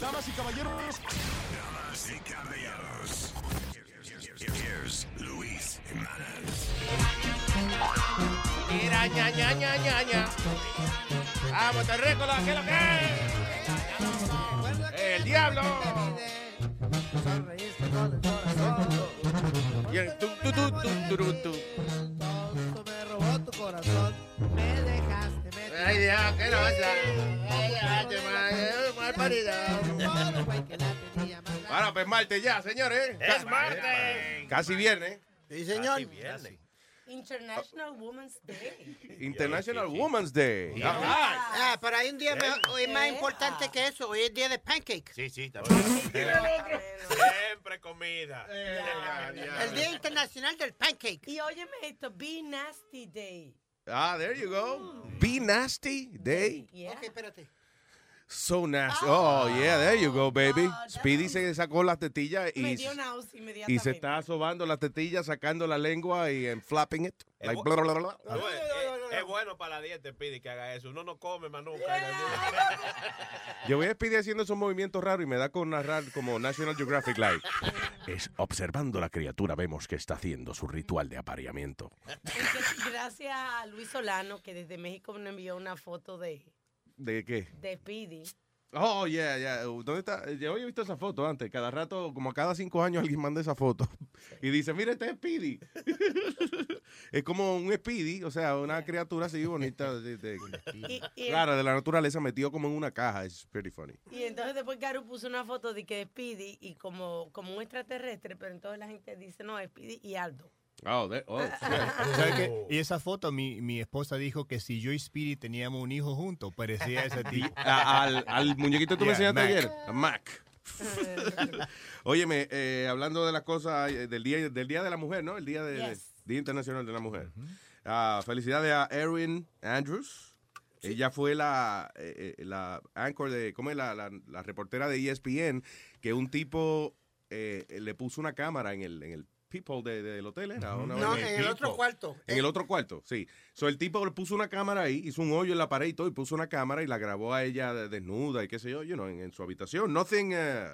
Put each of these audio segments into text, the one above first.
Damas y caballeros. Damas y caballeros. Here's Luis Jimenez. Mira, ña, ña, ña, ña, ña. Vamos, te récord, ¿qué es lo que es? El diablo. Y el tu, tu, tu, tu, tu. me robó tu corazón. Me dejaste, Ay, Dios, qué cosa. Ay, ay, mal, parido. Bueno, pues martes ya, señores. Es martes. Casi viernes. Sí, señor. International Women's Day. International Women's Day. Ah, Ah, pero hay un día mejor- hoy más importante que eso. Hoy es día de pancake. Sí, sí, también. Siempre comida. El Día Internacional del Pancake. Y óyeme esto, Be Nasty Day. Ah, there you go. Be nasty day. Yeah. Ok, espérate. So nasty. Oh, yeah, there you go, baby. Speedy se sacó las tetillas Me y, dio y se está sobando las tetillas, sacando la lengua y en flapping it. Es Like bla, bla, bla, es, bueno para la dieta, pide que haga eso. Uno no come más nunca. Yo voy a Speedy haciendo esos movimientos raros y me da con narrar como National Geographic Live. Es observando la criatura vemos que está haciendo su ritual de apareamiento. Entonces, Gracias a Luis Solano, que desde México me envió una foto de, ¿De qué? de Speedy. Oh, yeah, yeah. ¿Dónde está? Yo había visto esa foto antes. Cada rato, como cada cinco años, alguien manda esa foto. Y dice, mira, este es Speedy. es como un Speedy, o sea, una criatura así bonita. de- de- Y, y- Claro, de la naturaleza, metido como en una caja. Es pretty funny. y entonces después Garu puso una foto de que Speedy y como, como un extraterrestre, pero entonces la gente dice, no, Speedy y Aldo. Oh, de- oh, ¿Sabe qué? Y esa foto, mi, mi esposa dijo que si yo y Speedy teníamos un hijo juntos, parecía ese tipo. Al, al muñequito que tú me enseñaste Mac. ayer, a Mac. Óyeme, eh, hablando de las cosas del día, del día de la mujer, ¿no? El día, de, Yes. día Internacional de la Mujer. Ah, felicidades a Erin Andrews. Ella fue la, eh, eh, la anchor de, ¿cómo es? La, la, la reportera de ESPN, que un tipo eh, le puso una cámara en el, en el people de- del hotel, ¿era? Una No, en el otro cuarto. En el otro cuarto, sí. So, el tipo le puso una cámara ahí, hizo un hoyo en la pared y todo, y puso una cámara y la grabó a ella de- desnuda y qué sé yo, you know, en, en su habitación. Nothing, uh,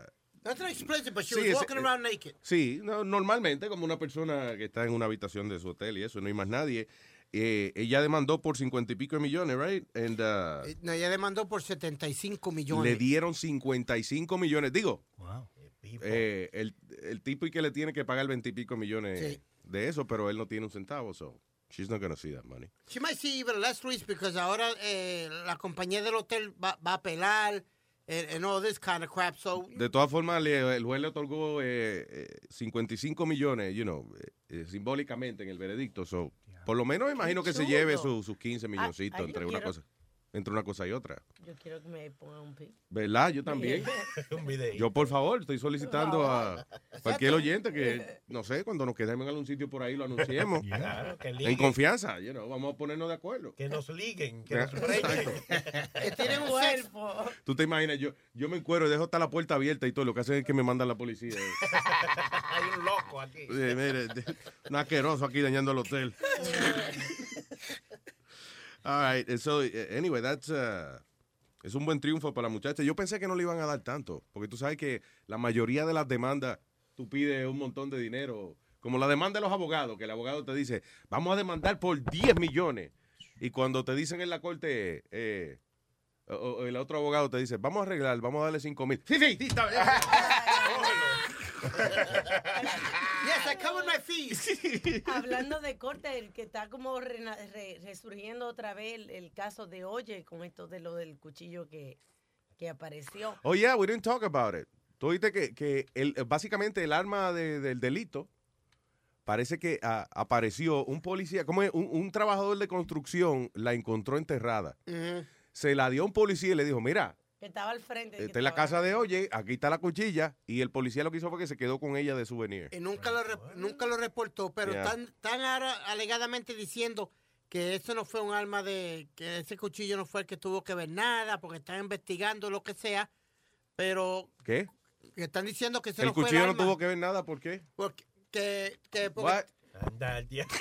Nothing explicit, but she Sí, was walking around naked. sí, no, normalmente como una persona que está en una habitación de su hotel y eso, no hay más nadie. Eh, ella demandó por cincuenta y pico de millones, right? And, uh, Eh, No, ella demandó por 75 millones. le dieron 55 millones. Digo, Wow. Eh, el, el tipo y que le tiene que pagar 20 y pico millones Sí. de eso, pero él no tiene un centavo, so she's not gonna see that money. She might see even less Luis because ahora eh, la compañía del hotel va, va a apelar and, and all this kind of crap. So De todas formas, le- el juez le otorgó eh, eh, 55 millones, you know, eh, eh, simbólicamente en el veredicto. So, por lo menos imagino que se lleve su- sus 15 milloncitos ay, yo entre una cosa entre una cosa y otra. Yo quiero que me ponga un pic. ¿Verdad? Yo también. Un video. Yo, por favor, estoy solicitando a cualquier oyente que, no sé, cuando nos quedemos en algún sitio por ahí lo anunciemos. Claro, que En liguen. confianza, you know, vamos a ponernos de acuerdo. Que nos liguen. Que nos que tienen un Cuerpo. Tú te imaginas, yo, yo me encuero y dejo hasta la puerta abierta y todo, lo que hacen es que me mandan la policía. Hay un loco aquí. Eh, mire, un asqueroso aquí dañando el hotel. All right, so, eh, anyway, that's, uh, es un buen triunfo para la muchacha. Yo pensé que no le iban a dar tanto, porque tú sabes que la mayoría de las demandas, tú pides un montón de dinero, como la demanda de los abogados, que el abogado te dice, vamos a demandar por 10 millones. Y cuando te dicen en la corte, eh, o- o el otro abogado te dice, vamos a arreglar, vamos a darle 5 mil. Sí, sí, sí, está bien. yes, I covered my fees. Hablando de corte, el que está como re- resurgiendo otra vez el, el caso de Oye con esto de lo del cuchillo que, que apareció. Oh, yeah, we didn't talk about it. Tú viste que, que el, básicamente el arma de- del delito parece que ah, apareció un policía, como un, un trabajador de construcción la encontró enterrada. Se la dio a un policía y le dijo, mira, Que estaba al frente. esta es la casa de Oye, aquí está la cuchilla. Y el policía lo que hizo fue que se quedó con ella de souvenir. Y nunca lo, re- nunca lo reportó, pero Yeah. están, están ahora alegadamente diciendo que eso no fue un arma de, que ese cuchillo no fue el que tuvo que ver nada, porque están investigando lo que sea, pero ¿Qué? que están diciendo que ese El no fue cuchillo no arma. tuvo que ver nada, ¿por qué? Porque, que, que porque What? Anda, el día.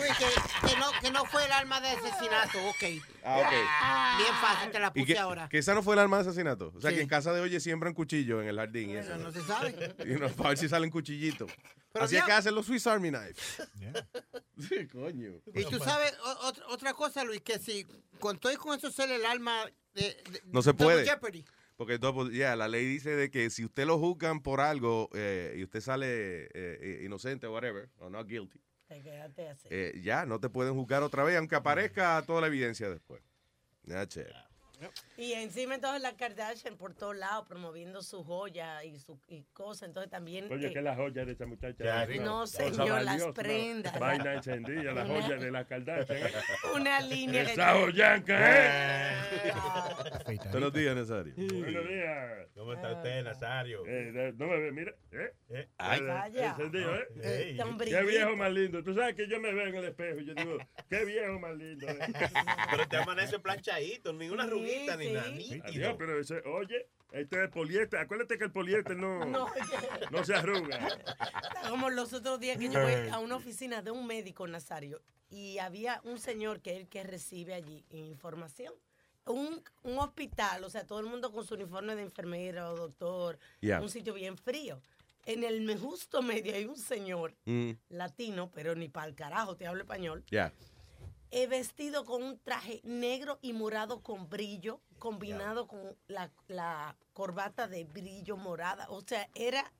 Luis, que, que no, que no fue el arma de asesinato, ok. Ah, Bien fácil, te la ok. ¿Y puse que, ahora. que esa no fue el arma de asesinato? O sea, Sí. que en casa de Oye siembran cuchillos en el jardín y eso. No se sabe. Y no, para ver si salen cuchillitos. Pero Así es que hacen los Swiss Army Knives. Yeah. Sí, coño. Y tú sabes o- otra, otra cosa, Luis, que si cuando estoy con eso ser el arma de, de- No se puede. Jeopardy. Porque ya, la ley dice de que si usted lo juzgan por algo eh, y usted sale eh, inocente o whatever, o not guilty, eh, ya no te pueden juzgar otra vez, aunque aparezca toda la evidencia después. Ya, che. Y encima entonces la Kardashian por todos lados promoviendo su joya y su y cosas. Entonces también... Oye, eh, que la joya de esa muchacha. Ya, no, cosa señor, las prendas. Vaina encendida, la Una- joya de la Kardashian. una línea que... Esa joyanca, ¿eh? Buenos días, Nazario. Buenos días. ¿Cómo está usted, Nazario? Eh, eh, no me ve, mira. ¿eh? Eh, Eh, Vaya. Encendido, ¿eh? Qué viejo más lindo. Tú sabes que yo me veo en el espejo y yo digo, qué viejo más lindo. ¿eh? Pero te amanece planchadito, ni una Sí, arruguita, ni sí. nada. Adiós, pero ese, oye, este es poliéster. Acuérdate que el poliéster no, No, no se arruga. como los otros días que yo voy a una oficina de un médico Nazario y había un señor que es el que recibe allí información. Un, un hospital, o sea, todo el mundo con su uniforme de enfermera o doctor, un sitio bien frío. En el justo medio hay un señor Mm, latino, pero ni para el carajo, te hablo español, Ya. Eh, vestido con un traje negro y morado con brillo, combinado con la, la corbata de brillo morada. O sea, era,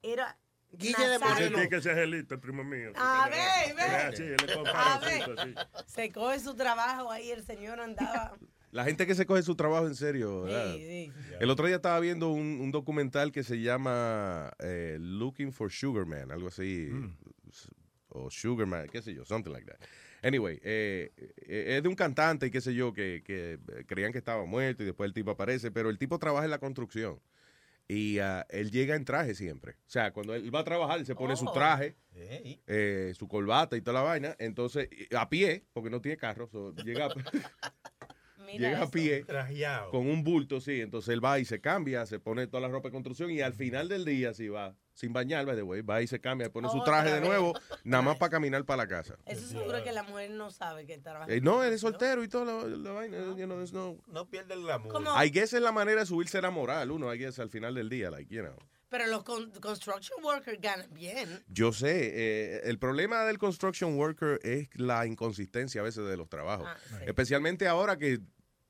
era Guille de Moreno. tiene que ser Angelito, el primo mío. A ver, ve. le A ver. Se coge su trabajo ahí, el señor andaba. La gente que se coge su trabajo en serio, ¿verdad? Sí, sí. El otro día estaba viendo un, un documental que se llama eh, Looking for Sugar Man, algo así. O Sugar Man, qué sé yo, something like that. Anyway, eh, eh, es de un cantante y qué sé yo, que, que eh, creían que estaba muerto y después el tipo aparece, pero el tipo trabaja en la construcción. Y ah, él llega en traje siempre. O sea, cuando él va a trabajar, él se pone su Oh. traje, eh, su corbata y toda la vaina. Entonces, a pie, porque no tiene carro, so, llega, Mira llega a pie Trajeado. con un bulto, sí. Entonces él va y se cambia, se pone toda la ropa de construcción y al final del día, si va sin bañar, by the way, va y se cambia, pone su traje de nuevo, nada más para caminar para la casa. Eso seguro que la mujer no sabe que trabaja. Eh, no, él es soltero y toda la, la vaina. you know, no- No pierde el. ¿Cómo? I guess es la manera de subirse la moral, uno, I guess, al final del día, like, you know. Pero los con- construction workers ganan bien. Yo sé, eh, el problema del construction worker es la inconsistencia a veces de los trabajos. Ah, sí. Especialmente ahora que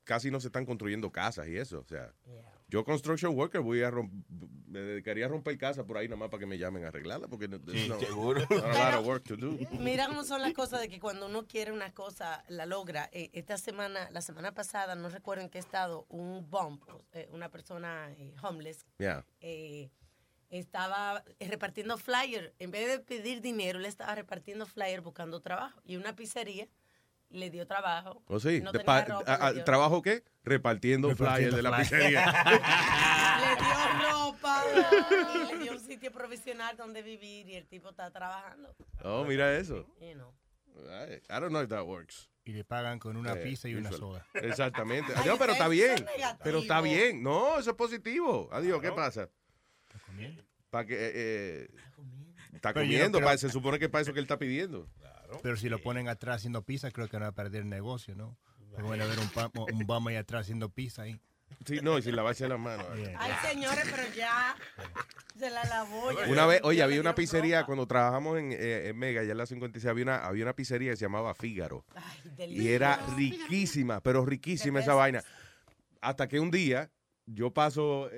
casi no se están construyendo casas y eso, o sea. Yeah. Yo construction worker voy a me dedicaría a romper casa por ahí nada más para que me llamen a arreglarla porque no, there's no, seguro. not a lot of work to do. Mira cómo son las cosas de que cuando uno quiere una cosa, la logra. Eh, esta semana, la semana pasada, no recuerdo en qué estado, un bump, eh, una persona eh, homeless, Yeah. eh, estaba repartiendo flyer. En vez de pedir dinero, le estaba repartiendo flyer buscando trabajo. Y una pizzería le dio trabajo. ¿O sí? No De tenía pa- ropa, a- a- ¿Trabajo qué? Repartiendo, Repartiendo flyers de la pizzería. le dio ropa y le dio un sitio provisional donde vivir y el tipo está trabajando. oh, mira eso. You know. I, I don't know if that works. Y le pagan con una Eh, pizza y una soda. Exactamente. Adiós, pero está bien. Pero está bien. No, eso es positivo. Adiós, ¿qué pasa? ¿Estás comiendo? Para que eh, eh, está comiendo, creo- pa- se supone que es para eso que él está pidiendo. Pero si lo ponen atrás haciendo pizza, creo que van a perder el negocio, ¿no? Porque van a ver un, pa- un bum ahí atrás haciendo pizza ahí. Sí, no, y sin lavarse las manos. Yeah. Ay, señores, pero ya se la lavó. ya. Una vez, oye, había una pizzería cuando trabajamos en, eh, en Mega, ya en la 56, había una, había una pizzería que se llamaba Fígaro. Ay, Y era riquísima, pero riquísima esa vaina. Hasta que un día yo paso eh,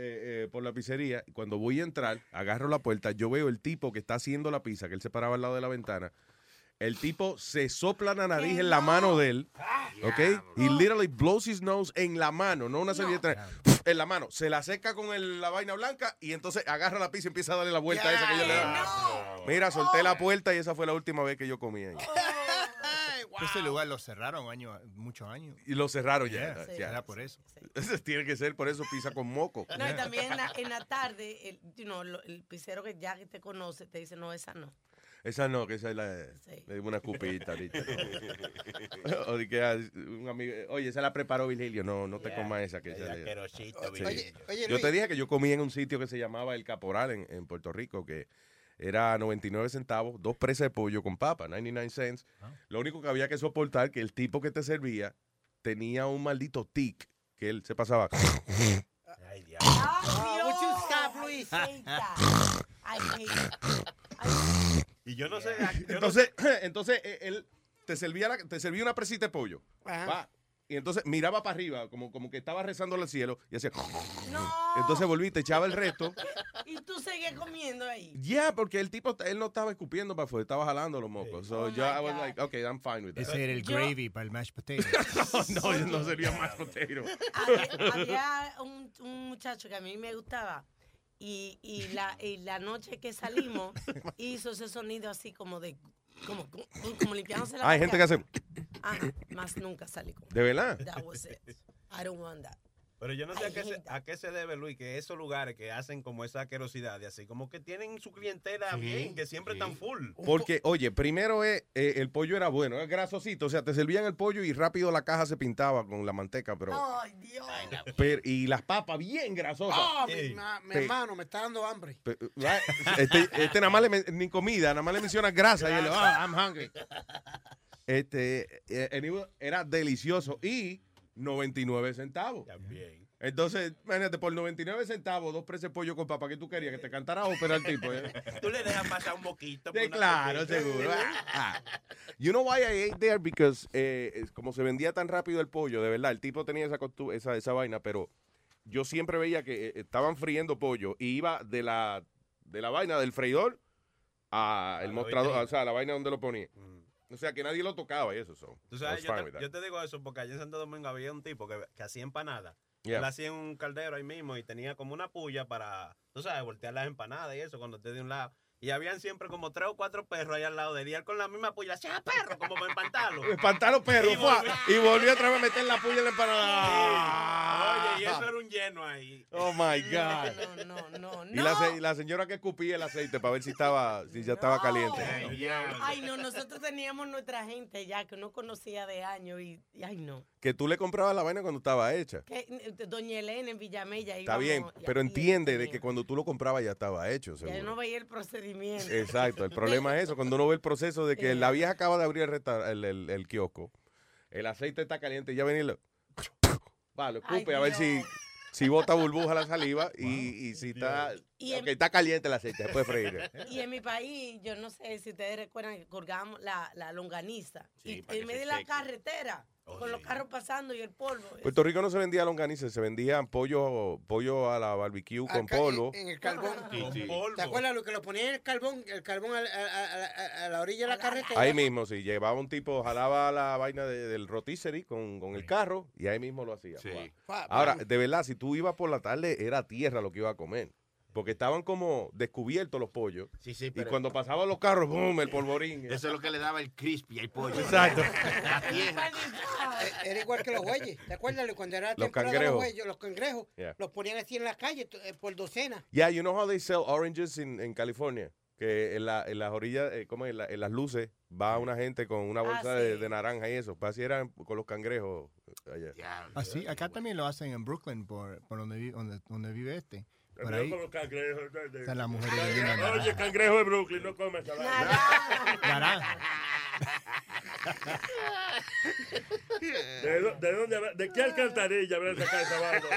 eh, por la pizzería y cuando voy a entrar, agarro la puerta, yo veo el tipo que está haciendo la pizza, que él se paraba al lado de la ventana. El tipo se sopla la nariz ¡Que en la no! mano de él, ¿ok? Y literally blows his nose en la mano, no una servilleta, en la mano. Se la seca con el- la vaina blanca y entonces agarra la pizza y empieza a darle la vuelta a esa que yo le ¡Que da. no! Mira, solté la puerta y esa fue la última vez que yo comí ahí. Ese lugar lo cerraron años, muchos años. Y lo cerraron ya. Sí. ya. Era por eso. Sí. Tiene que ser por eso pizza con moco. No, y también en la, en la tarde, el, you know, el pizzero que ya que te conoce te dice, no, esa no. Esa no, que esa es la Sí. le dimos una cupita ahorita. o de que ah, un amigo, oye, esa la preparó Virgilio. No, no te comas esa que esa le- asquerosito, Sí. Oye, oye, Yo te dije que yo comí en un sitio que se llamaba El Caporal en, en Puerto Rico, que era 99 centavos, dos presas de pollo con papa, 99 cents. Lo único que había que soportar que el tipo que te servía tenía un maldito tic que él se pasaba. Ay, diablo. ¡Ay, would you Dios! I Luis? hate. I hate. Y yo no sé. yo no Entonces, entonces eh, él te servía, la- te servía una presita de pollo. Ajá. va, y entonces miraba para arriba, como, como que estaba rezando al cielo y hacía. No. Entonces volví, te echaba el resto. Y tú seguías comiendo ahí. Ya, porque el tipo, él no estaba escupiendo para afuera, estaba jalando los mocos. So Oh, yo, I was like, okay, I'm fine with that. Ese era el Yo- gravy para el mashed potato. no, no, no sería más potato. Había, había un, un muchacho que a mí me gustaba y, y, la, y la noche que salimos hizo ese sonido así como de como, como limpiándose la Hay gente que hace, Ajá, más nunca salí con de verdad. That was it. I don't want that. Pero yo no sé a qué, se, a qué se debe, Luis, que esos lugares que hacen como esa asquerosidad y así, como que tienen su clientela Sí, bien, que siempre sí. están full. Porque, oye, primero es, eh, el pollo era bueno, era grasosito, o sea, te servían el pollo y rápido la caja se pintaba con la manteca, pero, Ay, Dios. pero- y las papas bien grasosas. Oh, mi, ma- hermano, me está dando hambre. Pe- right? Este, este nada más le, ni comida, nada más le menciona grasa y él, ah, I'm hungry. Este, eh, era delicioso y 99 centavos. También. Entonces, imagínate, por 99 centavos, dos presas de pollo con papa, ¿qué tú querías? Que te cantara ópera el tipo. eh? Tú le dejas pasar un moquito. por Sí, claro, seguro. Ah. You know why I ate there? Because eh, como se vendía tan rápido el pollo, de verdad, el tipo tenía esa, esa, esa vaina, pero yo siempre veía que eh, estaban friendo pollo y iba de la, de la vaina del freidor a el la mostrador, vitrina. o sea, la vaina donde lo ponía. Mm. O sea, que nadie lo tocaba y eso. So. Tú sabes, te, yo te digo eso porque allá en Santo Domingo había un tipo que, que hacía empanadas. Yeah. Él hacía un caldero ahí mismo y tenía como una puya para, tú sabes, voltear las empanadas y eso cuando esté de un lado. Y habían siempre como tres o cuatro perros ahí al lado de él. Y él con la misma puya, hacía perro, como para empantarlo. Espantaron perro, Y volvió- y volvió otra vez a meter la puya en la empanada. Oye, y eso era un lleno ahí. Oh my God. No, no, no, no. Y la, se- y la señora que escupía el aceite para ver si estaba, si ya estaba No. caliente. Ay, diablo. Ay, no, nosotros teníamos nuestra gente ya que uno conocía de años y, y ay, no. Que tú le comprabas la vaina cuando estaba hecha. Que, eh, Doña Elena en Villamella Está bien, pero entiende de que cuando tú lo comprabas ya estaba hecho, Ya seguro. no veía el procedimiento. Exacto, el problema es eso, cuando uno ve el proceso de que Eh. la vieja acaba de abrir el, resta- el, el- el kiosco, el aceite está caliente y ya venía y lo, va, lo Ay, escupe a ver si, si bota burbuja la saliva y, y si está, Y en- está caliente el aceite, después freír. Y en mi país, yo no sé si ustedes recuerdan que colgamos la, la longaniza. Sí, y en medio de la carretera, Oh, con los carros pasando y el polvo. Puerto Rico no se vendía longaniza, se vendían pollo, pollo a la barbecue con polvo. En, en el carbón. Sí. ¿Te acuerdas lo que lo ponían en el carbón? El carbón a, a- a- a- a la orilla de la carretera. Ahí mismo, sí, llevaba un tipo, jalaba la vaina de- del rotisserie con, con el carro y ahí mismo lo hacía. Ahora, de verdad, si tú ibas por la tarde, era tierra lo que iba a comer. Porque estaban como descubiertos los pollos. Sí, sí, Y pero cuando pasaban los carros, ¡boom! El polvorín. eso es lo que le daba el crispy al pollo. Exacto. La tierra. Eh, Era igual que los bueyes. ¿Te acuerdas? Cuando era Los temporada de cangrejos. los bueyes, los cangrejos, Yeah. los ponían así en la calle eh, por docena. Yeah, you know how they sell oranges in, en California? Que en, la- en las orillas, eh, ¿cómo es? En, la- en las luces, va una gente con una Ah, bolsa de, sí. de naranja y eso. Pues así eran con los cangrejos eh, allá. Diablo. Así, acá también lo hacen en Brooklyn, por, por donde, vi- donde, donde vive este. Por Cangrejo ahí con los cangrejos. de- de- están las mujeres vendiendo Oye, naranja. cangrejo de Brooklyn, no come esa vaina. Naranja. Naranja. ¿De, de dónde ¿De qué alcantarilla habrá sacado esa vaina?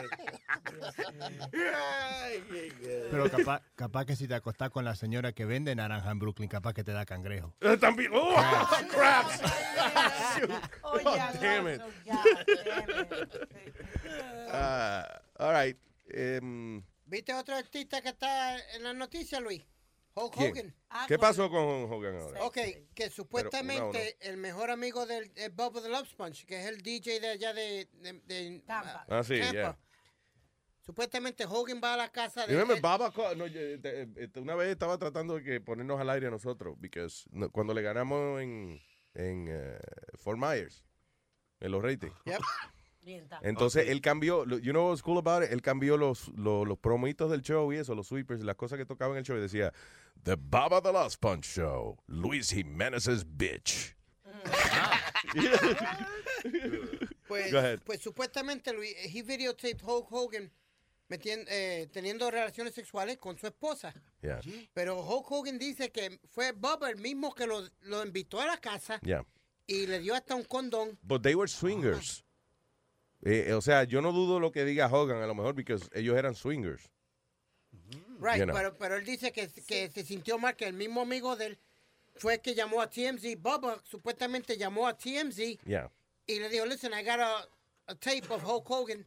Pero capaz, capaz que si te acostás con la señora que vende naranja en Brooklyn, capaz que te da cangrejo. Eh, También, ¡Oh! ¡Crabs! Oye, Oh, damn it. Ah, all right. Em, ¿Viste otro artista que está en las noticias, Luis? Hulk ¿Quién? Hogan. Ah, ¿Qué pasó con Hogan ahora? Ok, que supuestamente una el mejor amigo del el Bubba the Love Sponge, que es el DJ de allá de, de- de- Tampa. Ah, sí, Tampa. yeah. Supuestamente Hogan va a la casa de You remember Baba no, eh, eh, eh, una vez estaba tratando de que ponernos al aire a nosotros, because no- cuando le ganamos en, en eh, Fort Myers, en los ratings. Yep. Entonces él cambió, you know what's cool about it? Él cambió los, los, los promitos del show y eso, los sweepers, las cosas que tocaban en el show y decía, The Baba the Lost Punch Show, Luis Jiménez's bitch. Pues, Go ahead. pues supuestamente Luis, he videotaped Hulk Hogan metien- eh, teniendo relaciones sexuales con su esposa. Yeah, Pero Hulk Hogan dice que fue Bubba el mismo que lo, lo invitó a la casa yeah. y le dio hasta un condón. But they were swingers. Eh, o sea, yo no dudo lo que diga Hogan, a lo mejor, porque ellos eran swingers. Right, You know. pero, pero él dice que, que se sintió mal, que el mismo amigo de él fue el que llamó a TMZ. Bubba supuestamente llamó a TMZ Yeah. y le dijo, listen, I got a, a tape of Hulk Hogan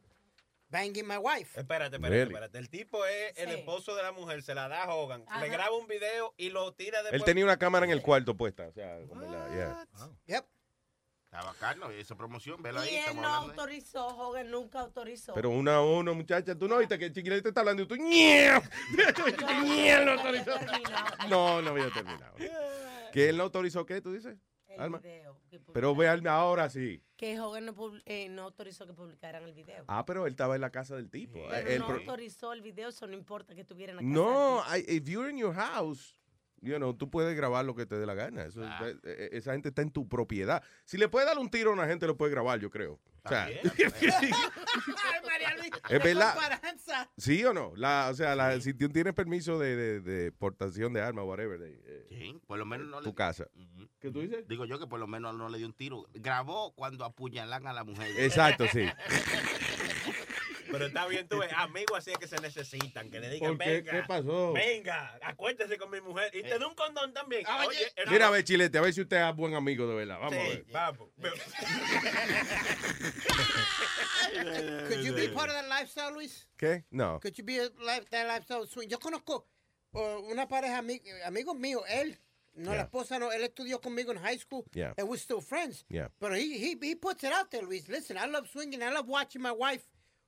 banging my wife. Espérate, espérate, Really? espérate. El tipo es el Sí. esposo de la mujer, se la da a Hogan, Ajá. le graba un video y lo tira después. Él tenía una cámara en el cuarto puesta. O sea, como la, yeah. Yep. Está bacano, esa promoción, velo ahí. Y él no autorizó, Hogan nunca autorizó. Pero una a uno, muchacha, tú no oíste que el chiquilete está hablando y tú. ¡ñe! No autorizó. No, no había terminado. ¿Que él no autorizó qué, tú dices? el Alma. video. Pero ve ahora sí. que Hogan no, eh, no autorizó que publicaran el video. Ah, pero él estaba en la casa del tipo. Pero El no pro- autorizó el video, eso no importa que estuviera en la casa. No, del tipo. I- if you're in your house, you know, tú puedes grabar lo que te dé la gana. Eso, Ah. eh, eh, esa gente está en tu propiedad. Si le puedes dar un tiro a una gente, lo puede grabar, yo creo. O sea, Ay, María Luisa, Es verdad. ¿Sí o no? La, o sea, la, si tú tienes permiso de, de, de portación de armas, whatever, de eh, Sí, por lo menos no le... tu casa. Ujú. ¿Qué tú dices? Digo yo que por lo menos no le dio un tiro. Grabó cuando apuñalan a la mujer. Exacto, sí. Pero está bien, tú ves, amigos así es que se necesitan, que le digan, ¿Por qué? venga, ¿Qué pasó? venga, acuéntese con mi mujer y te da un condón también. Ah, Oye, oye. era- Mira, a ver, Chilete, a ver si usted es buen amigo de verdad. Vamos a ver. vamos. Could you be part of that lifestyle, Luis? ¿Qué? No. Could you be a life, that lifestyle swing? Yo conozco uh, una pareja, ami- amigos míos, él, no Yeah. la esposa, no, él estudió conmigo en high school, Yeah. and we're still friends. Yeah. But he, he, he puts it out there, Luis. Listen, I love swinging. I love watching my wife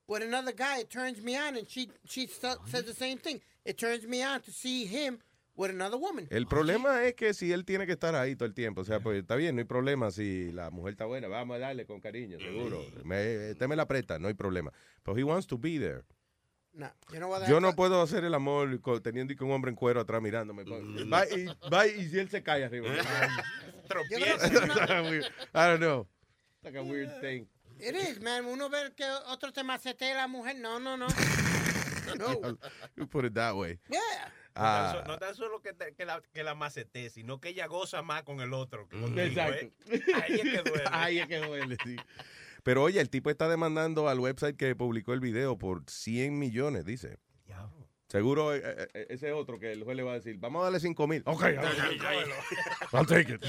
with another guy. It turns me on, and she, she says the same thing. It turns me on to see him with another woman. El problema es que si él tiene que estar ahí todo el tiempo, o sea, pues está bien, no hay problema si la mujer está buena, vamos a darle con cariño, seguro. Me, usted me la presta, no hay problema. Pero he wants to be there. No, you know what? Yo no puedo hacer el amor co- teniendo que un hombre en cuero atrás mirándome. Va y, va y si él se cae arriba. Yo no- I don't know. It's like a weird thing. It is, man. Uno ve que otro te macetea a la mujer. No, no, no. No. You put it that way. Yeah. No tan, Ah, so- no tan solo que, te- que la, que la macete, sino que ella goza más con el otro. que contigo, Exacto. ¿eh? Ahí es que duele. Ahí es que duele, sí. Pero oye, el tipo está demandando al website que publicó el video por 100 millones, dice. Seguro eh, eh, eh, ese otro que el juez le va a decir, vamos a darle 5 mil. Ok, I'll take it.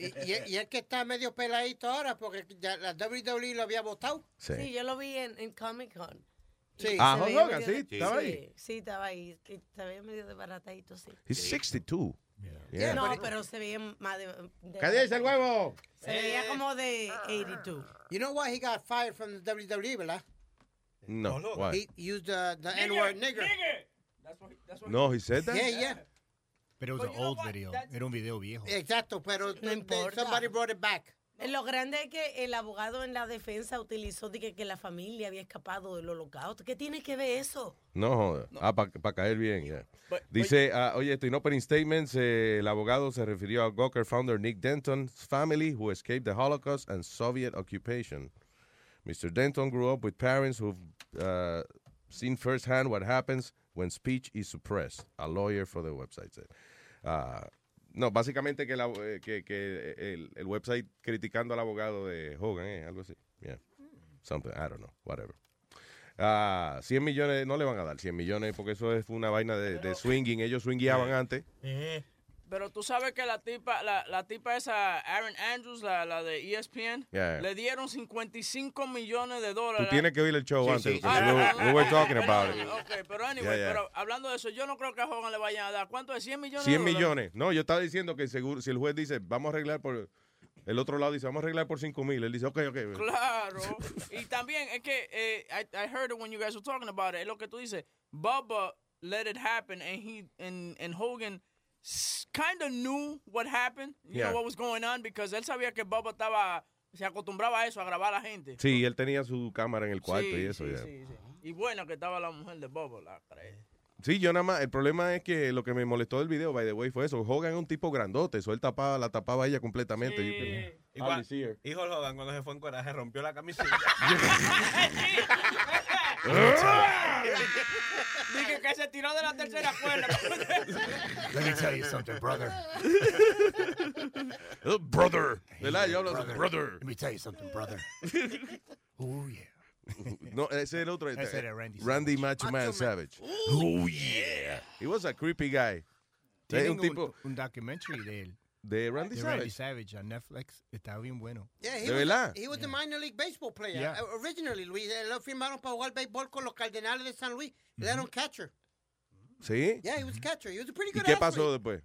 Y, y, y es que está medio peladito ahora porque ya la WWE lo había votado. Sí. Sí, yo lo vi en, en Comic Con. Sí. Ah, Hulk Hogan, sí, estaba ahí. Sí, estaba ahí. Se veía medio desbaratadito, sí. He's 62. Yeah. No, pero se veía más de... de- ¡Cállese el huevo! Se veía como de 82. You know why he got fired from the WWE, ¿verdad? No, look. why? He used the, the N-word nigger. No, he said that? Yeah, yeah. Pero it was an old video. Era un video viejo. Exacto, pero No importa. somebody brought it back. Eh, Lo grande es que el abogado en la defensa utilizó de que, que la familia había escapado del holocausto. ¿Qué tiene que ver eso? No, joda. Ah, para caer bien, yeah. Dice, ah, oye, esto en opening statements, eh, el abogado se refirió a Gawker founder Nick Denton's family who escaped the Holocaust and Soviet occupation. Mr. Denton grew up with parents who've uh, seen firsthand what happens when speech is suppressed. A lawyer for the website said. Ah, no, básicamente que, la- eh, que, que el, el website criticando al abogado de Hogan, eh, algo así. Yeah. Something, I don't know, whatever. Ah, 100 millones, no le van a dar 100 millones porque eso es una vaina de, de swinging. Ellos swingueaban antes. Pero tú sabes que la tipa, la, la tipa esa, Aaron Andrews, la, la de ESPN, Yeah. le dieron 55 millones de Tú dólares. tienes que oír el show Sí, antes. sí. Ah, we, ah, we were talking pero- about it. Ok, pero anyway, Yeah, yeah. pero hablando de eso, yo no creo que a Hogan le vayan a dar. ¿Cuánto es? ¿100 millones? 100 de dólares? millones. No, yo estaba diciendo que seguro, si el juez dice, vamos a arreglar por... El otro lado dice, vamos a arreglar por 5 mil. Él dice, ok, ok. Claro. y también es que eh, I, I heard it when you guys were talking about it. Es lo que tú dices. Bubba let it happen and he and, and Hogan kind of knew what happened. You Yeah. know what was going on because él sabía que Bubba estaba se acostumbraba a eso, a grabar a la gente. Sí, él tenía su cámara en el cuarto Sí, y eso, sí, ya. sí, sí. Y buena que estaba la mujer de Bubba, la creé. Sí, yo nada más, el problema es que lo que me molestó del video, by the way, fue eso. Hogan es un tipo grandote, eso él tapaba, la tapaba ella completamente. Hijo Hogan, cuando se fue en coraje, rompió la camiseta. Dije que se tiró de la tercera cuerda. Let me tell you something, brother. Brother. ¿Verdad? Yo hablo así, brother. Let me tell you something, brother. Oh, yeah. No, ese es el otro. este, Ese era Randy Randy Macho Man Savage. Oh, yeah. He was a creepy guy. Tienen un tipo un documentary de él. De Randy de Randy Savage. Savage on Netflix. Está bien bueno. Yeah, he ¿De was verdad? A, he was the minor league baseball player. Yeah. Uh, originally, Luis, eh, lo firmaron para jugar béisbol con los Cardenales de San Luis. Él era un catcher. ¿Sí? Yeah, he was a catcher. He was a pretty ¿Y good qué athlete. pasó después?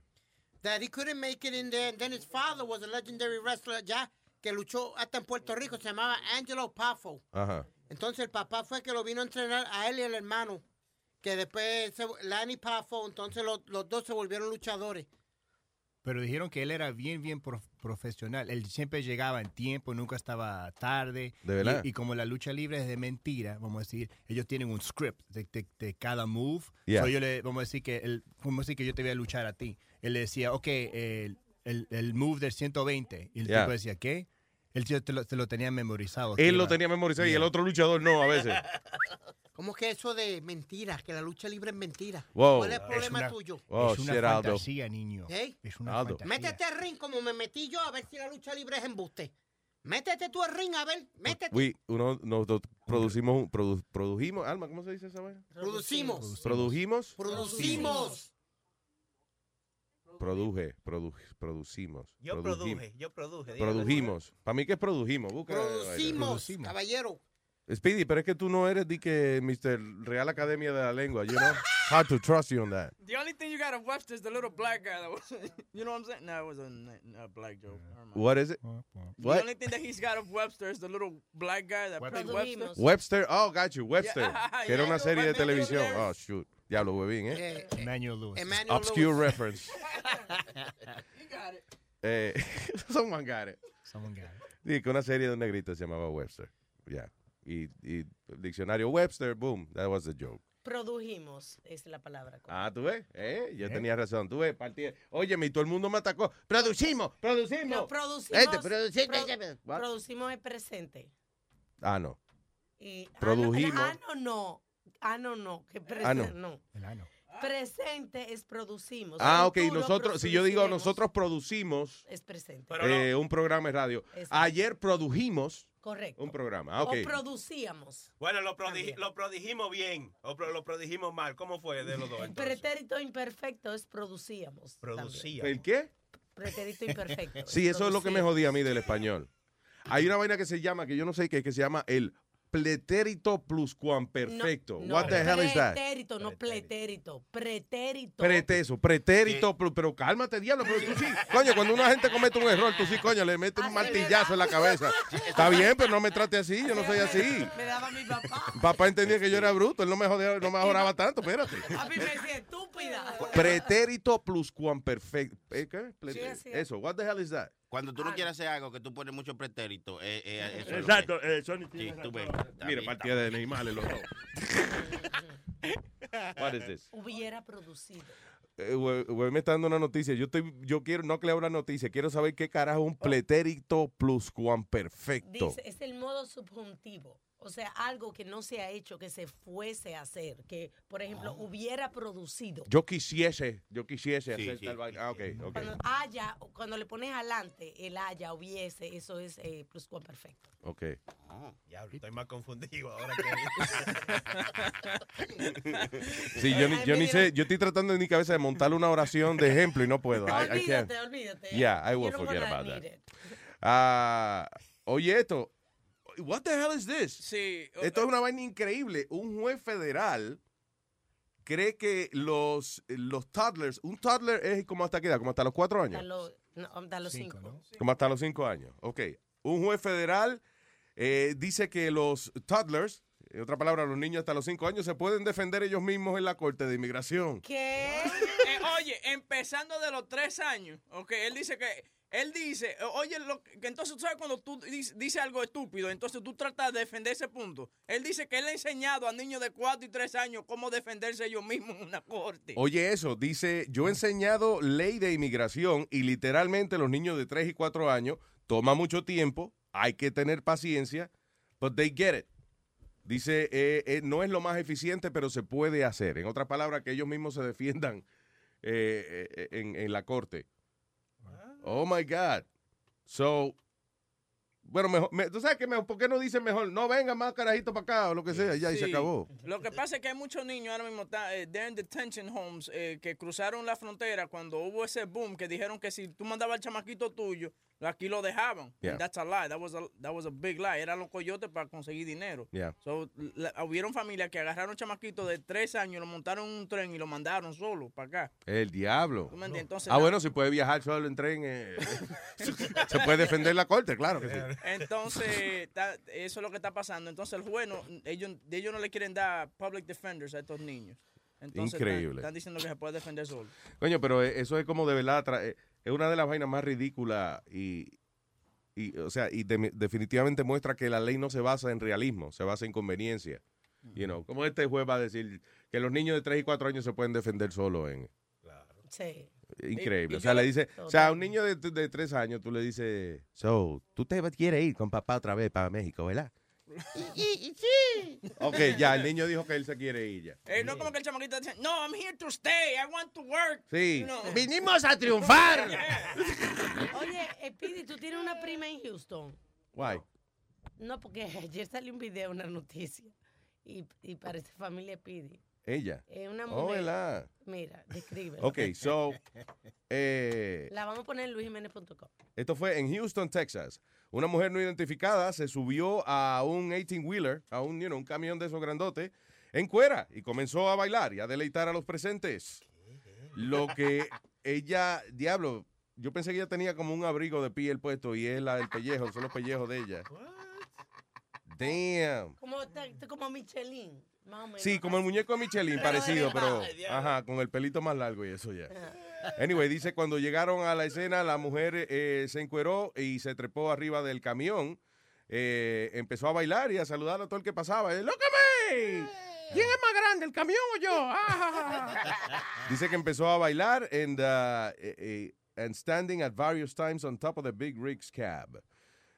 That he couldn't make it in there. And then his father was a legendary wrestler ya que luchó hasta en Puerto Rico. Se llamaba Angelo Pafo. Ajá. Entonces el papá fue que lo vino a entrenar a él y al hermano. Que después, se, Lanny Pafo, entonces los dos se volvieron luchadores. Pero dijeron que él era bien, bien prof- profesional. Él siempre llegaba en tiempo, nunca estaba tarde. ¿De verdad? Y, y como la lucha libre es de mentira, vamos a decir, ellos tienen un script de, de- de cada move. Yeah. So yo le, vamos a decir que él, vamos a decir que yo te voy a luchar a ti. Él le decía, ok, el, el, el move del 120. Y el Yeah. tipo decía, ¿qué? Él te lo, te lo tenía memorizado. Él lo iba- tenía memorizado y Yeah. el otro luchador no, a veces. ¿Cómo que eso de mentiras? Que la lucha libre es mentira. Wow. ¿Cuál es el Es problema una- tuyo? Oh, es una shit, Aldo. fantasía, niño. ¿Eh? Es una Aldo. fantasía. Métete al ring como me metí yo a ver si la lucha libre es embuste. Métete tú al ring a ver, métete. We, uno, nosotros producimos, produ- produjimos, Alma, ¿cómo se dice esa vaina? Producimos. Produjimos, Producimos. produje, produ- producimos. Yo produje, yo produje. Produjimos. Para mí que es produjimos. Busca Producimos. caballero. Speedy, pero es que tú no eres de que Mr. Real Academia de la Lengua, you know? Hard to trust you on that. The only thing you got of Webster is the little black guy that was, you know what I'm saying? No, it was a, black joke. What is it? The What? only thing that he's got of Webster is the little black guy that played Webster. Webster, oh, got you, Webster. Yeah, que era yeah, una serie de televisión. Oh, shoot. Diablo, huevín, ¿eh? Eh, Emmanuel Lewis. Emmanuel Obscure Lewis. reference. You got it. Eh, someone got it. Someone got it. Sí, que una serie de un negrito se llamaba Webster. Ya. Y, y diccionario Webster, boom, that was the joke. Produjimos, es la palabra. Ah, tú ves, eh, yo Eh. tenía razón, tú ves, partí. Oye, mi todo el mundo me atacó. Producimos, producimos. No, producimos, Este, produci- pro- What? producimos el presente. Ah, no. Y, Produjimos. Ah, no, no. Ah, no, no. Que Ah, no. presente, no. El ano. Presente es producimos. Ah, ok, nosotros, si yo digo nosotros producimos Es presente. Eh, un programa de radio. Ayer produjimos Correcto. un programa. Ah, ok. O producíamos. Bueno, lo, prodi- lo prodigimos bien o pro- lo prodigimos mal. ¿Cómo fue de los dos? El entonces? pretérito imperfecto es producíamos. también. Producía. ¿El qué? Pretérito imperfecto. Sí, eso es lo que me producíamos. jodía a mí del español. Hay una vaina que se llama, que yo no sé qué, que se llama el pretérito pluscuamperfecto. No, What the hell is that? Pretérito, no pretérito. Pretérito. Preteso, pretérito, plu- pero cálmate, diablo, pero tú sí, coño, cuando una gente comete un error, tú sí, coño, le metes un martillazo en la cabeza. Está bien, pero no me trate así, yo no soy así. Me daba mi papá. Papá entendía que yo era bruto, él no me jodía, no me mejoraba tanto, espérate. A mí me decía estúpida. Pretérito pluscuamperfecto. ¿Eh, ¿Qué? Eso, what the hell is that? Cuando tú no quieres hacer algo que tú pones mucho pretérito, eh, eh, eso es lo Exacto, que- eh, Sony Sí, tiene tú razón. ves. Mira, partida de animales los dos. What is this? Hubiera producido. Eh, me está dando una noticia. Yo estoy, yo quiero, no que le una noticia, quiero saber qué carajo es un pretérito pluscuamperfecto. Dice, es el modo subjuntivo. O sea, algo que no se ha hecho, que se fuese a hacer. Que, por ejemplo, hubiera producido. Yo quisiese, yo quisiese Sí, hacer sí, tal vaina. Ah, ok, ok. Cuando haya, cuando le pones adelante el haya, hubiese, eso es eh, pluscuamperfecto. Ok. Oh. Diablo, estoy más confundido ahora que. Sí, yo, ni, yo sé, yo estoy tratando en mi cabeza de montarle una oración de ejemplo y no puedo. I- I olvídate, olvídate. Yeah, I will forget about that. Ah, oye, esto. What the hell is this? Sí. Esto es una vaina increíble. Un juez federal cree que los, los toddlers, un toddler es como hasta qué edad, como hasta los cuatro años. Hasta los, no, hasta los cinco. Cinco, ¿no? Como hasta los cinco años. Ok. Un juez federal eh, dice que los toddlers, en otra palabra, los niños hasta los cinco años, se pueden defender ellos mismos en la corte de inmigración. ¿Qué? Eh, oye, empezando de los tres años, ok, él dice que, él dice, oye, lo, que entonces tú sabes cuando tú dices dice algo estúpido, entonces tú tratas de defender ese punto. Él dice que él ha enseñado a niños de cuatro y tres años cómo defenderse ellos mismos en una corte. Oye, eso, dice, yo he enseñado ley de inmigración y literalmente los niños de 3 y 4 años toma mucho tiempo, hay que tener paciencia, but they get it. Dice, eh, eh, no es lo más eficiente, pero se puede hacer. En otras palabras, que ellos mismos se defiendan eh, eh, en la corte. Oh my God. So, bueno, mejor, me- tú sabes que mejor, ¿por qué no dicen mejor? No venga más carajito para acá o lo que sea, ya y se acabó. Lo que pasa es que hay muchos niños ahora mismo, está, eh, they're in detention homes, eh, que cruzaron la frontera cuando hubo ese boom que dijeron que si tú mandabas al chamaquito tuyo, aquí lo dejaban. Yeah. That's a lie. That was a, that was a big lie. Eran los coyotes para conseguir dinero. Yeah. So, la- hubieron familias que agarraron chamaquitos de tres años, lo montaron en un tren y lo mandaron solo para acá. El diablo. ¿Tú me entiendes? Entonces, Ah, la- bueno, si puede viajar solo en tren, eh, se puede defender la corte, claro que sí. Entonces, eso es lo que está pasando. Entonces, el juez, no- ellos, ellos no le quieren dar public defenders a estos niños. Entonces, están- Increíble. Están, diciendo que se puede defender solo. Coño, pero eso es como de verdad, tra- eh, es una de las vainas más ridículas y, y o sea, y de- definitivamente muestra que la ley no se basa en realismo, se basa en conveniencia. You know, como este juez va a decir que los niños de 3 y 4 años se pueden defender solos en... Sí. Increíble. Y- y o sea, yo le dice, o sea, a un niño de, de 3 años tú le dices, so, tú te quieres ir con papá otra vez para México, ¿verdad? Sí. Ok, ya, el niño dijo que él se quiere ir ya. Eh, no como que el chamaquito dice, no, I'm here to stay, I want to work. Sí. Vinimos a triunfar. Oye, Pidi, tú tienes una prima en Houston. Guay. No, porque ayer salió un video, una noticia. Y, y parece familia Pidi. Ella. Es una Oh, mujer. ¿verdad? Mira, describe. Ok, so, eh, La vamos a poner en luisjiménez.com. Esto fue en Houston, Texas. Una mujer no identificada se subió a un 18-wheeler, a un, you know, un camión de esos grandotes, en cuera y comenzó a bailar y a deleitar a los presentes. Lo que ella, diablo, yo pensé que ella tenía como un abrigo de piel puesto y es la, el pellejo, son los pellejos de ella. Damn. Como, como Michelin. Sí, como el muñeco de Michelin, parecido, pero ajá, con el pelito más largo y eso ya. Anyway, dice, cuando llegaron a la escena, la mujer eh, se encueró y se trepó arriba del camión. eh, empezó a bailar y a saludar a todo el que pasaba. ¡Lócame! ¿Quién es más grande, el camión o yo? Ah. Dice que empezó a bailar and, uh, eh, and standing at various times on top of the big rigs cab.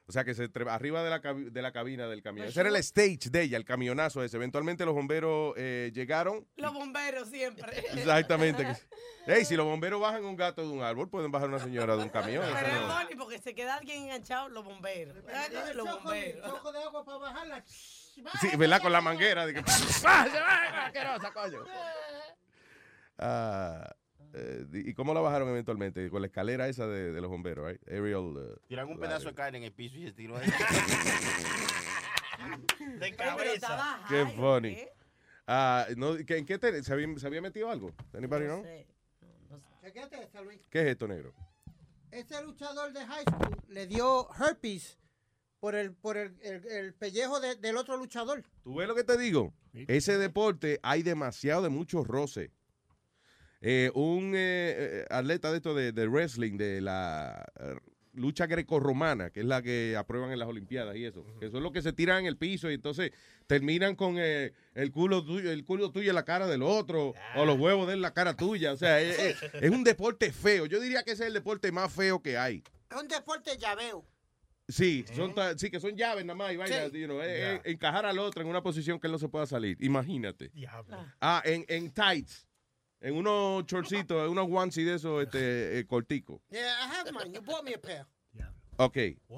O sea, que se arriba de la, de la cabina del camión. Pues Ese era el stage de ella, el camionazo ese. Eventualmente los bomberos eh, llegaron. Los bomberos siempre. Exactamente. Hey, si los bomberos bajan un gato de un árbol, pueden bajar una señora de un camión. Pero no- porque se queda alguien enganchado, los bomberos. Los bomberos. Choco de agua para bajarla. Sí, ¿verdad? Con la manguera. de que- ¡Ah, se va, asquerosa, coño! Ah, eh, ¿Y cómo la bajaron eventualmente? Con la escalera esa de, de los bomberos, right? Aerial. uh, Tiran un pedazo de carne en el piso y se tiró ahí. De cabeza. Qué high, ¿o funny. qué? Ah, no, ¿qué- ¿En qué te- se, había, se había metido algo? Anybody No know? sé. No, no sé. Chequete esta, Luis. ¿Qué es esto, negro? Ese luchador de high school le dio herpes por el, por el, el- el pellejo de- del otro luchador. ¿Tú ves lo que te digo? Ese deporte hay demasiado de muchos roces. Eh, un eh, eh, atleta de esto de, de wrestling, de la eh, lucha grecorromana, que es la que aprueban en las Olimpiadas y eso, que son los que se tiran en el piso y entonces terminan con eh, el culo tuyo, el culo tuyo en la cara del otro, o los huevos de él en la cara tuya. O sea, es, es- es un deporte feo. Yo diría que ese es el deporte más feo que hay. Es un deporte llaveo. Sí, son ta- sí, que son llaves nada más y vainas, Sí. you know, eh, eh, encajar al otro en una posición que él no se pueda salir. Imagínate. Diablo. Ah, en, en tights. En unos shortcitos, en unos onesie de esos este, eh, corticos. Yeah, I have mine. You bought me a pair. Ok.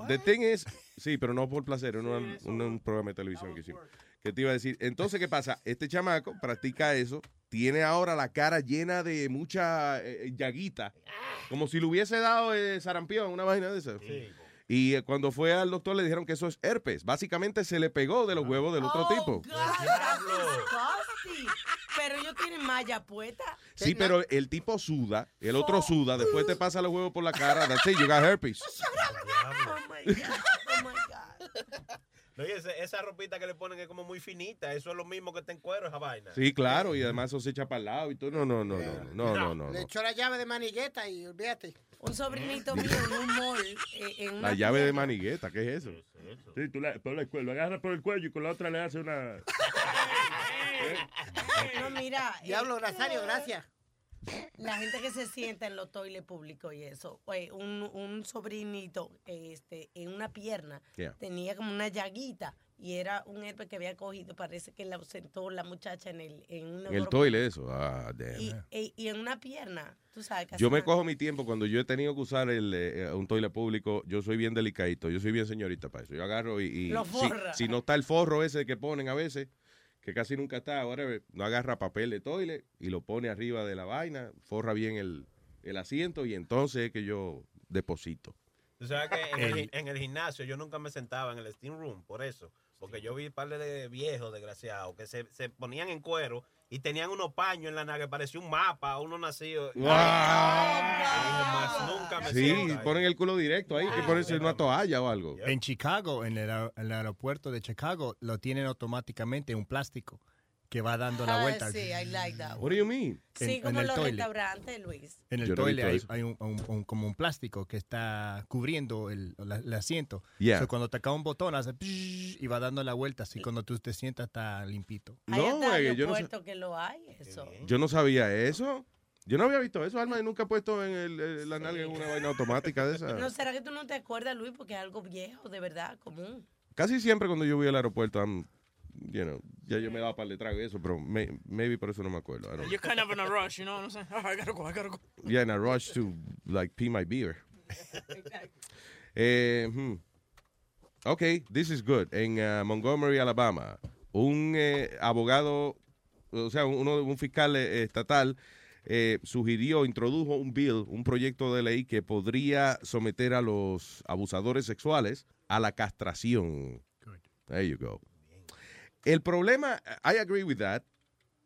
The thing is, sí, pero no por placer, en un, un- un programa de televisión que hicimos. Que te iba a decir, entonces, ¿qué pasa? Este chamaco practica eso, tiene ahora la cara llena de mucha eh, eh, llaguita, como si le hubiese dado eh, sarampión, una vaina de esas. Y eh, cuando fue al doctor le dijeron que eso es herpes. Básicamente se le pegó de los huevos del otro Oh, tipo. God. Pero ellos tienen malla puesta. Sí, pero el tipo suda, el otro suda, después te pasa los huevos por la cara. That's it, you got herpes. Oh my God. Oh my God. Oye, ese- esa ropita que le ponen es como muy finita. Eso es lo mismo que está en cuero, esa vaina. Sí, claro, y además eso se echa para el lado y todo. No, no, no, no, no, no, no. Le no. echó la llave de manigueta y olvídate. Un sobrinito mío en un mall. eh, en una La llave de manigueta, ¿qué es eso? Sí, tú la, por el cuello, lo agarras por el cuello y con la otra le haces una... No, mira. eh, Diablo, Nazario, gracias. La gente que se sienta en los toiles públicos y eso. Oye, un, un sobrinito este, en una pierna Yeah. tenía como una llaguita y era un herpes que había cogido, parece que le ausentó la muchacha en el en, un En el toile eso. Ah, damn. y, y- y en una pierna, tú sabes. Yo me nada. cojo mi tiempo cuando yo he tenido que usar el, eh, un toile público. Yo soy bien delicadito. Yo soy bien señorita para eso. Yo agarro y, y Lo si, si no está el forro ese que ponen a veces, que casi nunca está, whatever, no agarra papel de toile y lo pone arriba de la vaina, forra bien el, el asiento y entonces es que yo deposito. Tú sabes que en el, El- en el gimnasio yo nunca me sentaba en el steam room, por eso. Porque yo vi un par de viejos desgraciados que se, se ponían en cuero y tenían unos paños en la nave que parecía un mapa, uno nacido. ¡Wow! más nunca me Sí, siento ponen el culo directo ahí, que ponerse una toalla o algo. En Chicago, en el, aer- el aeropuerto de Chicago, lo tienen automáticamente un plástico que va dando la Ah, vuelta. sí, I like that. What do you mean? Sí, En- en como el los toilet. restaurantes, Luis. En el Yo toile hay, hay un, un- un- como un plástico que está cubriendo el, la- el asiento. Yeah. So, cuando te cae un botón, hace y va dando la vuelta. Así cuando tú te sientas, está limpito. Hay No, hasta güey, yo no que lo hay, eso. Yo no sabía eso. Yo no había visto eso, Alma, y nunca he puesto en el, eh, la nalga en una vaina automática de esa. ¿No será que tú no te acuerdas, Luis? Porque es algo viejo, de verdad, común. Casi siempre cuando yo voy al aeropuerto, I'm, you know, ya yo me daba para y eso, pero may- maybe por eso no me acuerdo. I don't know. You're kind of in a rush, you know what I'm saying? Oh, I gotta go, I gotta go. Yeah, in a rush to like pee my beer. Eh, hmm. Ok, this is good. En uh, Montgomery, Alabama, un eh, abogado, o sea, uno, un fiscal eh, estatal eh, sugirió, introdujo un bill, un proyecto de ley que podría someter a los abusadores sexuales a la castración. There you go. El problema, I agree with that,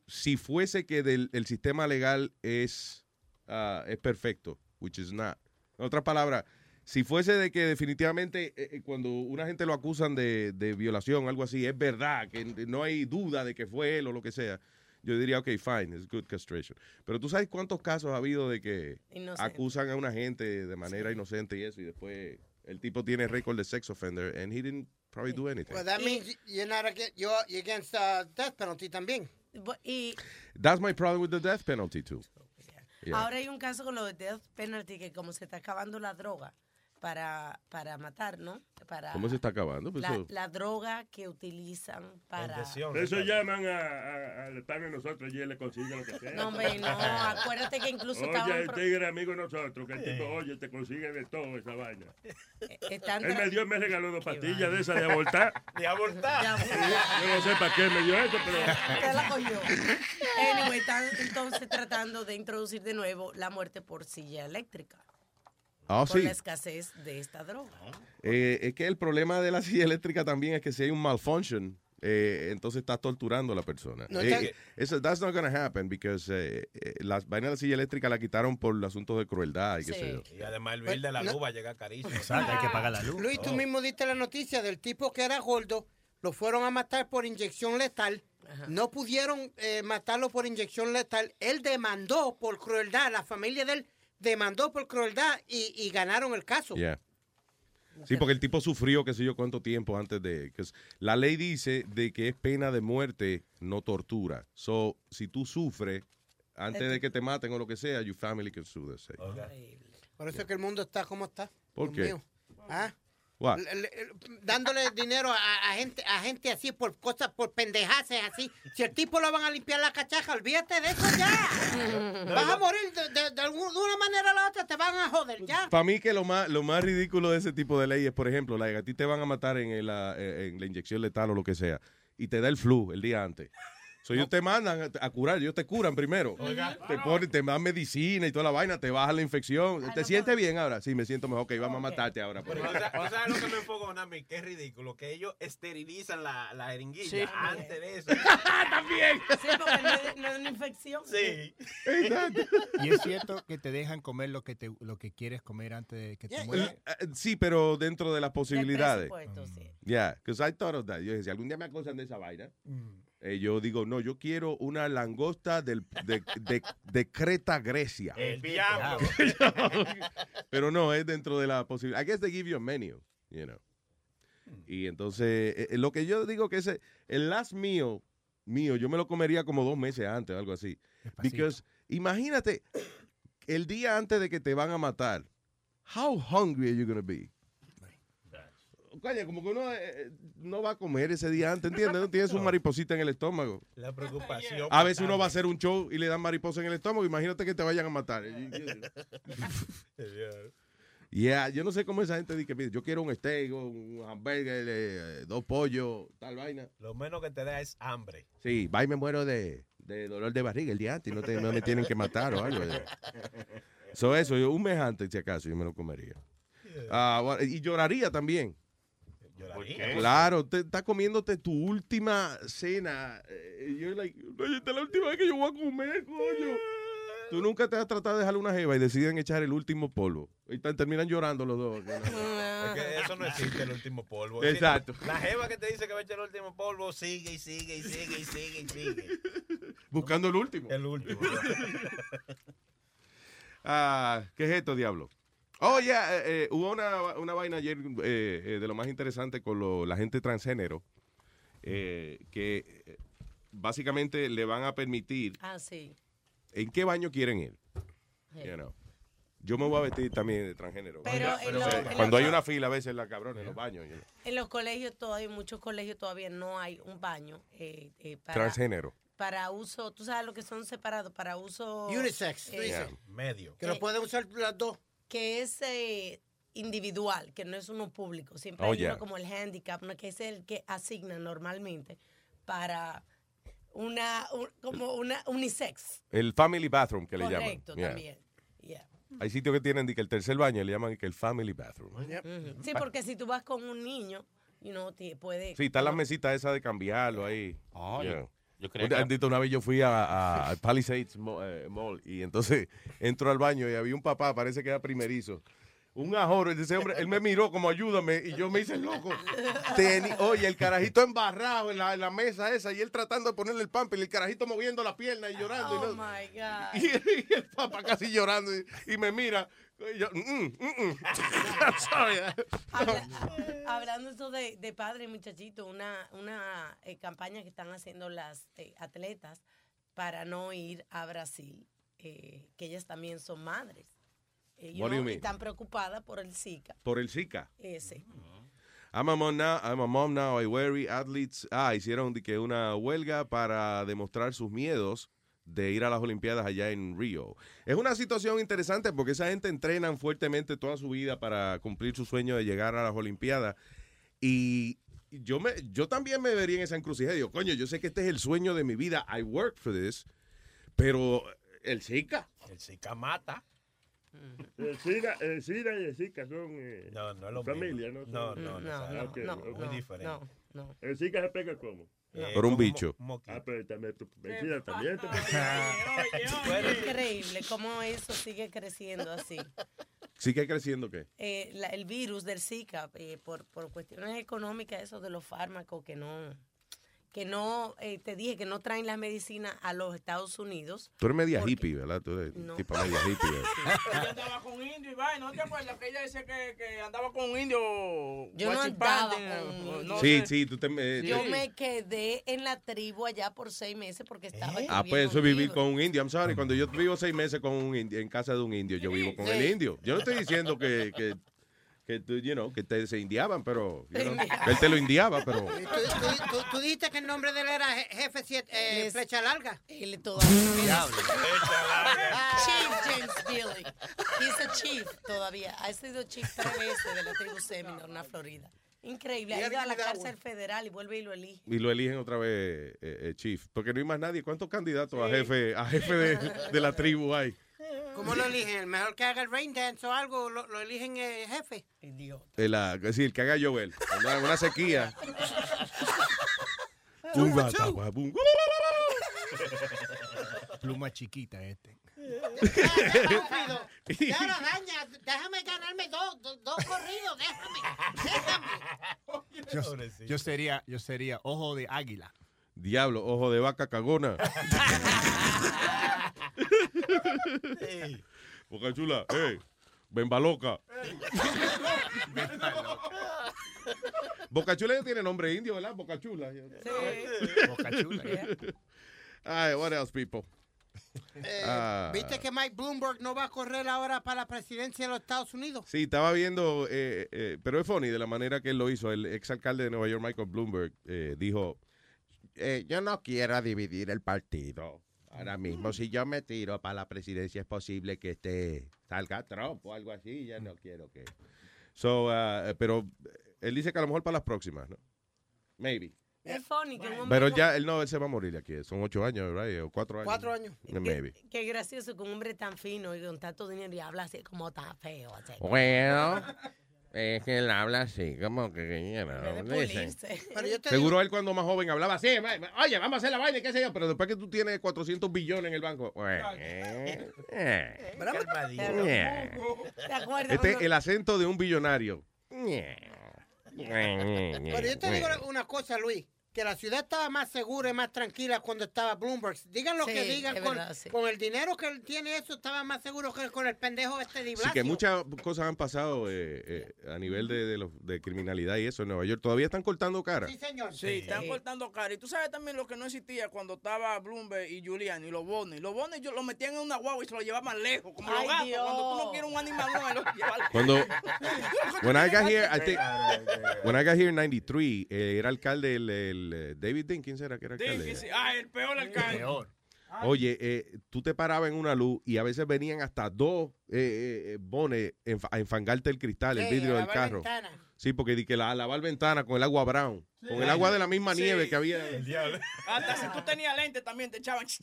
si fuese que del, el sistema legal es, ah, es perfecto, which is not. En otras palabras, si fuese de que definitivamente eh, eh, cuando una gente lo acusan de, de violación, algo así, es verdad, que no hay duda de que fue él o lo que sea, yo diría, ok, fine, it's good castration. Pero tú sabes cuántos casos ha habido de que Inocente. acusan a una gente de manera inocente y eso, y después el tipo tiene récord de sex offender and he didn't probably do anything. Well, that means you're not against, you're, you're against uh, death penalty también. Y That's my problem with the death penalty too. Yeah. ahora hay un caso con lo de death penalty que como se está acabando la droga para, para matar, ¿no? Para ¿Cómo se está acabando? Pues la, eso- la droga que utilizan para... Eso llaman a, a, al pan de nosotros y él le consigue lo que sea. No, hombre, no, acuérdate que incluso Oye, estaban pro- tigre amigo de nosotros, que el tipo, oye, te consigue de todo esa vaina. están Él tra- me dio, me regaló dos pastillas de esas de abortar. De abortar. Yo no sé para qué me dio eso, pero... Te la cogió. Anyway, están entonces tratando de introducir de nuevo la muerte por silla eléctrica. Ah, por sí. la escasez de esta droga. Eh, es que el problema de la silla eléctrica también es que si hay un malfunction, eh, entonces estás torturando a la persona. No, Eh, eh, eso, that's not gonna happen because eh, eh, las vainas de la silla eléctrica la quitaron por asuntos de crueldad y qué sé yo. Y además el bill de la No. luz va a llegar carísimo. Exacto, hay que pagar la luz. Luis, tú Oh. mismo diste la noticia del tipo que era gordo, lo fueron a matar por inyección letal. No pudieron eh, matarlo por inyección letal. Él demandó por crueldad. La familia de él demandó por crueldad y, y ganaron el caso. Yeah. Sí, porque el tipo sufrió qué sé yo cuánto tiempo antes de... la ley dice de que es pena de muerte, no tortura. So, si tú sufres antes de que te maten o lo que sea, your family can sue the. Por eso es que el mundo está como está. ¿Por Dios qué? mío. ¿Ah? What? Dándole dinero a, a gente a gente así por cosas por pendejaces así si el tipo lo van a limpiar la cachaja olvídate de eso ya vas a morir de, de- de algún- de una manera o la otra te van a joder ya Para mí que lo más, lo más ridículo de ese tipo de leyes, por ejemplo, la que a ti te van a matar en, el, ah, eh, en la inyección letal o lo que sea, y te da el flu el día antes. So, ellos te mandan a, a curar, ellos te curan primero. Te ponen, te dan medicina y toda la vaina, te bajan la infección. ¿Te sientes bien ahora? Sí, me siento mejor. Ok, vamos a matarte ahora. Pero, o sea, o sea, lo que me enfoco a mí, que es ridículo, que ellos esterilizan la, la jeringuilla Sí. antes de eso. También. Sí, porque no es, no es una infección. Sí. Y es cierto que te dejan comer lo que te, lo que quieres comer antes de que te Yeah, mueras. Eh, Sí, pero dentro de las posibilidades. presupuesto, sí. Yeah, because I thought of that. Yo decía, algún día me acusan de esa vaina. Eh, yo digo, no, yo quiero una langosta del, de, de, de Creta, Grecia. El diablo. Pero no, es dentro de la posibilidad. I guess they give you a menu, you know. Y entonces, eh, eh, lo que yo digo que ese, el last meal mío, yo me lo comería como dos meses antes, algo así. Despacito. Because, imagínate, el día antes de que te van a matar, how hungry are you going to be? Coño, como que uno eh, no va a comer ese día antes, ¿entiendes? No tiene su mariposita en el estómago. La preocupación. A veces uno va a hacer un show y le dan mariposa en el estómago. Imagínate que te vayan a matar. Yeah, yo no sé cómo esa gente dice que yo quiero un steak, un hamburger, eh, dos pollos, tal vaina. Lo menos que te da es hambre. Sí, va y me muero de, de dolor de barriga el día antes y no, te- no me tienen que matar o algo. So, eso, yo, un mes antes, si acaso, yo me lo comería. Bueno, y lloraría también. Lloraría. Claro, te, estás comiéndote tu última cena. eh, y yo, like, "Oye, esta es la última vez que yo voy a comer, coño. Tú nunca te has tratado de dejar una jeva y deciden echar el último polvo. Y terminan llorando los dos. Es que eso no existe el último polvo. Exacto. La jeva que te dice que va a echar el último polvo sigue y sigue y sigue y sigue y sigue. Buscando el último. El último. Ah, ¿Qué es esto, diablo? Oh, ya, eh, eh, hubo una, una vaina ayer eh, eh, de lo más interesante con lo- la gente transgénero, eh, que básicamente le van a permitir Ah, sí. en qué baño quieren ir. Sí. You know. Yo me voy a vestir también de transgénero. Pero cuando hay una fila a veces la cabrona en los baños. you know. En los colegios todavía, en muchos colegios todavía no hay un baño eh, eh, para, Transgénero. para uso, tú sabes lo que son separados, para uso... Unisex, eh, dices. Medio. Que lo pueden usar las dos. Que es eh, individual, que no es uno público. Siempre Oh, hay yeah. uno como el handicap, ¿no? que es el que asignan normalmente para una, un- como una unisex. El family bathroom que le llaman. Correcto, también. Yeah. Hay sitios que tienen di que el tercer baño le llaman que el family bathroom. Ujú. Sí, porque si tú vas con un niño, you know, te puede... Sí, están las mesitas esas de cambiarlo ahí. Oh, Yeah. Yo- Una, que- bendito, una vez yo fui a, a- al Palisades eh, Mall y entonces entro al baño y había un papá, parece que era primerizo. Un ajoro, y ese hombre, él me miró como ayúdame y yo me hice loco. Teni- oye, el carajito embarrado en la, en la mesa esa y él tratando de ponerle el pamper y el carajito moviendo la pierna y llorando. y Oh, no- my God. y, y el papá casi llorando y, y me mira. Yo, "Mm, mm, mm". I'm sorry. Habla- hablando eso de, de padre muchachito, una, una eh, campaña que están haciendo las eh, atletas para no ir a Brasil, eh, que ellas también son madres. Mean? están preocupadas por el Zika. Por el Zika. Ese. I'm a mom now, I'm a mom now, I worry athletes. Ah, hicieron que una huelga para demostrar sus miedos de ir a las Olimpiadas allá en Río. Es una situación interesante porque esa gente entrenan fuertemente toda su vida para cumplir su sueño de llegar a las Olimpiadas. Y yo, me, yo también me vería en esa encrucijada. Digo, coño, yo sé que este es el sueño de mi vida. I work for this. Pero el Zika. El Zika mata. El SIDA, el SIDA y el Zika son eh, No, no es lo familia, mismo. ¿no? No, no, No, no. Muy no, diferente. no, no. El Zika se pega como. Eh, Por un bicho. Ah, pero también, el SIDA también. te- Increíble cómo eso sigue creciendo así. ¿Sigue creciendo qué? Eh, la- el virus del Zika, eh, por, por cuestiones económicas, eso de los fármacos que no, que no, eh, te dije que no traen la medicina a los Estados Unidos. Tú eres media Porque- hippie, ¿verdad? Tú eres No. tipo media hippie. Ella andaba con indio y vaina, ¿no te acuerdas? Que ella decía que, que andaba con un indio. Yo no andaba con un no sí, sé. sí, tú te... eh, Yo te- me quedé en la tribu allá por seis meses porque estaba Ah, pues eso es vivir con un indio. I'm sorry. Cuando yo vivo seis meses con un indio, en casa de un indio, yo vivo con el Sí. indio. Yo no estoy diciendo que, que, que, tú, you know, que te, se indiaban, pero... you know, él te lo indiaba, pero... ¿Tú, tú- tú- tú dijiste que el nombre de él era Je- jefe siete, eh, flecha larga. Él todavía. chief James Billy. He's a chief todavía. Ha sido chief tres veces de la tribu Seminole, en la Florida. Increíble. Ha ido a la cárcel federal y vuelve y lo elige. Y lo eligen otra vez eh, eh, chief. Porque no hay más nadie. ¿Cuántos candidatos a jefe a jefe de, de la tribu hay? ¿Cómo lo eligen? ¿El mejor que haga el rain dance o algo lo, lo eligen eh, jefe? Idiota. El, ah, sí, el que haga llover. Cuando hay una sequía. Un guatapabum. Pluma chiquita este. La daña. Déjame ganarme dos, dos, dos corridos. Déjame. Déjame. Yo, yo sería, yo sería ojo de águila. Diablo, ojo de vaca cagona. Boca chula, eh. Bemba loca. Boca chula ya tiene nombre indio, ¿verdad? Boca chula. Boca chula. Ay, what else, people? Eh, Ah. ¿Viste que Mike Bloomberg no va a correr ahora para la presidencia de los Estados Unidos? Sí, estaba viendo, eh, eh, pero es funny de la manera que él lo hizo. El exalcalde de Nueva York, Michael Bloomberg, eh, dijo, eh, yo no quiero dividir el partido. Ahora mismo, si yo me tiro para la presidencia, es posible que este salga Trump o algo así. Ya no quiero que... So, ah, pero él dice que a lo mejor para las próximas, ¿no? Maybe. Es funny que un hombre Pero ya, él no, él se va a morir aquí. Son ocho años, right? O cuatro años. Cuatro años. Eh, Maybe. Qué gracioso que un hombre tan fino y con tanto dinero y habla así como tan feo. así. Bueno, es que él habla así, como que... Pero yo te Seguro él cuando más joven hablaba así, "Ma- ma- oye, vamos a hacer la vaina, y qué sé yo, pero después que tú tienes 400 billones en el banco, bueno, eh, eh, Calmadito. eh. ¿Te acuerdas? Este cuando- el acento de un billonario. Pero yo te digo una cosa, Luis, que la ciudad estaba más segura y más tranquila cuando estaba Bloomberg. Digan lo Sí, que digan, con, verdad, sí. con el dinero que él tiene eso, estaba más seguro que con el pendejo este de Sí, Blasio. que muchas cosas han pasado eh, eh, a nivel de, de, los- de criminalidad y eso en Nueva York. Todavía están cortando cara. Sí, señor. Sí, están cortando cara. Y tú sabes también lo que no existía cuando estaba Bloomberg y Giuliani, los bones. Los bones yo los metían en una guagua y se los llevaban lejos, como los Ay, gatos. Dios. Cuando tú no quieres un animal, no, los llevas. Cuando when I got here, I think when I got here in 93, eh, era alcalde el, el, eh, David Dean, ¿quién será que era alcalde? Difícil. Ah, el peor alcalde. Peor. Oye, eh, tú te parabas en una luz y a veces venían hasta dos eh, bones a enfangarte el cristal, el Sí, vidrio a del carro. ventana. Sí, porque di que la, lavar ventana con el agua brown, con el agua de la misma Sí. nieve que había. Hasta si tú tenías lentes también te echaban.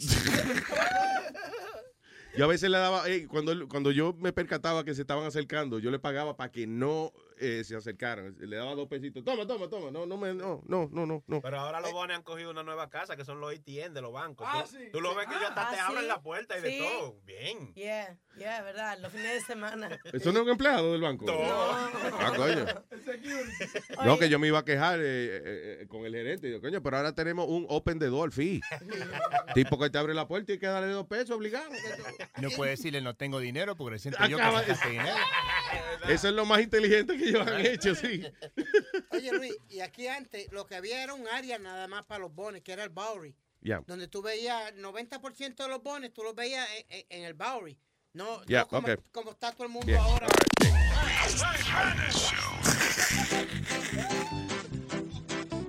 Yo a veces le daba, cuando, cuando yo me percataba que se estaban acercando, yo le pagaba para que no eh, se acercaran. Le daba dos pesitos. Toma, toma, toma. No, no, me, no, no, no, no, no. Pero ahora los bones han cogido una nueva casa que son los ATM de los bancos. Ah, tú, sí, tú lo ves que ya hasta Ah, te sí. abren la puerta y de todo. Bien. Yeah, yeah, verdad, los fines de semana. ¿Eso no es un empleado del banco? Ah, coño. No, que yo me iba a quejar eh, eh, eh, con el gerente. Digo, coño, pero ahora tenemos un open the door fee. tipo que te abre la puerta y hay que darle dos pesos obligado. No puede decirle no tengo dinero porque siento yo que dinero. Eso es lo más inteligente que ellos han hecho, sí. Oye, Luis, y aquí antes lo que había era un área nada más para los bones, que era el Bowery. Ya. Donde tú veías 90% de los bones, tú los veías en, en- en el Bowery. No, Ya, no como, ok. como está todo el mundo Bien. ahora.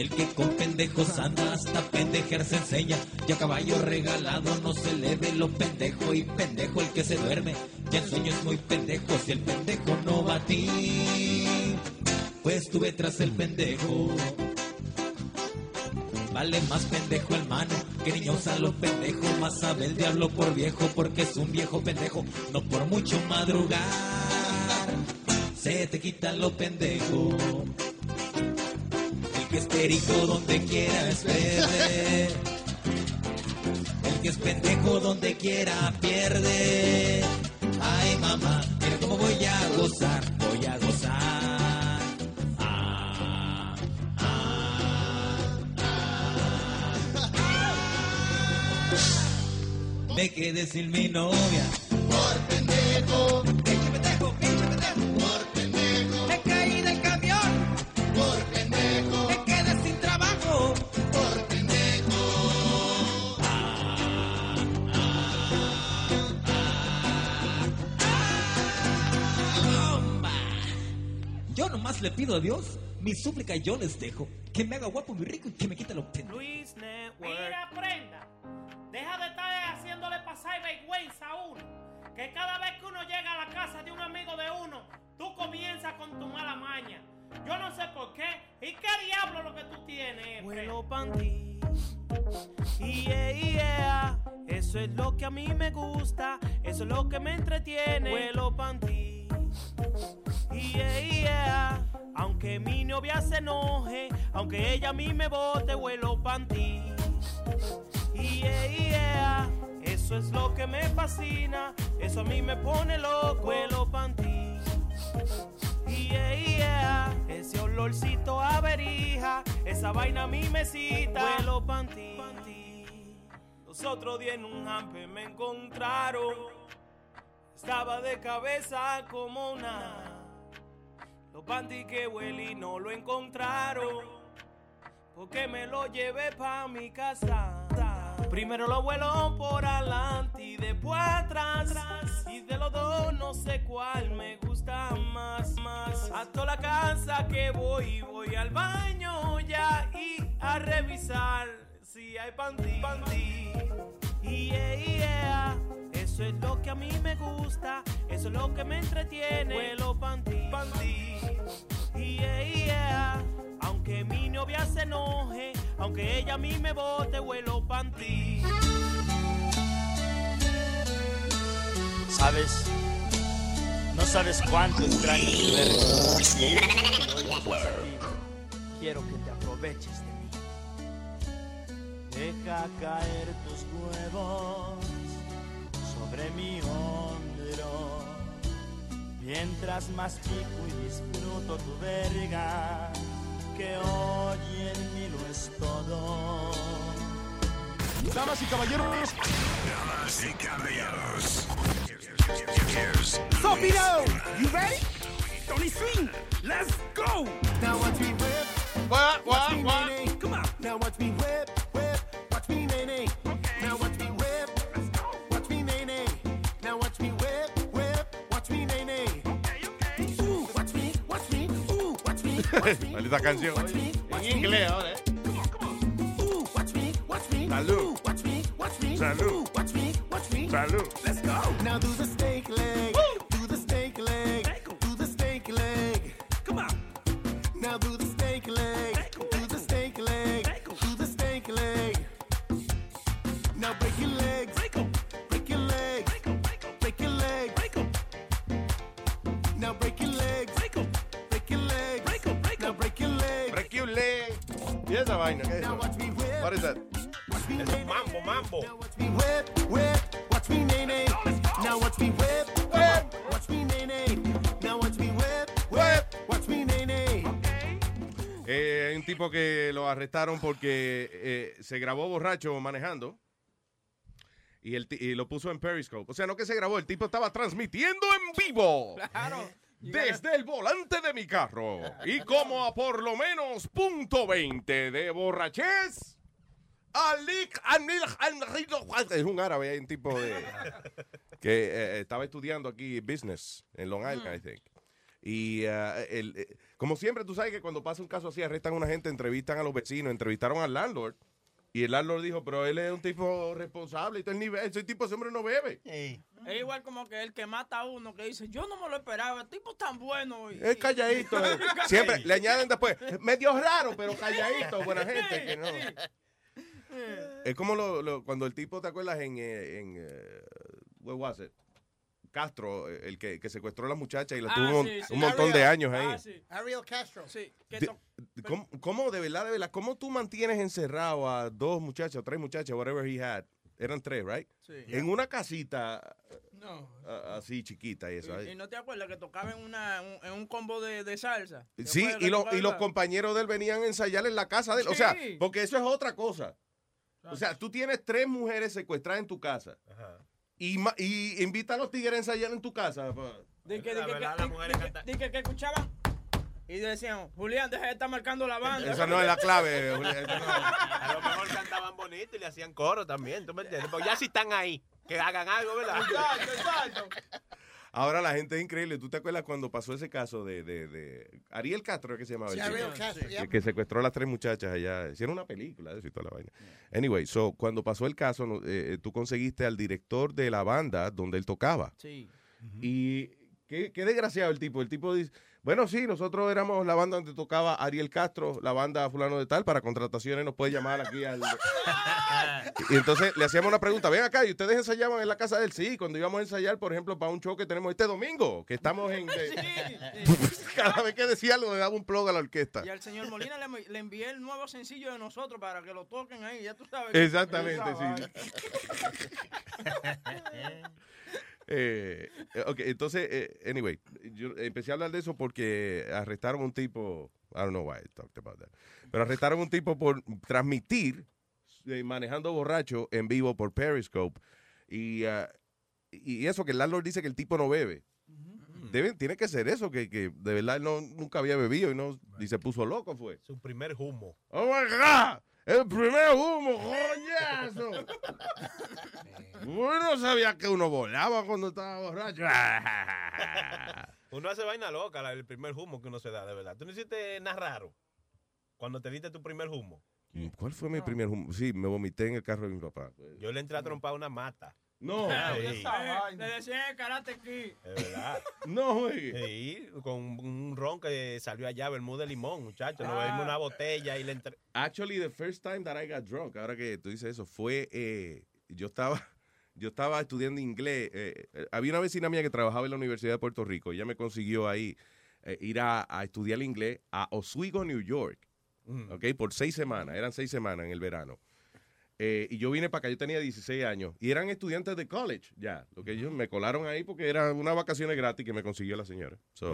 El que con pendejos anda hasta pendejear se enseña. Y a caballo regalado no se le ve lo pendejo. Y pendejo el que se duerme. Ya en sueño es muy pendejo. Si el pendejo no va a ti, pues tuve tras el pendejo. Vale más pendejo el mano que niño usa lo pendejo. Más sabe el diablo por viejo porque es un viejo pendejo. No por mucho madrugar, se te quita lo pendejo. El que es perico donde quiera es verde. El que es pendejo donde quiera pierde. Ay mamá, mira cómo voy a gozar, voy a gozar. Me quedé sin mi novia. Le pido a Dios mi súplica yo les dejo que me haga guapo, muy rico y que me quite los pendejos. Luis Network. Mira, prenda. Deja de estar haciéndole pasar vergüenza a uno. Que cada vez que uno llega a la casa de un amigo de uno, tú comienzas con tu mala maña. Yo no sé por qué. ¿Y qué diablo lo que tú tienes? Vuelo panty. Yeah, yeah. Eso es lo que a mí me gusta. Eso es lo que me entretiene. Vuelo panty. Yeah, yeah. Aunque mi novia se enoje, aunque ella a mí me bote, vuelo panty. Yeah, yeah. Eso es lo que me fascina, eso a mí me pone loco. Huelo panty. Yeah, yeah. Ese olorcito a verija, esa vaina a mí me cita. Huelo panty. Los otros días en un hampe me encontraron. Estaba de cabeza como una. Los panty que huele y no lo encontraron. Porque me lo llevé pa' mi casa. Primero lo vuelo por adelante y después atrás. Y de los dos no sé cuál me gusta más, más. A toda la casa que voy, voy al baño ya y a revisar si hay panty, panty. Yeah, yeah. Eso es lo que a mí me gusta, eso es lo que me entretiene. Vuelo panty, panty. Yeah, yeah. Aunque mi novia se enoje, aunque ella a mí me bote, vuelo panty. ¿Sabes? No sabes cuánto extraño tu. Quiero que te aproveches de mí. Deja caer tus huevos sobre mi hombro. Mientras mastico y disfruto tu verga, que hoy en mí lo es todo. Damas y caballeros. Damas y caballeros. Here's Sopito, you ready? Tony swing, let's go. Now watch me whip. What, Watch me nay-nay. Come on. Now watch me whip, whip. Watch me nay-nay. Maldita canción. Watch me, watch En inglés ahora, eh. Ooh, watch me, watch me. Salud. Ooh, watch me, watch me. Salud. Ooh, watch me, watch me. Salud. Let's go. Now do the snake leg. Esa vaina? ¿Qué es eso? What is that? Mambo, mambo. Nay. Eh, hay un tipo que lo arrestaron porque eh, se grabó borracho manejando y, el y lo puso en Periscope. O sea, no que se grabó, el tipo estaba transmitiendo en vivo. Claro. Desde el volante de mi carro. Y como a por lo menos punto 20 de borrachez. Alik Es un árabe, hay un tipo de. que eh, estaba estudiando aquí business en Long Island, I think. Y eh, el, eh, como siempre, tú sabes que cuando pasa un caso así, arrestan a una gente, entrevistan a los vecinos, entrevistaron al landlord. Y el landlord dijo, pero él es un tipo responsable y todo el nivel. Ese tipo, hombre no bebe. Es igual como que el que mata a uno que dice, yo no me lo esperaba, el tipo tan bueno. y- Es calladito. eh. Siempre le añaden después, medio raro, pero calladito, buena gente. Que no. Es como lo, lo- cuando el tipo, ¿te acuerdas? En, eh, en eh, what was it? Castro, eh, el que, que secuestró a la muchacha y la Ah, tuvo un, sí, sí. un montón de años ahí. Ah, sí. Ariel Castro. Sí. De- ¿Cómo, cómo, de verdad, de verdad, cómo tú mantienes encerrado a dos muchachas, tres muchachas, whatever he had? Eran tres, right? Sí. En una casita No. así chiquita y eso. Y, y ahí. no te acuerdas que tocaba en, una, un, en un combo de, de salsa. ¿Te Sí, y, lo- y los compañeros de él venían a ensayar en la casa de él. O sea, porque eso es otra cosa. O sea, tú tienes tres mujeres secuestradas en tu casa. Y, invita a los tigres a ensayar en tu casa. pa. Di que, que- que- y decían, Julián, deja de estar marcando la banda. Esa no es la clave, Julián, no. A lo mejor cantaban bonito y le hacían coro también, ¿tú me entiendes? Porque ya si están ahí, que hagan algo, ¿verdad? Exacto, exacto. Ahora la gente es increíble. ¿Tú te acuerdas cuando pasó ese caso de, de, de Ariel Castro, que se llamaba? Sí? Ariel Castro, que, yep. que secuestró a las tres muchachas allá. Hicieron una película de eso y toda la vaina. Anyway, so, cuando pasó el caso, no, eh, tú conseguiste al director de la banda donde él tocaba. Sí. Y qué, qué desgraciado el tipo. El tipo dice, bueno, sí, nosotros éramos la banda donde tocaba Ariel Castro, la banda fulano de tal, para contrataciones nos puede llamar aquí al... y entonces le hacíamos una pregunta, ven acá, ¿y ustedes ensayaban en la casa de él? Sí, cuando íbamos a ensayar, por ejemplo, para un show que tenemos este domingo, que estamos en... Cada vez que decía algo le daba un plug a la orquesta. Y al señor Molina le, le envié el nuevo sencillo de nosotros para que lo toquen ahí, ya tú sabes. Exactamente, sí. Eh, eh, ok, entonces, eh, anyway, yo empecé a hablar de eso porque arrestaron un tipo, I don't know why I talked about that, pero arrestaron un tipo por transmitir eh, manejando borracho en vivo por Periscope y, ah, y eso que el landlord dice que el tipo no bebe. Debe- tiene que ser eso, que, que de verdad él no, nunca había bebido y, no, y se puso loco, fue. Su primer humo. ¡Oh, my God! ¡El primer humo, coñazo! Uno no sabía que uno volaba cuando estaba borracho. Uno hace vaina loca, el primer humo que uno se da, de verdad. ¿Tú no hiciste nada raro cuando te diste tu primer humo? ¿Cuál fue mi primer humo? Sí, me vomité en el carro de mi papá. Yo le entré a trompar una mata. No. Sí. Le decían el karate aquí. Es verdad. No, güey. Sí, con un ron que salió allá, vermú de limón, muchachos. Nos Ah. bebimos una botella y le entré. Actually, the first time that I got drunk, ahora que tú dices eso, fue, eh, yo estaba, yo estaba estudiando inglés. eh, eh, había una vecina mía que trabajaba en la Universidad de Puerto Rico. Ella me consiguió ahí eh, ir a, a estudiar inglés a Oswego, New York. Mm. ¿ok? Por seis semanas, eran seis semanas en el verano. Eh, y yo vine para acá, yo tenía 16 años. Y eran estudiantes de college, ya. Lo que ellos me colaron ahí porque eran unas vacaciones gratis que me consiguió la señora. So,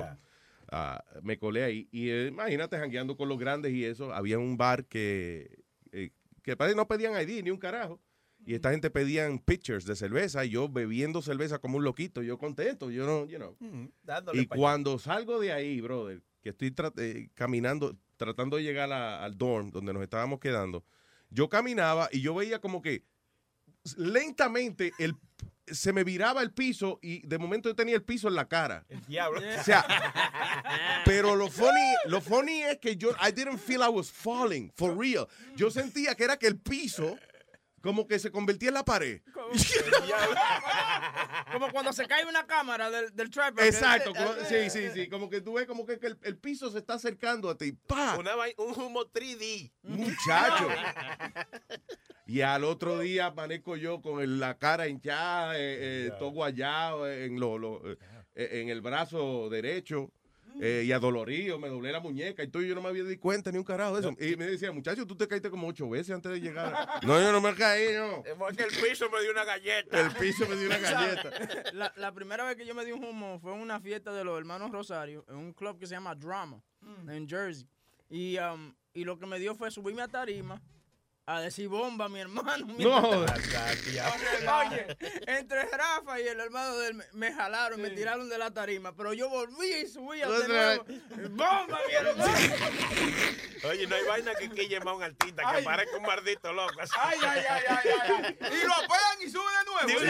ah, me colé ahí. Y eh, imagínate, jangueando con los grandes y eso. Había un bar que, eh, que no pedían ID ni un carajo. Y esta gente pedían pictures de cerveza y yo bebiendo cerveza como un loquito, yo contento, yo no, you know. Y allá. cuando salgo de ahí, brother, que estoy tra- eh, caminando, tratando de llegar a- al dorm donde nos estábamos quedando, yo caminaba y yo veía como que lentamente el, se me viraba el piso y de momento yo tenía el piso en la cara. El diablo. O sea, pero lo funny, lo funny es que yo, I didn't feel I was falling, for real. Yo sentía que era que el piso como que se convertía en la pared. Como cuando se cae una cámara del, del trapper. Exacto, como- sí, sí, sí, como que tú ves como que, que el, el piso se está acercando a ti. ¡Pa! Una un humo 3D. Muchacho. Y al otro día amanezco yo con el- la cara hinchada, eh, eh, todo guayado en, lo, lo- eh, eh, en el brazo derecho. Eh, y adolorido, me doblé la muñeca y todo, y yo no me había dado cuenta ni un carajo de eso. Y me decía, muchacho, tú te caíste como ocho veces antes de llegar. no, yo no me caí, no. Es porque el piso me dio una galleta. El piso me dio una galleta. La, la primera vez que yo me di un humo fue en una fiesta de los hermanos Rosario, en un club que se llama Drama, en Jersey. Y, um, y lo que me dio fue subirme a tarima a decir bomba a mi hermano. No. Oye, entre Rafa y el hermano de él me, jalaron, me tiraron de la tarima, pero yo volví y subí a nuevo. ¡Bomba, mi hermano! Oye, no hay vaina que quille más un artista que Ay. parezca un maldito loco. así. Ay, ay, ay, ay, ay, ay. Y lo apagan y suben de nuevo. Sí,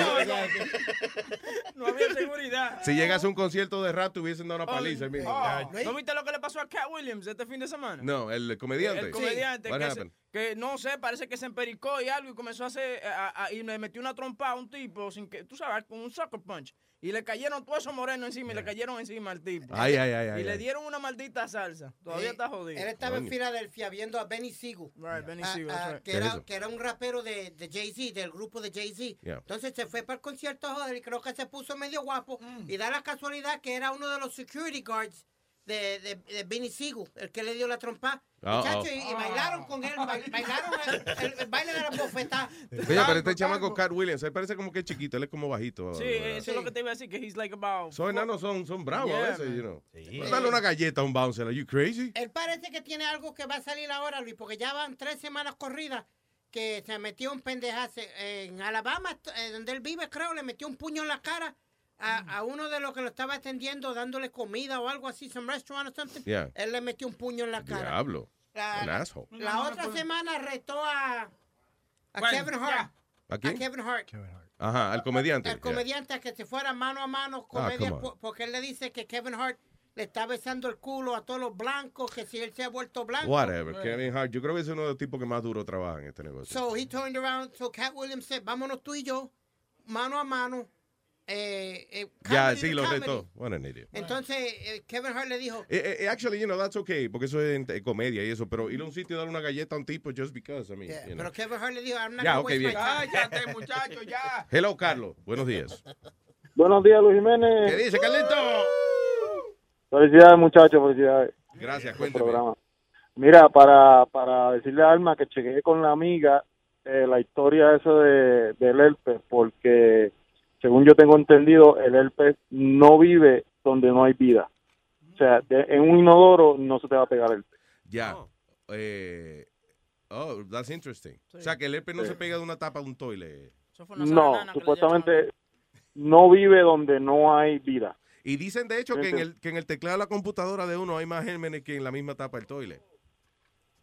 No, no había seguridad. Si llegas a un concierto de rap, te hubiesen dado una paliza. Oh, ¿No viste lo que le pasó a Cat Williams este fin de semana? No, el comediante. El comediante What que, se- happened? Que no sé, parece que se empericó y algo y comenzó a hacer a- a- y le metió una trompa a un tipo sin que, tú sabes, con un sucker punch. Y le cayeron todos esos morenos encima y le cayeron encima al tipo. Ay, ay, ay, ay, Y le ay. dieron una maldita salsa. Todavía Eh, está jodido. Él estaba en. Filadelfia viendo a Benny Siegel. Benny Siegel, ah, that's right. que, ¿Qué es era, que era un rapero de, de Jay-Z, del grupo de Jay-Z. Yeah. Entonces se fue para el concierto, joder, y creo que se puso medio guapo. Y da la casualidad que era uno de los security guards de, de, de Benny Siegel, el que le dio la trompa. Oh, Muchacho, oh. y, y bailaron con él, ba- bailaron el, el- el baile de la bofetada. Oye, pero este chamaco Cat Williams, él parece como que es chiquito, él es como bajito. Sí, ¿verdad? eso es lo que te iba a decir, que he's like about... Son enanos, son, son bravos Yeah, a veces, man. you know. Sí. No Dale una galleta a un bouncer, are you crazy? Él parece que tiene algo que va a salir ahora, Luis, porque ya van tres semanas corridas que se metió un pendejazo en Alabama, eh, donde él vive, creo, le metió un puño en la cara a, a uno de los que lo estaba atendiendo, dándole comida o algo así, some restaurant or something. Yeah. Él le metió un puño en la cara. Diablo. La, la otra semana retó a, a Bueno, Kevin Hart. ¿A A quién? Kevin Hart. Ajá, al comediante. El comediante a que se fuera mano a mano Ah, comedia po- porque él le dice que Kevin Hart le está besando el culo a todos los blancos, que si él se ha vuelto blanco. Whatever. Kevin Hart, yo creo que es uno de los tipos que más duro trabaja en este negocio. So he turned around, so Cat Williams said, vámonos tú y yo, mano a mano. Eh, eh, ya, sí, lo retó. What an idiot. Entonces eh, Kevin Hart le dijo, Eh, eh, actually, you know, that's okay, porque eso es en- en comedia y eso, pero ir a un sitio y darle una galleta a un tipo just because, I mean, yeah, you know. pero Kevin Hart le dijo, I'm not Ya, gonna ok, waste bien. Cállate, muchacho, ya. Hello, Carlos. Buenos días. Buenos días, Luis Jiménez. ¿Qué dice, Carlito? Felicidades, muchachos, felicidades. Gracias, Buen cuéntame. programa. Mira, para, para decirle a Alma que chequeé con la amiga eh, la historia eso de, del herpes, porque según yo tengo entendido, el herpes no vive donde no hay vida. O sea, de- en un inodoro no se te va a pegar el Ya. Eh, oh, that's interesting. O sea, que el herpes no Sí. se pega de una tapa de un toile. No, supuestamente no vive donde no hay vida. Y dicen, de hecho, que en, el, que en el teclado de la computadora de uno hay más gérmenes que en la misma tapa del toile.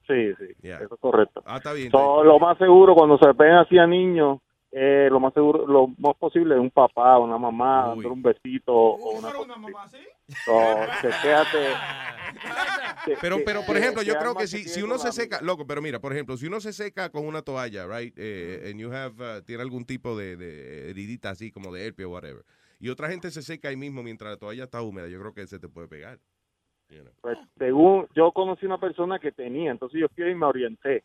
Sí, sí, Ya. eso es correcto. Ah, está bien. So, lo más seguro, cuando se ven así a niños, eh, lo más seguro, lo más posible un papá, una mamá, dándole un besito o una así. So, chequéate. Pero, pero por ejemplo, yo creo que si, si uno se seca, loco, pero mira, por ejemplo, si uno se seca con una toalla, right, eh, and you have, uh, tiene algún tipo de, de heridita así como de herpes o whatever, y otra gente se seca ahí mismo mientras la toalla está húmeda, yo creo que se te puede pegar. You know. Pues, según yo conocí una persona que tenía, entonces yo fui y me orienté.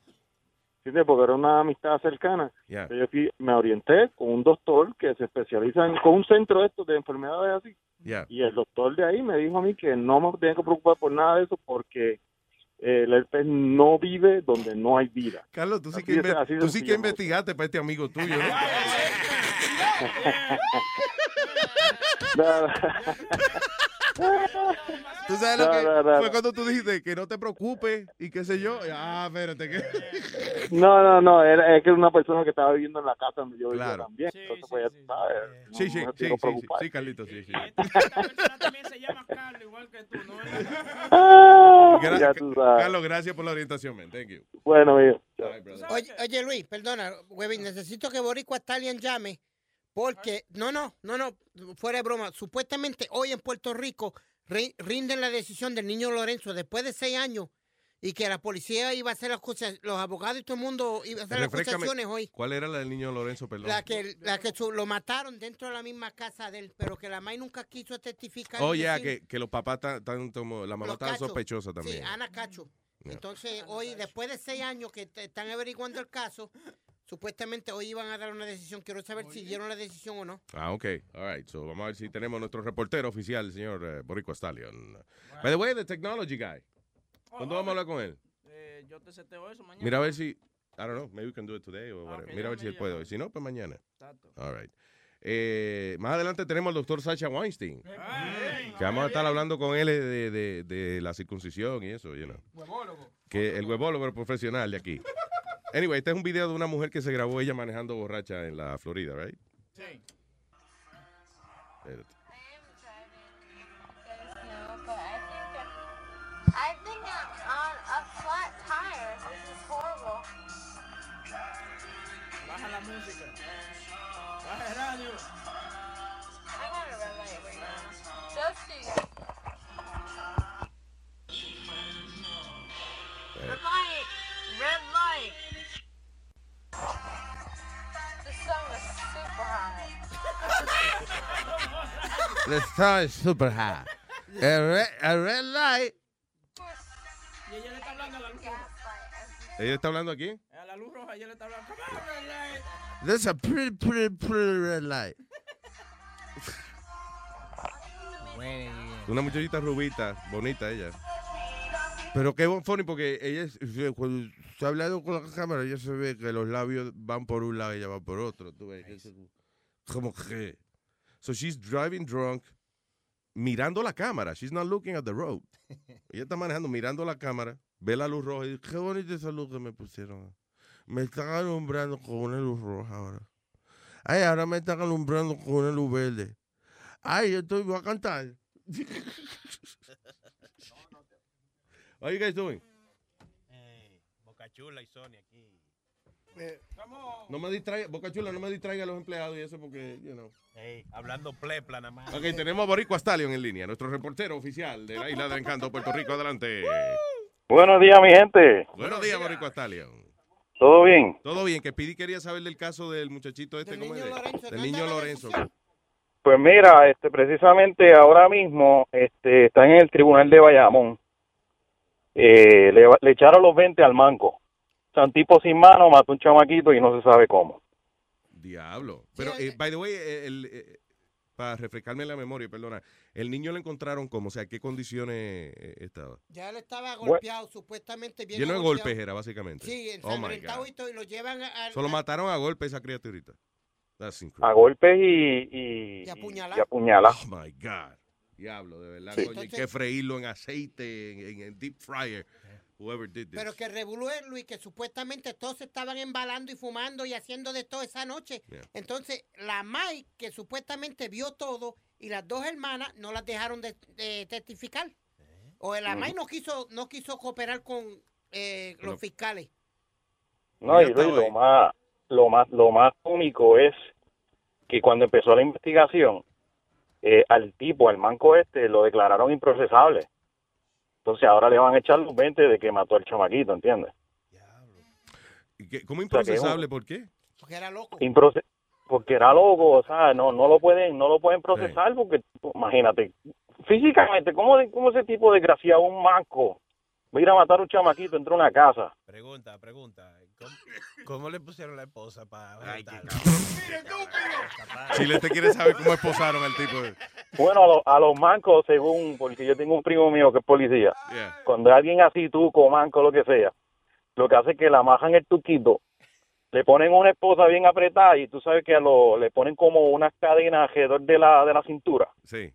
¿Entiendes? Porque era una amistad cercana. Yo fui, me orienté con un doctor que se especializa en, con un centro de estos de enfermedades así. Y el doctor de ahí me dijo a mí que no me tenía que preocupar por nada de eso porque eh, el herpes no vive donde no hay vida. Carlos, tú sí que, inve- tú sí que investigaste para este amigo tuyo, ¿no? Tú sabes lo No, que no, no, fue no. cuando tú dijiste que no te preocupes y qué sé yo. Ah, espérate que No, no, no, era, es que era una persona que estaba viviendo en la casa donde yo vivía Claro. también. Entonces, pues, ya tú sabes, no- Sí, sí, sí, sí, sí, sí, sí, sí. también se llama Carlos, igual que tú, ¿no? Ah, Gra- ya tú sabes. Carlos, gracias por la orientación, man. Thank you. Bueno, amigo. Oye, oye, Luis, perdona, Webin, necesito que Boricua Stallion llame porque, no, no, no, no, fuera de broma, supuestamente hoy en Puerto Rico ri- rinden la decisión del niño Lorenzo después de seis años y que la policía iba a hacer las cosas, los abogados y todo el mundo iba a hacer las acusaciones hoy. ¿Cuál era la del niño Lorenzo, perdón? La que, la que su- lo mataron dentro de la misma casa de él, pero que la May nunca quiso testificar. Oh, y ya, decir- que, que los papás están, están como, la mamá estaba sospechosa también. Sí, Ana Cacho. Entonces, hoy, después de seis años que te- están averiguando el caso, supuestamente hoy iban a dar una decisión. Quiero saber si dieron la decisión o no. Ah, ok. All right. So, vamos a ver si tenemos nuestro reportero oficial, el señor eh, Boricua Stallion. By the way, the technology guy. ¿Cuándo vamos a hablar con él? Eh, yo te seteo eso mañana. Mira a ver si, I don't know, maybe we can do it today or whatever. ok, Mira a ver si él puede hoy. Si no, pues mañana. Exacto. All right. Eh, más adelante tenemos al doctor Sacha Weinstein. Que vamos a estar hablando con él de, de- de la circuncisión y eso, you know. Que el huevólogo profesional de aquí. Anyway, este es un video de una mujer que se grabó ella manejando borracha en la Florida, right? Sí. Espérate. The sun is super hot. A red, a red light. Y ella le está hablando a la luz roja. ¿Ella está hablando aquí? A la luz roja ella le está hablando. Come on, red light. There's a pretty, pretty, pretty red light. Una muchachita rubita, bonita ella. Pero qué bon- funny porque ella, es- cuando se ha hablado con la cámara, ella se ve que los labios van por un lado y ella va por otro. Tú ves, como que. So she's driving drunk, mirando la cámara. She's not looking at the road. Ella está manejando, mirando la cámara, ve la luz roja y dice, qué bonita esa luz que me pusieron. Me están alumbrando con una luz roja ahora. Ay, ahora me están alumbrando con una luz verde. Ay, yo estoy, voy a cantar. What are you guys doing? Boca Chula y Sony No me distraiga, Boca Chula, no me distraiga a los empleados y eso porque, you know. Ey, hablando plepla nada más. Ok, tenemos a Boricua Stallion en línea, nuestro reportero oficial de la isla de Encanto, Puerto Rico. Adelante. Buenos días, mi gente. Buenos días, Boricua Stallion. ¿Todo bien? Todo bien, que Pidi quería saber del caso del muchachito este, ¿cómo es? Del niño Lorenzo. Pues mira, este, precisamente ahora mismo este, está en el tribunal de Bayamón. Eh, le, le echaron los 20 al manco. Sea, un tipo sin mano mató a un chamaquito y no se sabe cómo. Diablo. Pero, eh, by the way, eh, el, eh, para refrescarme la memoria, perdona, el niño lo encontraron como, o sea, ¿qué condiciones eh, estaba? Ya él estaba golpeado, supuestamente bien Lleno de golpes era, básicamente. Sí, Oh, my ensangrentado God. y todo, y lo llevan a... a- Solo mataron a golpe esa criaturita. That's a golpes y, y, y apuñalar. Oh my God. Diablo, de verdad. Sí. coño, hay que freírlo en aceite, en- en deep fryer. Whoever did this. Pero que revolú Luis, que supuestamente todos se estaban embalando y fumando y haciendo de todo esa noche. Yeah. Entonces, la Mai, que supuestamente vio todo, y las dos hermanas no las dejaron de, de testificar. O la. Mai no quiso, no quiso cooperar con eh, los fiscales. No, y Luis, lo más, lo más, lo más cómico es que cuando empezó la investigación, eh, al tipo, al manco este, lo declararon improcesable. Entonces ahora le van a echar los 20 de que mató al chamaquito, ¿entiendes? ¿Y qué- ¿Cómo O sea, que es un- improcesable? ¿Por qué? Porque era loco. Improce- porque era loco, o sea, no, no lo pueden, no lo pueden procesar porque, imagínate, físicamente, ¿cómo, de- cómo ese tipo desgraciado, un manco, va a ir a matar a un chamaquito dentro de una casa? Pregunta, pregunta. ¿Cómo, cómo le pusieron la esposa para Chile te quiere saber cómo esposaron al tipo. de- Bueno, a, lo- a los mancos, según, porque yo tengo un primo mío que es policía, Yeah. cuando alguien así, tuco, manco, lo que sea, lo que hace es que le amajan el tuquito, le ponen una esposa bien apretada y tú sabes que a lo, le ponen como unas cadenas alrededor de la, de la cintura. Sí.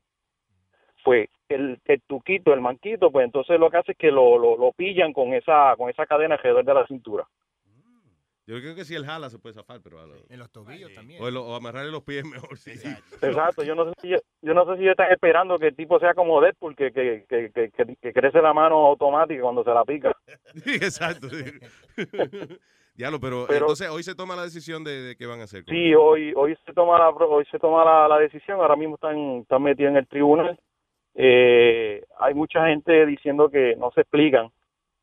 Pues el, el tuquito, el manquito, pues entonces lo que hace es que lo, lo, lo pillan con esa, con esa cadena alrededor de la cintura. Yo creo que si él jala se puede zafar, pero a lo- En los tobillos también. o, lo- o amarrarle los pies mejor. Sí. Exacto, yo no sé si yo, yo no sé si ellos están esperando que el tipo sea como Deadpool, que, que, que, que, que- que crece la mano automática cuando se la pica. Sí, exacto. sí. Diablo, pero, Pero- entonces hoy se toma la decisión de, de qué van a hacer. Sí, hoy hoy se toma la hoy se toma la, la decisión. Ahora mismo están están metidos en el tribunal. Eh, hay mucha gente diciendo que no se explican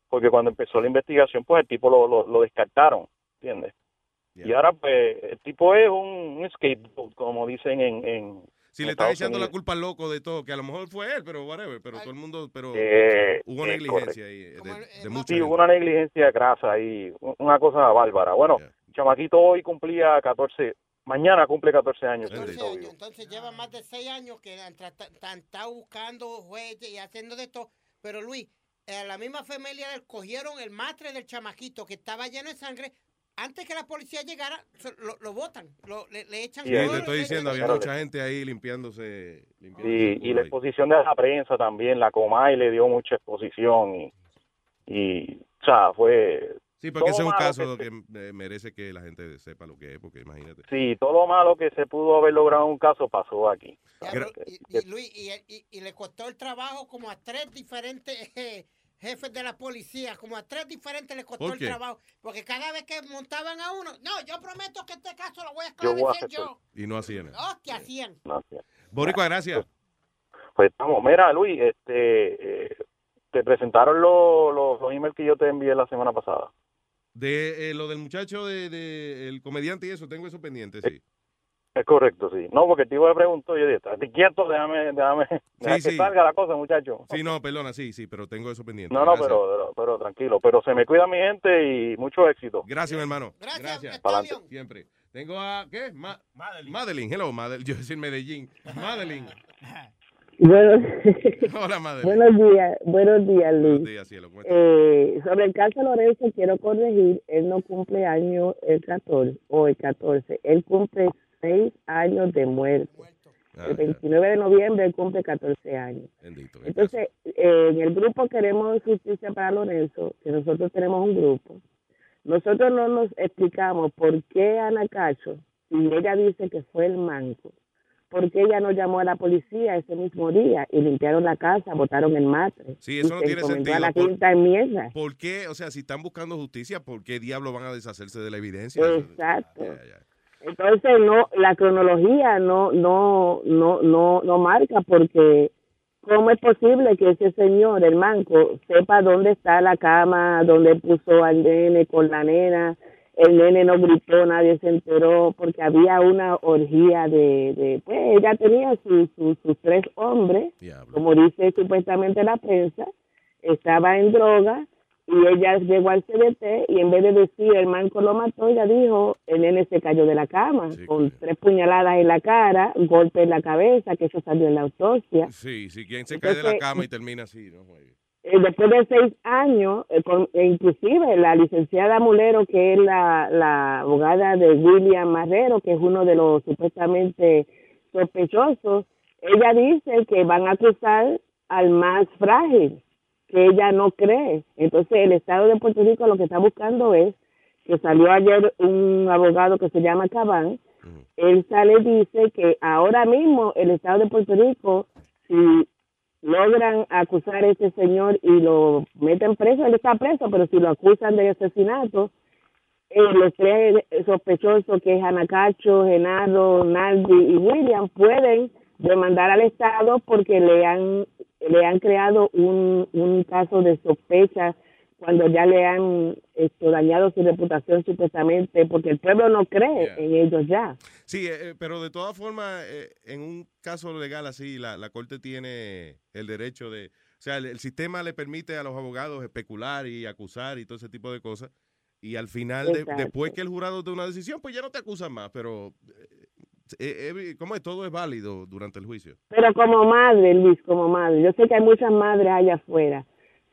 porque cuando empezó la investigación, pues el tipo lo, lo, lo descartaron, ¿entiendes? Y ahora pues el tipo es un, un scapegoat, como dicen en, en Si en le Estados echando la Unidos. culpa al loco de todo, que a lo mejor fue él, pero whatever, pero todo el mundo, pero Eh, hubo eh, negligencia ahí eh, de, de mucha Sí, gente. hubo una negligencia grasa y una cosa bárbara. Bueno, el chamaquito hoy cumplía 14, mañana cumple 14 años. Entonces, Bendito Dios. entonces lleva más de seis años que estado buscando jueces y haciendo de esto. Pero Luis, eh, la misma familia cogieron el matre del chamaquito que estaba lleno de sangre. Antes que la policía llegara, lo, lo botan, lo- le, le echan Sí, cloro, te estoy diciendo, había mucha gente ahí limpiándose. limpiándose Sí, y la ahí. exposición de la prensa también, la Comay le dio mucha exposición y, y o sea, fue... Sí, porque ese es un caso que que merece que la gente sepa lo que es, porque imagínate. Sí, todo lo malo que se pudo haber logrado en un caso pasó aquí. Y, y Luis, y, y- y le costó el trabajo como a tres diferentes eh, jefes de la policía, como a tres diferentes le costó ¿Por el trabajo. Porque cada vez que montaban a uno, no, yo prometo que este caso lo voy a esclarecer yo. Y no hacían. Hostia, hacían. Gracias. Boricua, gracias. Pues estamos, mira Luis, este, eh, te presentaron los, los, los emails que yo te envié la semana pasada. De eh, lo del muchacho, de, de el comediante y eso, tengo eso pendiente, sí. Es correcto, sí. No, porque el tipo me preguntó, yo dije, estate quieto, déjame, déjame, que sí. salga la cosa, muchacho. Sí, no, perdona, sí, sí, pero tengo eso pendiente. No, no, Gracias. pero, pero, pero tranquilo, pero se me cuida mi gente y mucho éxito. Gracias, mi hermano. Gracias. Pa'lante. Siempre. Tengo a, ¿qué? Ma- Madeline. Hello, Madeline. Yo decir Medellín. Madeline. Bueno, Hola, Madeline. buenos días, buenos días, Luis. Buenos días, cielo. Eh, sobre el caso Lorenzo, quiero corregir, él no cumple año el 14 o el 14, él cumple 6 años de muerte. Ah, El 29 de noviembre cumple 14 años. Bendito. Entonces, eh, en el grupo Queremos Justicia para Lorenzo, que nosotros tenemos un grupo, nosotros no nos explicamos por qué Ana Cacho, si ella dice que fue el manco, por qué ella no llamó a la policía ese mismo día y limpiaron la casa, botaron el matre. Sí, eso y no se tiene sentido. a la Por- quinta enmienda. ¿Por qué? O sea, si están buscando justicia, ¿por qué diablos van a deshacerse de la evidencia? Exacto. Entonces no, la cronología no, no, no, no, no marca porque cómo es posible que ese señor, el manco, sepa dónde está la cama, dónde puso al nene con la nena, el nene no gritó, nadie se enteró porque había una orgía de, de pues ella tenía su- su- sus tres hombres, como dice supuestamente la prensa, estaba en droga y ella llegó al CDT y en vez de decir el manco lo mató, ella dijo el nene se cayó de la cama con tres puñaladas en la cara, golpe en la cabeza, que eso salió en la autopsia. Sí, sí, quien se cae de la cama y termina así, ¿no? eh, después de seis años, eh, con- e inclusive la licenciada Mulero, que es la, la abogada de William Marrero, que es uno de los supuestamente sospechosos, ella dice que van a acusar al más frágil, que ella no cree. Entonces el Estado de Puerto Rico lo que está buscando es que salió ayer un abogado que se llama Cabán, él sale y dice que ahora mismo el Estado de Puerto Rico, si logran acusar a este señor y lo meten preso, él está preso, pero si lo acusan de asesinato, eh, los tres sospechosos que es Anacacho, Genaro, Naldi y William pueden demandar al Estado porque le han le han creado un, un caso de sospecha cuando ya le han esto, dañado su reputación supuestamente porque el pueblo no cree en ellos ya. Sí, eh, eh, pero de todas formas, eh, en un caso legal así, la, la corte tiene el derecho de... O sea, el, el sistema le permite a los abogados especular y acusar y todo ese tipo de cosas. Y al final, de- después que el jurado tome una decisión, pues ya no te acusan más. Pero, eh, eh, ¿cómo es? Todo es válido durante el juicio. Pero como madre, Luis, como madre, yo sé que hay muchas madres allá afuera.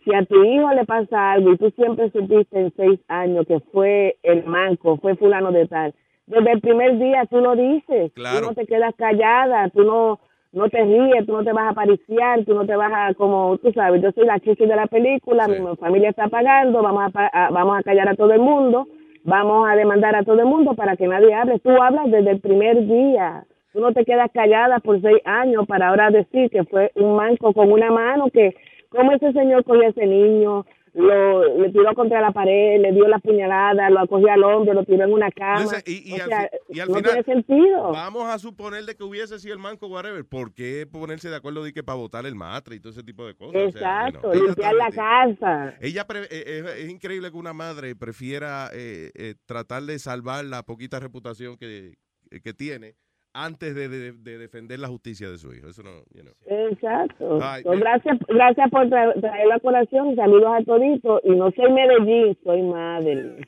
Si a tu hijo le pasa algo y tú siempre supiste en seis años que fue el manco, fue fulano de tal, desde el primer día tú lo dices, Claro. tú no te quedas callada, tú no no te ríes, tú no te vas a apariciar, tú no te vas a, como tú sabes, yo soy la chichi de la película, mi familia está pagando, vamos a, a- vamos a callar a todo el mundo, vamos a demandar a todo el mundo para que nadie hable. Tú hablas desde el primer día. Tú no te quedas callada por seis años para ahora decir que fue un manco con una mano que, ¿cómo ese señor a ese niño? Lo, le tiró contra la pared, le dio la puñalada, lo acogió al hombro, lo tiró en una cama. Y, y O al, sea, fi- y al no final, tiene sentido. vamos a suponer de que hubiese sido el manco, whatever. ¿Por qué ponerse de acuerdo de que para votar el matre y todo ese tipo de cosas? O sea, you Exacto, limpiar la casa. Ella pre- eh, eh, es increíble que una madre prefiera eh, eh, tratar de salvar la poquita reputación que, que tiene antes de, de- de defender la justicia de su hijo. Eso no, you know. Exacto. So, mira. gracias, gracias por tra- traer la colación. Saludos a toditos. Y no soy Medellín, soy Madeline.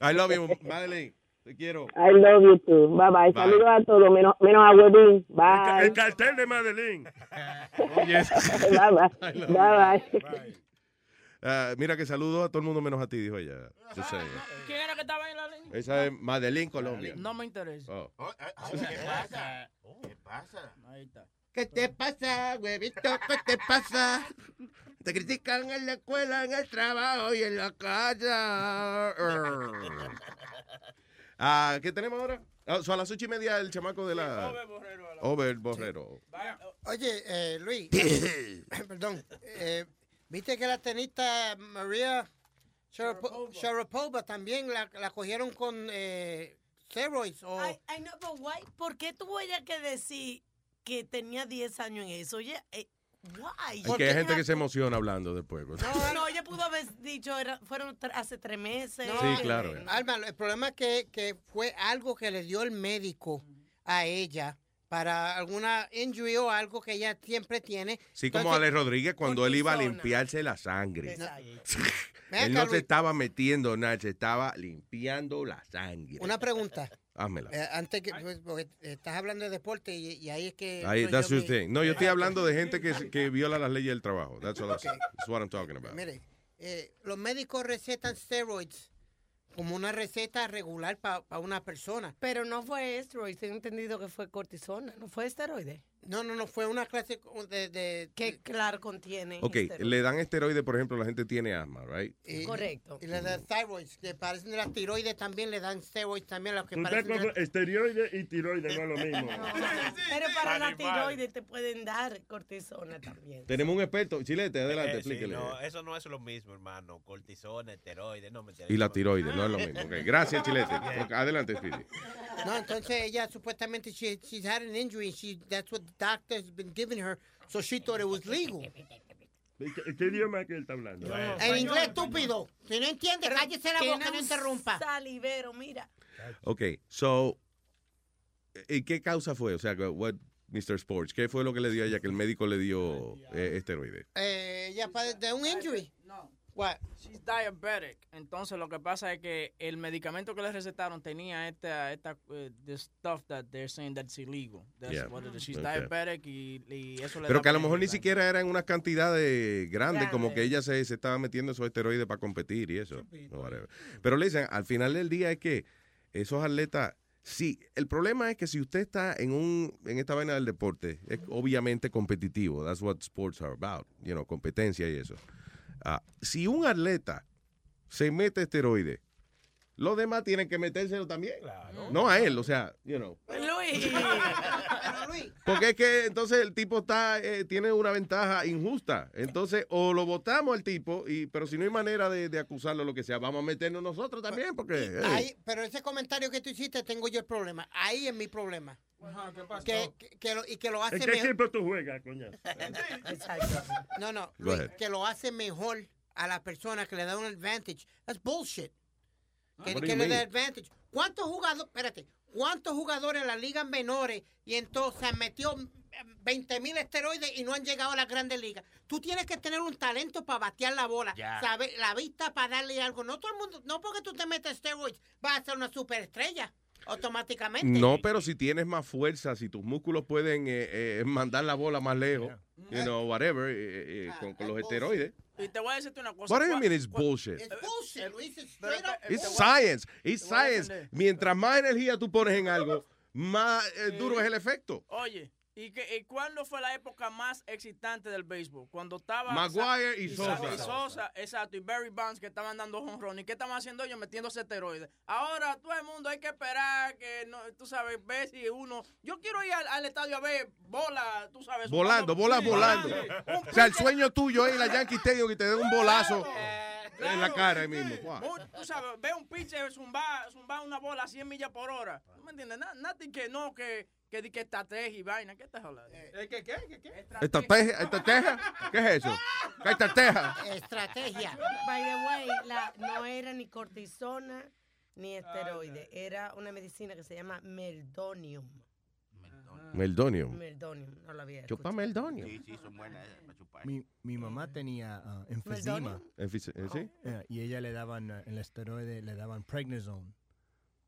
I love you, Madeline. Te quiero. I love you too. Bye bye. Bye. Saludos a todos, menos, menos a Webin. Bye. El cartel de Madeline. bye bye. Bye bye. Ah, mira que saludo a todo el mundo menos a ti, dijo ella. ¿Quién era que estaba en la línea? Esa es Madeline, Colombia. No me interesa. Oh. ¿Qué pasa? ¿Qué pasa? Ahí está. ¿Qué te pasa, huevito? ¿Qué te pasa? Te critican en la escuela, en el trabajo y en la casa. Ah, ¿Qué tenemos ahora? Ah, so a las ocho y media el chamaco de la... Over Borrero. Oye, eh, Luis, perdón, eh, viste que la tenista María Sharapo- Sharapova también la, la cogieron con eh, steroids o Ay, ay, no, pero why? ¿Por qué tuvo ella que decir que tenía 10 años en eso? Oye, eh, why? Es que hay gente que se emociona hablando después. No, no, ella pudo haber dicho, era- fueron hace tres meses. Sí, claro. Alma, el problema es que, que fue algo que le dio el médico a ella para alguna injury o algo que ella siempre tiene. Sí, como Entonces, Ale Rodríguez cuando él iba a limpiarse la sangre. Él no se estaba metiendo nada, se estaba limpiando la sangre. Una pregunta. Házmela. Eh, antes que, pues, porque estás hablando de deporte y, y ahí es que... Ahí, no, that's yo thing. No, yo estoy hablando de gente que, que viola las leyes del trabajo. That's, all I'm- Ok. that's what I'm talking about. Mire, eh, los médicos recetan steroids como una receta regular para una persona. Pero no fue esteroide, tengo entendido que fue cortisona, no fue esteroide. No, no, no, fue una clase de... de que claro contiene. Ok, le dan esteroides, por ejemplo, la gente tiene asma, right? y- Correcto. Y le dan thyroids, que parecen de las tiroides también, le dan steroids también, los que Tú parecen... de- con esteroide y tiroide, no es lo mismo. Pero para la tiroides te pueden dar cortisona también. Tenemos un experto. Chilete, adelante, Eh, sí, explíquele. no, eso no es lo mismo, hermano. Cortisona, esteroides, no me Y la tiroides, no es lo mismo. Ok, Gracias, Chilete. Adelante, Speedy. No, entonces ella supuestamente she, she's had an injury. She that's what doctor's been giving her, so she thought it was legal. ¿Qué, qué idioma es que él está hablando? En inglés, estúpido. Si no entiende, cállese la boca, no no interrumpa. Salivero, mira. Ok, so, ¿y qué causa fue? O sea, what, Mr. Sports, ¿qué fue lo que le dio a ella que el médico le dio eh, esteroides? Eh, padece de un injury. She's diabetic. Entonces lo que pasa es que el medicamento que le recetaron tenía esta, esta, eh, this stuff that they're saying that's illegal. That's Yeah. what it is. She's Okay. diabetic y, y eso le Pero da que a lo mejor ni siquiera era en unas cantidades grandes, como que ella se, se estaba metiendo esos esteroides para competir y eso. No. Pero le dicen, al final del día es que esos atletas, sí, el problema es que si usted está en un en esta vaina del deporte, es obviamente competitivo. That's what sports are about, you know, competencia y eso. Ah, si un atleta se mete esteroides, los demás tienen que metérselo también. No a él, o sea, you know. Luis. Porque es que entonces el tipo está eh, tiene una ventaja injusta. Entonces, o lo votamos al tipo, y pero si no hay manera de, de acusarlo o lo que sea, vamos a meternos nosotros también, porque... hey, Ahí, pero ese comentario que tú hiciste, tengo yo el problema. Ahí es mi problema. Que, que- que lo, y que lo hace ¿En qué mejor. equipo tú juegas, coño? No, no. Luis, que lo hace mejor a la persona que le da un advantage. That's bullshit. Que, do que you le dé advantage. ¿Cuántos jugadores, espérate, cuántos jugadores en las ligas menores y entonces han metido 20 mil esteroides y no han llegado a las grandes ligas? Tú tienes que tener un talento para batear la bola, saber la vista para darle algo. No todo el mundo, no porque tú te metes steroids vas a ser una superestrella automáticamente. No, pero si tienes más fuerza, si tus músculos pueden eh, eh, mandar la bola más lejos, you know, whatever, eh, eh, con, con los esteroides. Y te voy a decirte una cosa. What do you ¿cuál- mean it's bullshit? It's bullshit, Luis. It's It's science, it's science. Mientras más energía tú pones en algo, más eh, duro es el efecto. Oye, ¿y, que, y cuándo fue la época más excitante del béisbol? Cuando estaba... Maguire y Sa- Sosa. Y Sosa, exacto, y Barry Bonds que estaban dando home ¿Y qué estaban haciendo ellos? Metiéndose esteroides. Ahora todo el mundo hay que esperar que, no, tú sabes, ver si uno... Yo quiero ir al, al estadio a ver bola, tú sabes. Volando, bolas Sí, volando. O sea, el sueño tuyo es ir a la Yankee Stadium y te den un bolazo en la cara ahí mismo. Wow. Tú sabes, ve un pitcher zumbar zumba una bola a 100 millas por hora. ¿Tú me entiendes? Na- Nada que no, que, que, di que estrategia y vaina. ¿Qué estás hablando? ¿Qué, qué, qué, qué? ¿Estrategia? ¿Estrategia? ¿Qué es eso? ¿Qué estrategia? Estrategia. By the way, la, no era ni cortisona ni esteroide. Era una medicina que se llama meldonium. Meldonium. Meldonium, no lo había Chupa meldonium. Sí, sí, son buenas esas para chupar. Mi, mi mamá tenía ah, enfisema. Enfise- eh, ¿sí? Eh, y ella le daban, ah, el esteroide, le daban prednisone.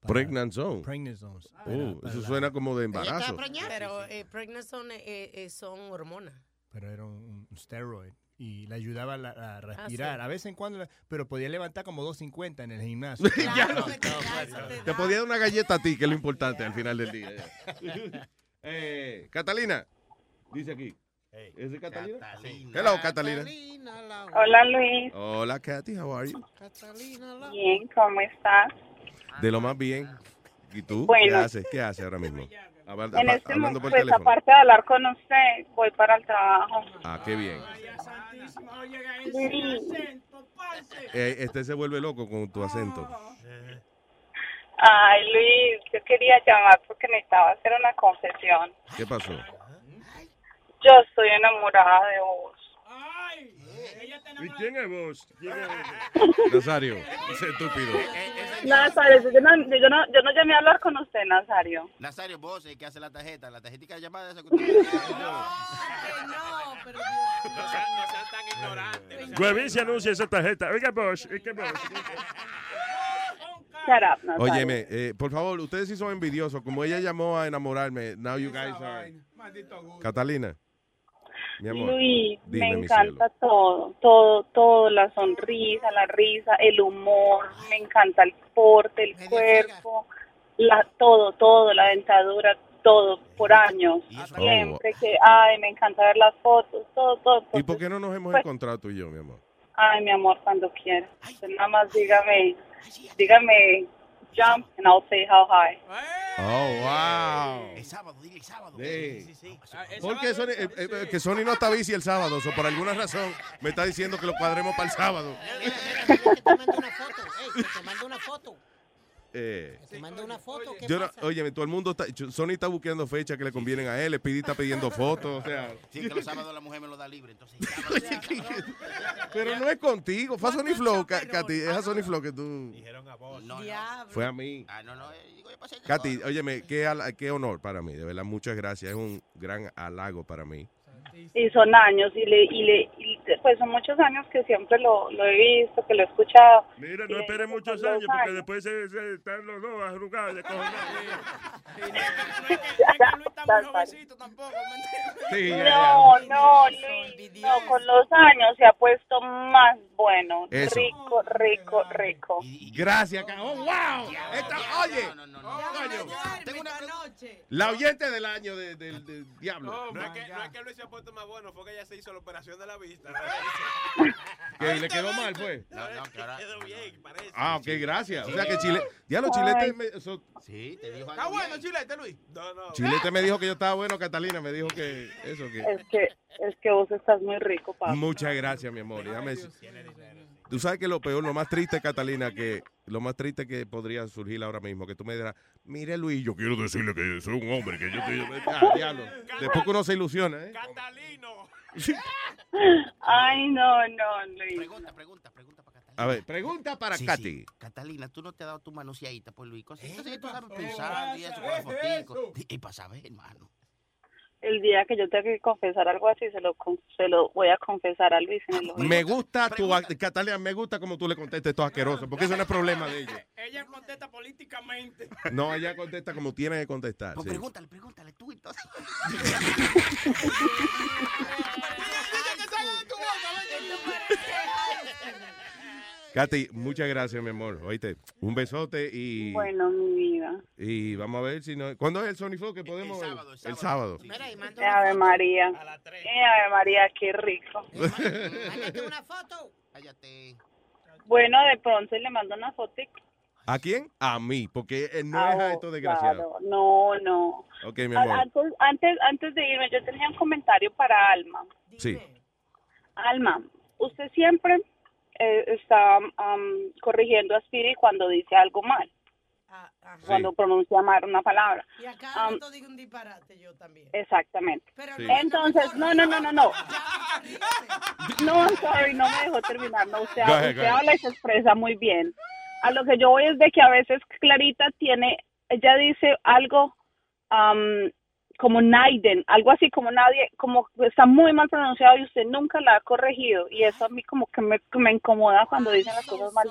Pregnant zone. Prednisones. Oh, para- para eso la- suena como de embarazo. Pero eh, prednisone eh, eh, son hormonas. Pero era un, un steroid. Y le ayudaba a, a respirar. sí. A veces en cuando, la- pero podía levantar como 250 en el gimnasio. Ya no. Te podía dar una galleta a ti, que es lo importante al final del día. eh, Catalina, dice aquí. ¿Es de Catalina? Hello, Catalina. Hola Luis, Hola, Katy, how are you? bien, ¿cómo estás? De lo más bien. ¿Y tú? ¿Qué Bueno. haces? ¿Qué haces ahora mismo? Habla- En este momento, por pues teléfono. aparte de hablar con usted, voy para el trabajo. Ah, qué bien. Eh, este se vuelve loco con tu acento. ay Luis, yo quería llamar porque necesitaba hacer una confesión. ¿Qué pasó? Yo estoy enamorada de vos. ¿Y quién es vos? ¿Quién es Nazario, ese estúpido. Nazario, yo no, yo, no, yo no llamé a hablar con usted, Nazario. Nazario, vos el que hace la tarjeta, la tarjetita de llamada esa que No, pero No sean, no sean tan ignorantes. Huevín se anuncia esa tarjeta. Oiga, vos, oiga, vos. Shut up. Óyeme, eh, por favor, ustedes sí son envidiosos. Como ella llamó a enamorarme, now you guys are... Catalina, amor. Luis, dime, me mi encanta todo, todo, todo, la sonrisa, la risa, el humor, me encanta el porte, el cuerpo, la, todo, todo, la dentadura, todo, por años, siempre que, ay, me encanta ver las fotos, todo, todo. ¿Y por qué no nos hemos Pues- encontrado tú y yo, mi amor? Ay, mi amor, cuando quiera. Usted nada más dígame, dígame, jump, and I'll say how high. Oh, wow. El sábado, dile el sábado. Sí. Sí, sí, sí. Porque Sony, eh, eh, que Sony no está bici el sábado, o por alguna razón me está diciendo que lo cuadremos para el sábado. Que te mando una foto. Ey, que te mando una foto. Eh, te mando una foto. ¿Qué yo pasa? óyeme, todo el mundo está, Sony está buscando fechas que le convienen a él, Speedy está pidiendo fotos, o sea. Sí, que los sábados la mujer me lo da libre, entonces. Pero no es contigo, fue a Sony Flow, Ka- Katy, es a Sony Flow que tú. Dijeron a vos. No, Fue a mí. Ah, no, no, eh, digo, yo pasé. Katy, óyeme, qué, ala- qué honor para mí, de verdad, muchas gracias, es un gran halago para mí. Y son años y le, y le, y pues son muchos años que siempre lo, lo he visto, que lo he escuchado. Mira, no esperes muchos "Son años dos porque años". después se, se- están los dos arrugados de cojones. No, no, Luis, no, con los años se ha puesto más bueno. Eso. Rico, rico, rico. Gracias, oh, wow. Esta- oye, Tengo una la oyente del año de- del del diablo. no, es que, no es que Luis se ha puesto más bueno, fue que ella se hizo la operación de la vista. Que le quedó mal, fue. No, no, que ahora. Quedó bien, parece. Ah, ok, gracias. O sea que Chile, ya los chiletes, me, Sí, te dijo Está bueno, bien. chilete, Luis. No, no. Chilete me dijo que yo estaba bueno, Catalina me dijo que eso que. Es que, es que vos estás muy rico, papá. Muchas gracias, mi amor. Déjame decir- Tú sabes que lo peor, lo más triste, Catalina, que lo más triste que podría surgir ahora mismo, que tú me dirás, mire Luis, yo quiero decirle que soy un hombre, que yo estoy... Ah, diablo. Después que uno se ilusiona, ¿eh? Ay, no, no, Luis. Pregunta, pregunta, pregunta para Catalina. A ver, pregunta para Sí, Katy. sí. Catalina, tú no te has dado tu manoseadita por Luis. Cositas que tú sabes pensar y eso, con la fotico. Y para saber, hermano. El día que yo tenga que confesar algo así, se lo, con- se lo voy a confesar a Luis en el. Me gusta tu... Catalina, me gusta como tú le contestes todo asqueroso, porque eso no es problema de ella. Ella contesta políticamente. No, ella contesta como tiene que contestar. Pues sí. pregúntale, pregúntale tú entonces. Katy, muchas gracias, mi amor. Oíste, un besote y... Bueno, mi vida. Y vamos a ver si no... ¿Cuándo es el Sony Flow que podemos ver? El sábado. Ave María. Eh, Ave María, qué rico. Mándate una foto. Cállate. Bueno, de pronto le mando una foto. ¿A quién? A mí, porque eh, no Ah, es a estos desgraciados. claro. No, no. Ok, mi A- amor. Antes, antes, antes de irme, yo tenía un comentario para Alma. Sí. Alma, usted siempre eh, está am, corrigiendo a Speedy cuando dice algo mal, cuando pronuncia mal una palabra. Y acá Am, rato digo un disparate yo también. Exactamente. Pero Sí. Entonces, no, no, no, no, no. No, I'm sorry, no me dejó terminar. No, usted, Go ahead, usted habla y se expresa muy bien. A lo que yo voy es de que a veces Clarita tiene, ella dice algo am, como Naiden, algo así como nadie, como está muy mal pronunciado y usted nunca la ha corregido. Y eso a mí como que me, me incomoda cuando dicen las cosas mal.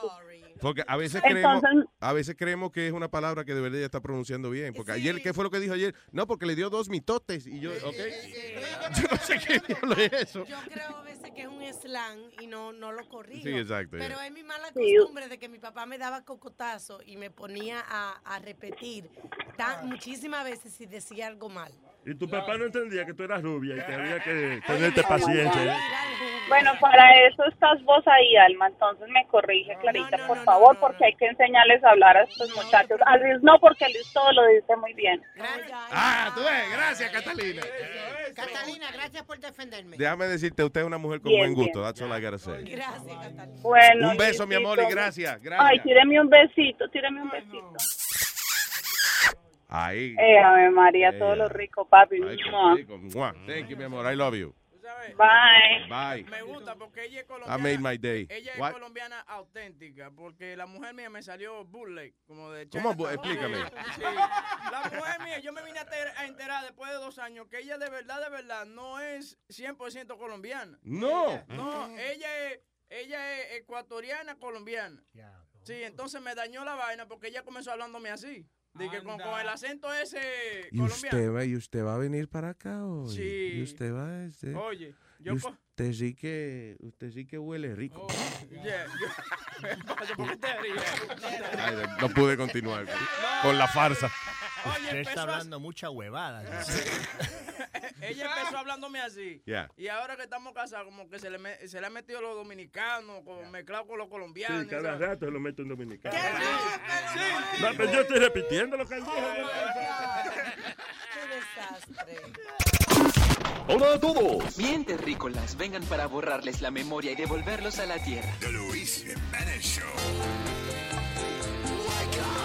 Porque a veces Entonces- creemos, a veces creemos que es una palabra que de verdad ella está pronunciando bien. Porque ayer, ¿qué fue lo que dijo ayer? No, porque le dio dos mitotes y yo, ok. Yo no sé qué diablo es eso. Yo creo que es un slang y no, no lo corrijo. Sí, exacto, Pero es mi mala costumbre de que mi papá me daba cocotazo y me ponía a, a repetir tan, muchísimas veces si decía algo mal. Y tu papá no entendía que tú eras rubia y que había que tenerte paciencia. Bueno, para eso estás vos ahí, Alma. Entonces me corrige, Clarita, por favor, porque hay que enseñarles a hablar a estos muchachos. A Luis no, porque Luis todo lo dice muy bien. Ah, tú ves, gracias, Catalina. Catalina, gracias por defenderme. Déjame decirte, usted es una mujer con Bien, buen gusto. That's all I gotta say. Gracias. Bueno, Un beso, mi amor, y gracias, gracias. Ay, tíreme un besito, tíreme un besito. Ahí. Eh, Ave María, Eh, todo lo rico, papi. Ay, rico. Thank you, mi amor. I love you. Bye. Bye. Me gusta porque ella es I colombiana. made my day. Ella What? es colombiana auténtica, porque la mujer mía me salió bootleg, como de ¿Cómo? Explícame. Sí. La mujer mía, yo me vine a, ter- a enterar después de dos años que ella de verdad, de verdad, no es 100% colombiana. No. No, ella es, ella es ecuatoriana colombiana. Sí, entonces me dañó la vaina porque ella comenzó hablándome así. Dije, con, con el acento ese ¿Y colombiano. usted, va, ¿Y usted va a venir para acá hoy? Sí. ¿Y usted va a este? Oye, yo... usted sí que, usted sí que huele rico. Yeah, yo- ¿Por qué te ríes? Ay, no pude continuar con la farsa. Usted empezó está a- hablando mucha huevada. Ella empezó hablándome así. Yeah. Y ahora que estamos casados, como que se le, me- se le ha metido los dominicanos, con, mezclado con los colombianos. Sí, cada ¿sabes? rato se lo meto en dominicano. No, pero yo estoy repitiendo lo que él dijo. Qué desastre. Hola a todos. Bien, terrícolas, vengan para borrarles la memoria y devolverlos a la tierra. The Luis Jiménez Show.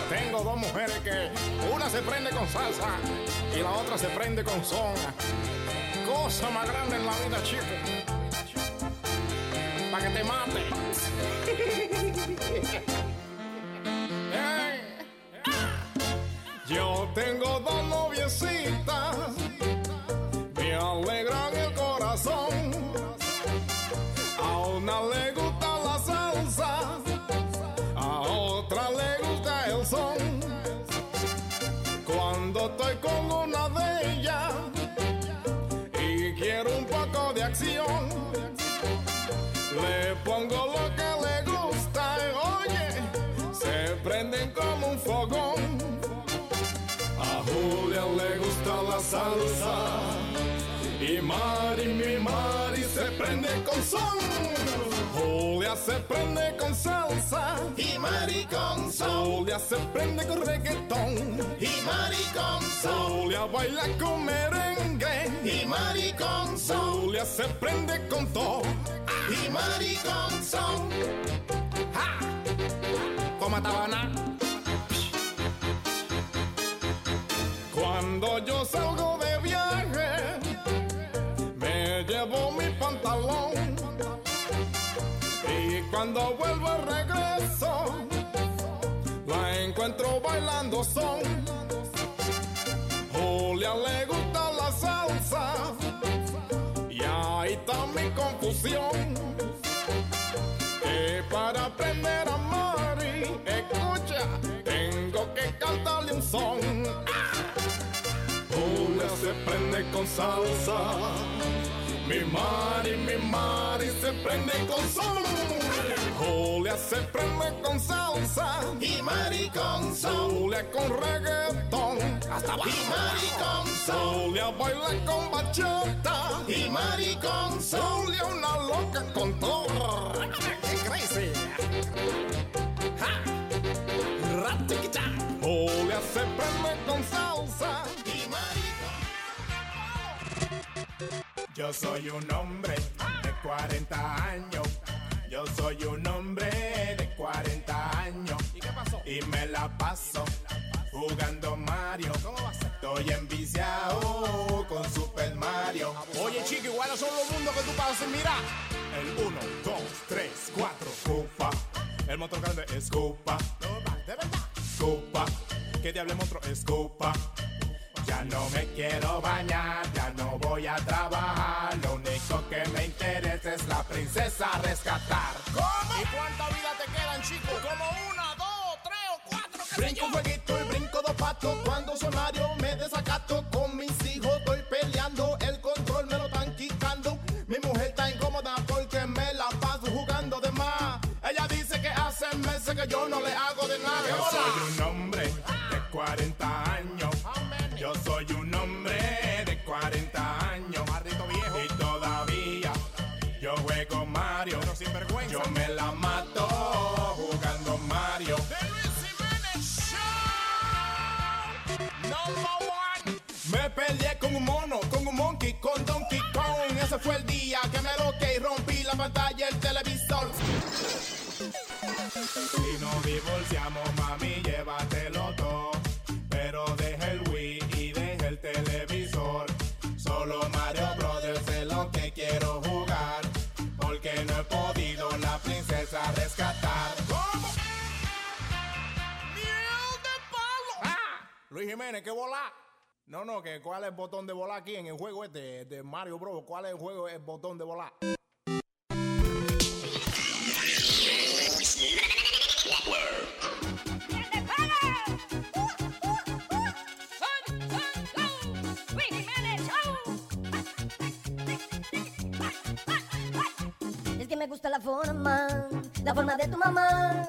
Tengo dos mujeres que una se prende con salsa y la otra se prende con son. Cosa más grande en la vida, chico. Para que te mate. Yo tengo dos noviecitas, me alegran el corazón. de salsa y Mari, mi Mari se prende con son. Julia se prende con salsa y Mari con son. Julia se prende con reggaetón y Mari con son. Julia baila con merengue y Mari con son. Julia se prende con todo y Mari con son. ¡Ja! Toma tabana. Cuando yo salgo de viaje, me llevo mi pantalón. Y cuando vuelvo regreso, la encuentro bailando son. Julia le gusta la salsa. Y ahí está mi confusión. Que para aprender a Mari, escucha, tengo que cantarle un son. Prende con salsa. Mi Mari, mi Mari se prende con son. Julia se prende con salsa. Y Mari con son. Julia con reggaetón. Hasta abajo. Y Mari con son. Julia baila con bachata. Y Mari con son. Julia una loca con todo. ¡Qué crazy! ¡Ja! Julia se prende con salsa. Yo soy un hombre de 40 años. Yo soy un hombre de 40 años. ¿Y qué pasó? Y me la paso jugando Mario. Estoy enviciado con Super Mario. Oye, chico, iguales son los mundos que tú pasas. Mira. El 1, 2, 3, 4, Cupa. El motor grande es Cupa. De verdad. Cupa. ¿Qué diablo monstruo es Cupa? Ya no me quiero bañar, ya no voy a trabajar. Lo único que me interesa es la princesa a rescatar. ¿Cómo? ¿Y cuánta vida te quedan, chicos? Como una, dos, tres o cuatro. Brinco yo. jueguito y brinco dos patos. Cuando soy fue el día que me loqué y rompí la pantalla del televisor. Si nos divorciamos, mami, llévatelo todo. Pero deja el Wii y deja el televisor. Solo Mario Brothers es lo que quiero jugar. Porque no he podido la princesa rescatar. ¿Cómo? Miel de palo. Ah, Luis Jiménez, ¿qué volar? No, no, que cuál es el botón de volar aquí en el juego este de Mario Bros. ¿Cuál es el juego, el botón de volar? Es que me gusta la forma, la forma de tu mamá.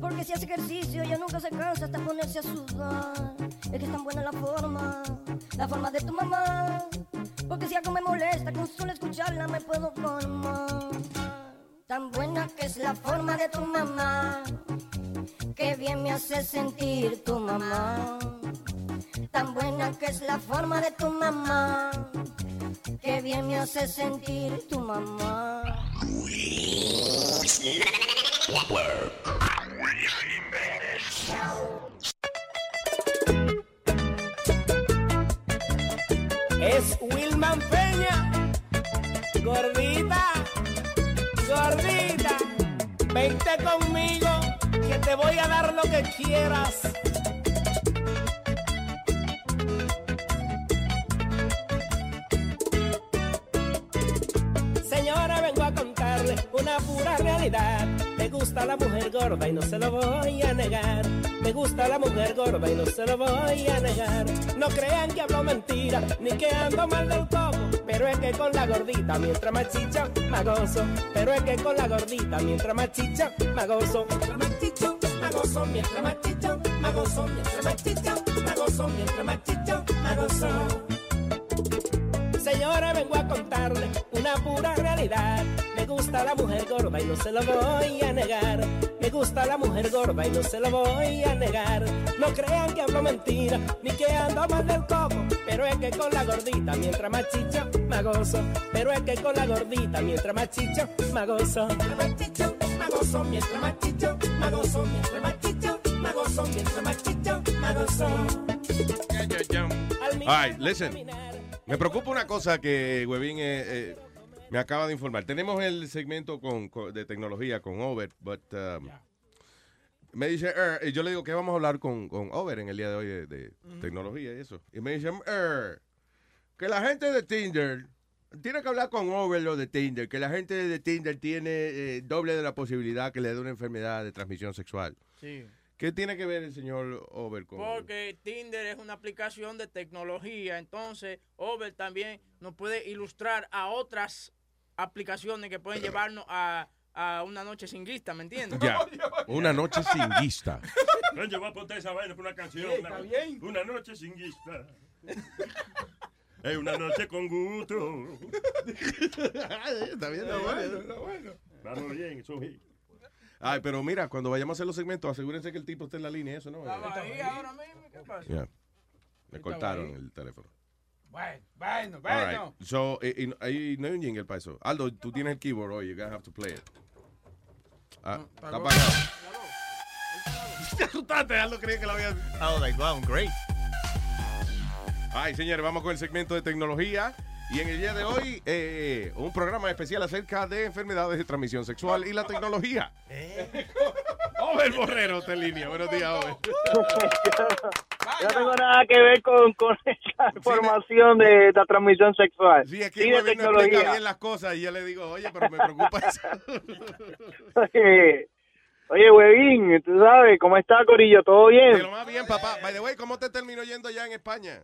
Porque si hace ejercicio ella nunca se cansa hasta ponerse a sudar. Es que es tan buena la forma, la forma de tu mamá. Porque si algo me molesta, con solo escucharla me puedo formar. Tan buena que es la forma de tu mamá. Que bien me hace sentir tu mamá. Tan buena que es la forma de tu mamá. Que bien me hace sentir tu mamá. Es Wilman Peña. Gordita, gordita, vente conmigo que te voy a dar lo que quieras. Señora, vengo a contarle una pura realidad. Me gusta la mujer gorda y no se lo voy a negar. Me gusta la mujer gorda y no se lo voy a negar. No crean que hablo mentira, ni que ando mal del coco. Pero es que con la gordita, mientras más chicha, más gozo. Pero es que con la gordita, mientras más chicha, más gozo. Mientras más chicha, más gozo. Mientras más chicha, más gozo. Mientras más gozo. Señora, vengo a contarle una pura realidad. Me gusta la mujer gorda y no se lo voy a negar. Me gusta la mujer gorda y no se lo voy a negar. No crean que hablo mentira, ni que ando mal del coco. Pero es que con la gordita, mientras más chicha, más gozo. Pero es que con la gordita, mientras más chicha, más gozo. Mientras más chicha, más gozo. Mientras más chicha, más gozo. Mientras más chicha, más gozo. Mientras más chicha, más gozo. Al All right, listen. Me preocupa una cosa que Webin eh, eh, me acaba de informar. Tenemos el segmento con, con- de tecnología con Over, but um, me dice, "Er", y yo le digo que vamos a hablar con, con Over en el día de hoy de, de tecnología y eso. Y me dice, "Er, que la gente de Tinder tiene que hablar con Over lo de Tinder, que la gente de Tinder tiene eh, doble de la posibilidad que le dé una enfermedad de transmisión sexual. Sí. ¿Qué tiene que ver el señor Over con Porque Tinder es una aplicación de tecnología, entonces Over también nos puede ilustrar a otras aplicaciones que pueden llevarnos a, a una noche sin lista, ¿me entiendes? Ya, una noche sin guista. No, yo voy a apuntar esa vaina por una canción. Sí, una, está bien. una noche sin guista. Es una noche con gusto. Está bien, está bueno, Vamos bien, eso sí. Ay, pero mira, cuando vayamos a hacer los segmentos, asegúrense que el tipo esté en la línea, eso, ¿no? Estaba ahí ahora mismo, ¿qué pasa? Ya. Me cortaron ahí. el teléfono. Bueno, bueno, All bueno. right. So, eh, y- ahí no hay un jingle para eso. Aldo, tú tienes el keyboard hoy, you're gonna have to play it. Ah, está apagado. Te asustaste, Aldo creía que lo había... I was like, wow, great. Ay, señores, vamos con el segmento de tecnología. Y en el día de hoy, eh, un programa especial acerca de enfermedades de transmisión sexual y la tecnología. Over Borrero, te línea. Buenos días, Over. Yo no tengo nada que ver con, con esa información de la transmisión sexual. Sí, y que de Webin no explica tecnología. bien las cosas y yo le digo, oye, pero me preocupa eso. Oye, oye, Webin, tú sabes, ¿cómo está, Corillo? ¿Todo bien? De lo más bien, papá. By the way, ¿cómo te terminó yendo ya en España?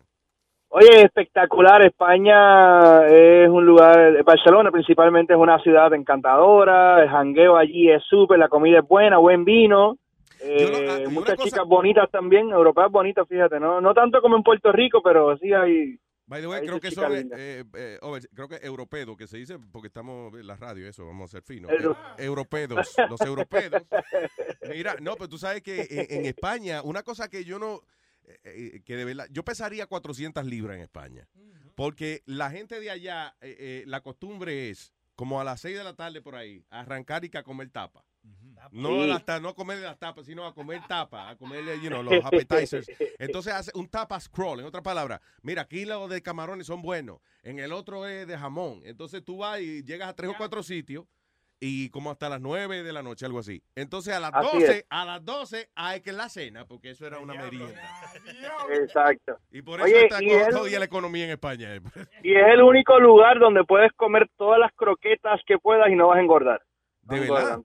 Oye, espectacular. España es un lugar, Barcelona principalmente es una ciudad encantadora. El jangueo allí es súper, la comida es buena, buen vino. eh, muchas chicas bonitas también, europeas bonitas, fíjate, no no tanto como en Puerto Rico, pero sí hay. By the way, creo que son, eh, eh, eh, Over, creo que europedo, que se dice, porque estamos en la radio, eso, vamos a ser finos. Euro- Eh, europedos, los europedos. Mira, no, pero tú sabes que en, en España, una cosa que yo no, eh, eh, que de verdad, yo pesaría 400 libras en España, porque la gente de allá, eh, eh, la costumbre es, como a las 6 de la tarde por ahí, arrancar y que a comer tapa. No, Sí. las ta- no a comer las tapas, sino a comer tapa, a comer, you know, los appetizers. Entonces hace un tapa scroll, en otras palabras. Mira, aquí los de camarones son buenos, en el otro es de jamón. Entonces tú vas y llegas a tres o cuatro sitios y como hasta las nueve de la noche, algo así. Entonces a las Así 12, es. a las 12 hay que la cena, porque eso era una merienda. Exacto. Y por eso Oye, está él- jodida la economía en España. Y es el único lugar donde puedes comer todas las croquetas que puedas y no vas a engordar. ¿De No verdad?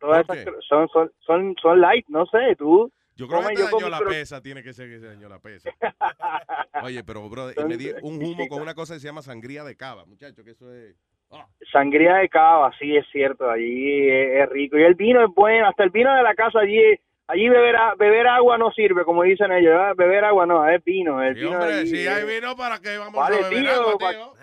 son, son, son, son light, no sé, tú. Yo creo que te dañó la pesa, tiene que ser que se dañó la pesa. Oye, pero, bro, y me di un humo con una cosa que se llama sangría de cava, muchacho, que eso es... Sangría de cava, sí, es cierto, allí es, es rico. Y el vino es bueno, hasta el vino de la casa allí, allí beber, a- beber agua no sirve, como dicen ellos, ¿verdad? beber agua no, es vino. El Sí, vino hombre, allí si hay vino, ¿para qué vamos Vale, a beber tío, agua, pa- tío?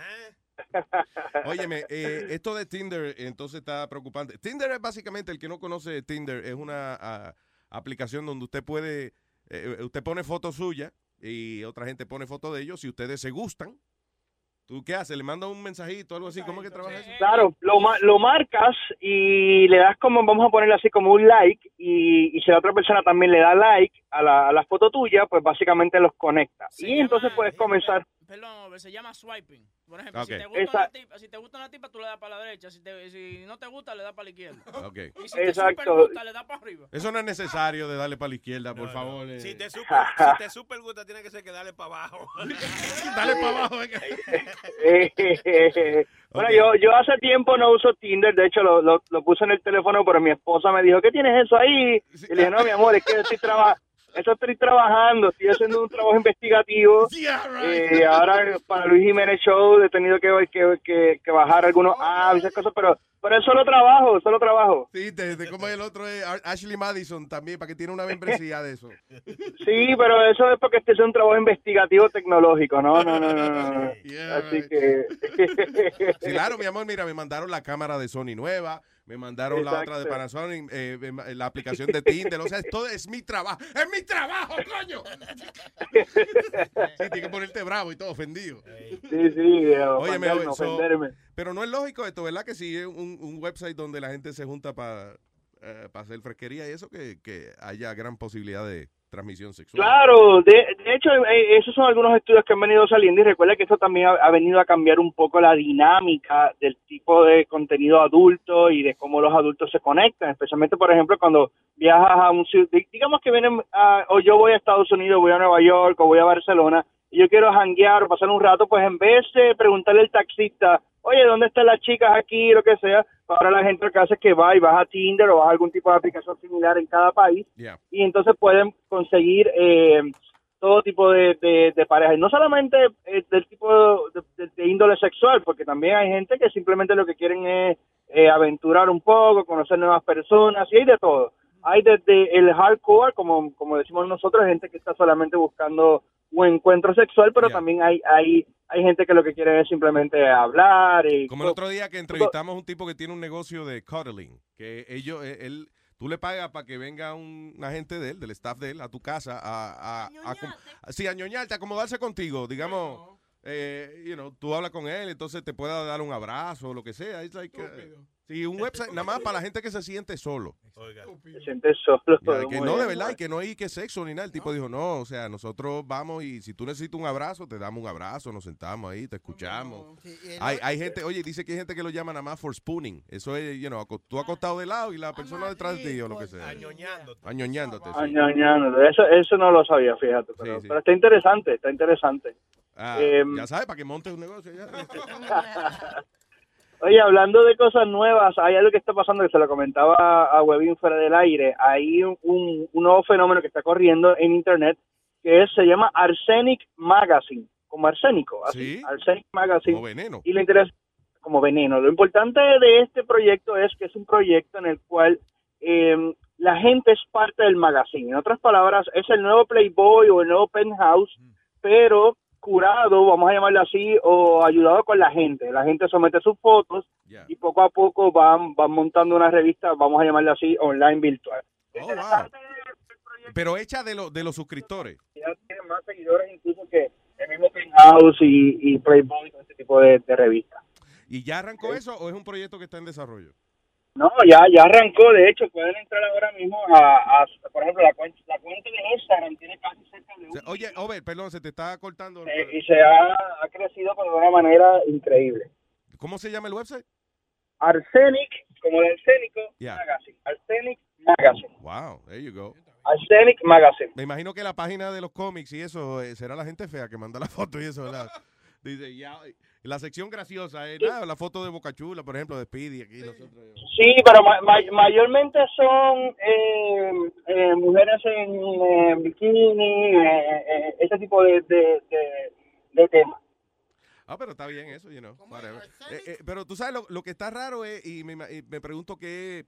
Óyeme, eh, esto de Tinder entonces está preocupante. Tinder es básicamente, el que no conoce Tinder, es una ah, aplicación donde usted puede, eh, usted pone fotos suyas y otra gente pone fotos de ellos. Si ustedes se gustan, ¿Tú qué haces? ¿Le mandas un mensajito algo así? ¿Cómo es que trabaja eso? Claro, lo, ma- lo marcas y le das como, vamos a ponerle así como un like y, y si la otra persona también le da like a la, a la foto tuya, pues básicamente los conecta. y entonces puedes comenzar. Perdón, se llama swiping. Por ejemplo, si, te gusta Esa- una tipa, si te gusta una tipa, tú le das para la derecha. Si, te- si no te gusta, le das para la izquierda. Y si te Exacto. super gusta, le das para arriba. Eso no es necesario de darle para la izquierda, por favor. eh. Si te super, si te super gusta, tiene que ser que darle para abajo. Dale para abajo. Bueno, yo, yo hace tiempo no uso Tinder, de hecho lo, lo, lo puse en el teléfono, pero mi esposa me dijo, ¿qué tienes eso ahí? Y le dije, no, mi amor, es que estoy trabajando. Eso estoy trabajando, estoy haciendo un trabajo investigativo. Eh, ahora para Luis Jiménez Show he tenido que, que, que, que bajar algunos apps y esas cosas, pero, pero es solo trabajo, solo trabajo. Sí, te, te- como el otro es Ashley Madison también, para que tiene una membresía de eso. Sí, pero eso es porque estoy haciendo un trabajo investigativo tecnológico, no, no, no, no. Así que... Sí, claro, mi amor, mira, me mandaron la cámara de Sony nueva, me mandaron la otra de. Panasonic, eh, me ma- la aplicación de Tinder, o sea, todo es mi trabajo, es mi trabajo, coño. Sí, tiene que ponerte bravo y todo ofendido. Sí, sí, eh, Óyeme, ofenderme, so- pero no es lógico esto, ¿verdad? Que si es un, un website donde la gente se junta para hacer fresquería y eso, que, que haya gran posibilidad de transmisión sexual. Claro, de, de hecho, eh, esos son algunos estudios que han venido saliendo y recuerda que esto también ha, venido a cambiar un poco la dinámica del tipo de contenido adulto y de cómo los adultos se conectan, especialmente, por ejemplo, cuando viajas a un digamos que vienen, a- o yo voy a Estados Unidos, voy a Nueva York o voy a Barcelona y yo quiero janguear o pasar un rato, pues en vez de preguntarle al taxista, oye, ¿dónde están las chicas aquí? Lo que sea, ahora la gente lo que hace es que va y baja a Tinder o baja algún tipo de aplicación similar en cada país Yeah. y entonces pueden conseguir eh, todo tipo de, de, de parejas. Y no solamente eh, del tipo de índole sexual, porque también hay gente que simplemente lo que quieren es eh, aventurar un poco, conocer nuevas personas, y hay de todo. Hay desde el hardcore, como, como decimos nosotros, gente que está solamente buscando un encuentro sexual, pero también hay, hay, hay gente que lo que quiere es simplemente hablar. Y Como el otro día que entrevistamos a un tipo que tiene un negocio de cuddling, que ellos, eh, él, tú le pagas para que venga un agente de él, del staff de él, a tu casa a, a, a sí, a ñoñarte, a acomodarse contigo, digamos, eh, you know, tú hablas con él, entonces te pueda dar un abrazo o lo que sea. It's like, uh, sí, un website nada más para la gente que se siente solo. se siente solo. Ya, que no, de verdad, y que no hay que sexo ni nada. El tipo dijo, no, o sea, nosotros vamos y si tú necesitas un abrazo, te damos un abrazo, nos sentamos ahí, te escuchamos. Hay, hay gente, oye, dice que hay gente que lo llama nada más for spooning. Eso es, you know, tú acostado de lado y la persona detrás de ti o lo que sea. Añoñándote. Añoñándote. sí. Eso, eso no lo sabía, fíjate. Pero, pero está interesante, está interesante. Ah, Em, ya sabes, para que montes un negocio ya. Oye, hablando de cosas nuevas, hay algo que está pasando que se lo comentaba a Webin fuera del aire. Hay un, un- un nuevo fenómeno que está corriendo en Internet que es- se llama Arsenic Magazine, como arsénico, así, Arsenic Magazine. Como veneno. Y lo interesa como veneno. Lo importante de este proyecto es que es un proyecto en el cual eh, la gente es parte del magazine. En otras palabras, es el nuevo Playboy o el nuevo Penthouse, pero curado, vamos a llamarlo así, o ayudado con la gente. La gente somete sus fotos y poco a poco van, van montando una revista, vamos a llamarla así, online virtual. Oh, wow. Pero hecha de, lo- de los suscriptores. Ya tiene más seguidores incluso que el mismo Penthouse y, y Playboy, este tipo de, de revistas. ¿Y ya arrancó eso o es un proyecto que está en desarrollo? No, ya, ya arrancó. De hecho, pueden entrar ahora mismo a, a- por ejemplo, la cuenta, la cuenta de Instagram tiene casi cerca de O sea, Oye, Over, perdón, se te está cortando. Eh, y se ha, ha crecido pero de una manera increíble. ¿Cómo se llama el website? Arsenic, como el arsénico, Yeah. Magazine. Arsenic Magazine. Wow, there you go. Arsenic Magazine. Me imagino que la página de los cómics y eso eh, será la gente fea que manda la foto y eso, ¿verdad? Dice, ya, la sección graciosa es nada, la foto de Boca Chula, por ejemplo, de Speedy aquí nosotros. Sí, pero ma- ma- mayormente son eh, eh, mujeres en eh, bikini, eh, eh, ese tipo de, de, de, de temas. Ah, pero está bien eso, you know. Eh, eh, pero tú sabes, lo, lo que está raro es, y me, y me pregunto qué,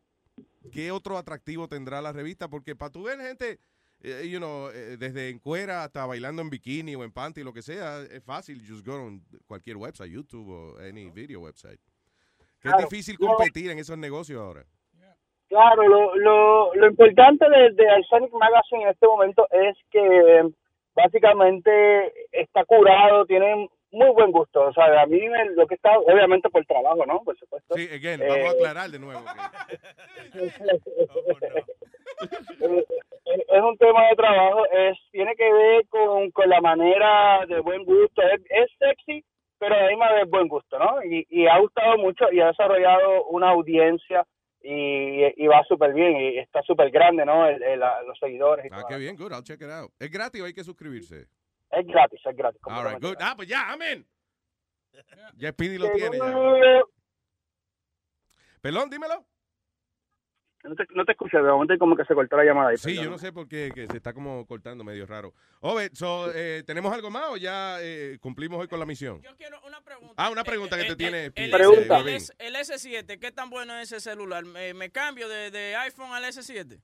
qué otro atractivo tendrá la revista, porque para tú ver gente, eh, you know, eh, desde en cuera hasta bailando en bikini o en panty, lo que sea, es fácil, just go on cualquier website, YouTube o any video website. Claro. es difícil competir en esos negocios ahora. Claro, lo, lo, lo importante de, de Arsenic Magazine en este momento es que básicamente está curado, tienen muy buen gusto. O sea, a mí me- lo que está, obviamente por trabajo, ¿no? Por supuesto. Sí, again, Eh, vamos a aclarar de nuevo. es es un tema de trabajo, es tiene que ver con, con la manera de buen gusto, es, es sexy, pero además de buen gusto, ¿no? Y, y ha gustado mucho y ha desarrollado una audiencia y, y va súper bien y está súper grande, ¿no? El- el- la- los seguidores. y Ah, todo. qué bien, good, I'll check it out. ¿Es gratis o hay que suscribirse? Es gratis, es gratis. All right, good. Ah, pues ya, amén. Ya Speedy lo tiene. ya. Pelón, dímelo. No te, no te escuché, de momento como que se cortó la llamada. ahí, Sí, yo no sé por qué que se está como cortando medio raro. Ove, so, eh, ¿tenemos algo más o ya eh, cumplimos hoy con la misión? Yo quiero una pregunta. Ah, una pregunta que te tiene Speedy, El, eh, S, el, Robin. S, el S7, ¿qué tan bueno es ese celular? ¿Me, me cambio de, de iPhone al S7?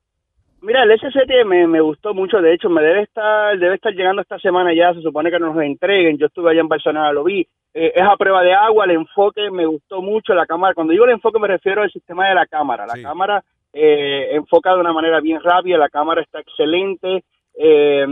Mira, el S7 me, me gustó mucho, de hecho, me debe estar debe estar llegando esta semana ya, se supone que nos lo entreguen, yo estuve allá en Barcelona, lo vi, Eh, es a prueba de agua, el enfoque me gustó mucho, la cámara, cuando digo el enfoque me refiero al sistema de la cámara, la cámara eh, enfoca de una manera bien rápida, la cámara está excelente, eh,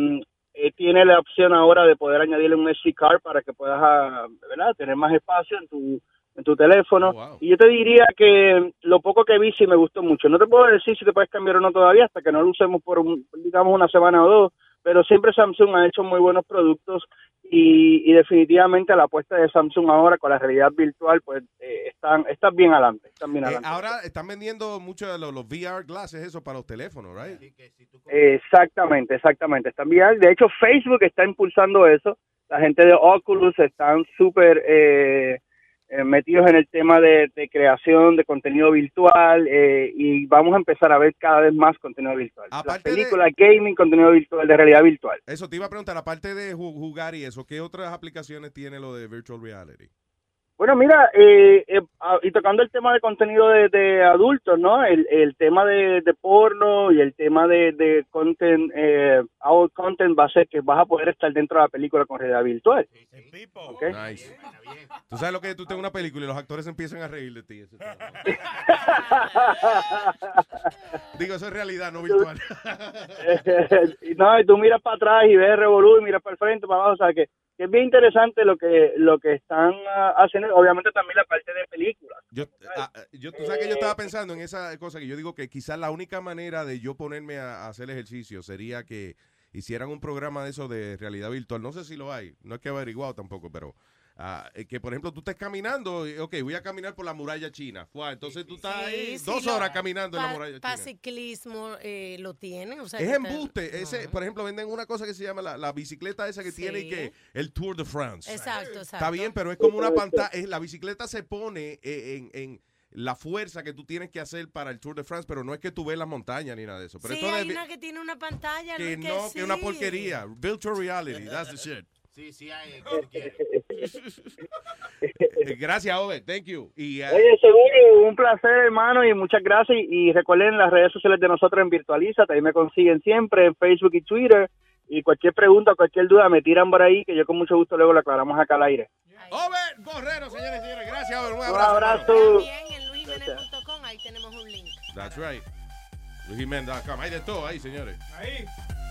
eh, tiene la opción ahora de poder añadirle un SD card para que puedas ah, ¿verdad? tener más espacio en tu en tu teléfono. Y yo te diría que lo poco que vi sí me gustó mucho. No te puedo decir si te puedes cambiar o no todavía hasta que no lo usemos por un- digamos una semana o dos pero siempre Samsung ha hecho muy buenos productos y, y definitivamente la apuesta de Samsung ahora con la realidad virtual pues eh, están están bien adelante están bien Eh, adelante ahora están vendiendo mucho de los, los VR glasses, eso para los teléfonos, right? Exactamente, exactamente. Están bien. De hecho, Facebook está impulsando eso. La gente de Oculus están súper eh, eh, metidos en el tema de, de creación de contenido virtual eh, y vamos a empezar a ver cada vez más contenido virtual. Las Aparte de- películas, gaming, contenido virtual, de realidad virtual. Eso te iba a preguntar, aparte de ju- jugar y eso, ¿qué otras aplicaciones tiene lo de virtual reality? Bueno, mira, eh, eh, y tocando el tema de contenido de, de adultos, ¿no? El, el tema de, de porno y el tema de, de content, eh, our content va a ser que vas a poder estar dentro de la película con realidad virtual. ¿Ok? Nice. Tú sabes lo que es, tú tengas una película y los actores empiezan a reír de ti. Eso Digo, eso es realidad, no virtual. No, y tú miras para atrás y ves Revolú y miras para el frente, para abajo, o sea que, que es bien interesante lo que lo que están ah, haciendo, obviamente también la parte de películas. Yo, ah, yo, tú sabes que yo estaba pensando en esa cosa que yo digo que quizás la única manera de yo ponerme a, a hacer ejercicio sería que hicieran un programa de eso de realidad virtual. No sé si lo hay, no es que he averiguado tampoco, pero ah, eh, que por ejemplo tú estés caminando, y, ok, voy a caminar por la muralla china. Fua, entonces tú estás ahí Sí, dos sí, lo- horas caminando en la muralla pa' china. ciclismo eh, lo tienen. O sea, Es que embuste. Ese, por ejemplo, venden una cosa que se llama la, la bicicleta esa que tiene Sí. que el Tour de France. Exacto, exacto. Está bien, pero es como una pantalla. La bicicleta se pone eh, en, en la fuerza que tú tienes que hacer para el Tour de France, pero no es que tú ves la montaña ni nada de eso. Pero Sí, esto hay una que tiene una pantalla. que no, que es una sí. porquería. Virtual reality, that's the shit. Sí, sí, hay. Gracias, Ove. Thank you. Y, eh, Oye, seguro, un placer, hermano, y muchas gracias. Y, recuerden las redes sociales de nosotros en Virtualiza, ahí me consiguen siempre en Facebook y Twitter. Y cualquier pregunta, cualquier duda, me tiran por ahí, que yo con mucho gusto luego la aclaramos acá al aire. Ove Borrero, señores y señores. Gracias, Ove. Un Un abrazo. abrazo. hermano. También en luisjimenez.com, ahí tenemos un link. That's right. LuisJiménez.com. Hay de todo ahí, señores. Ahí.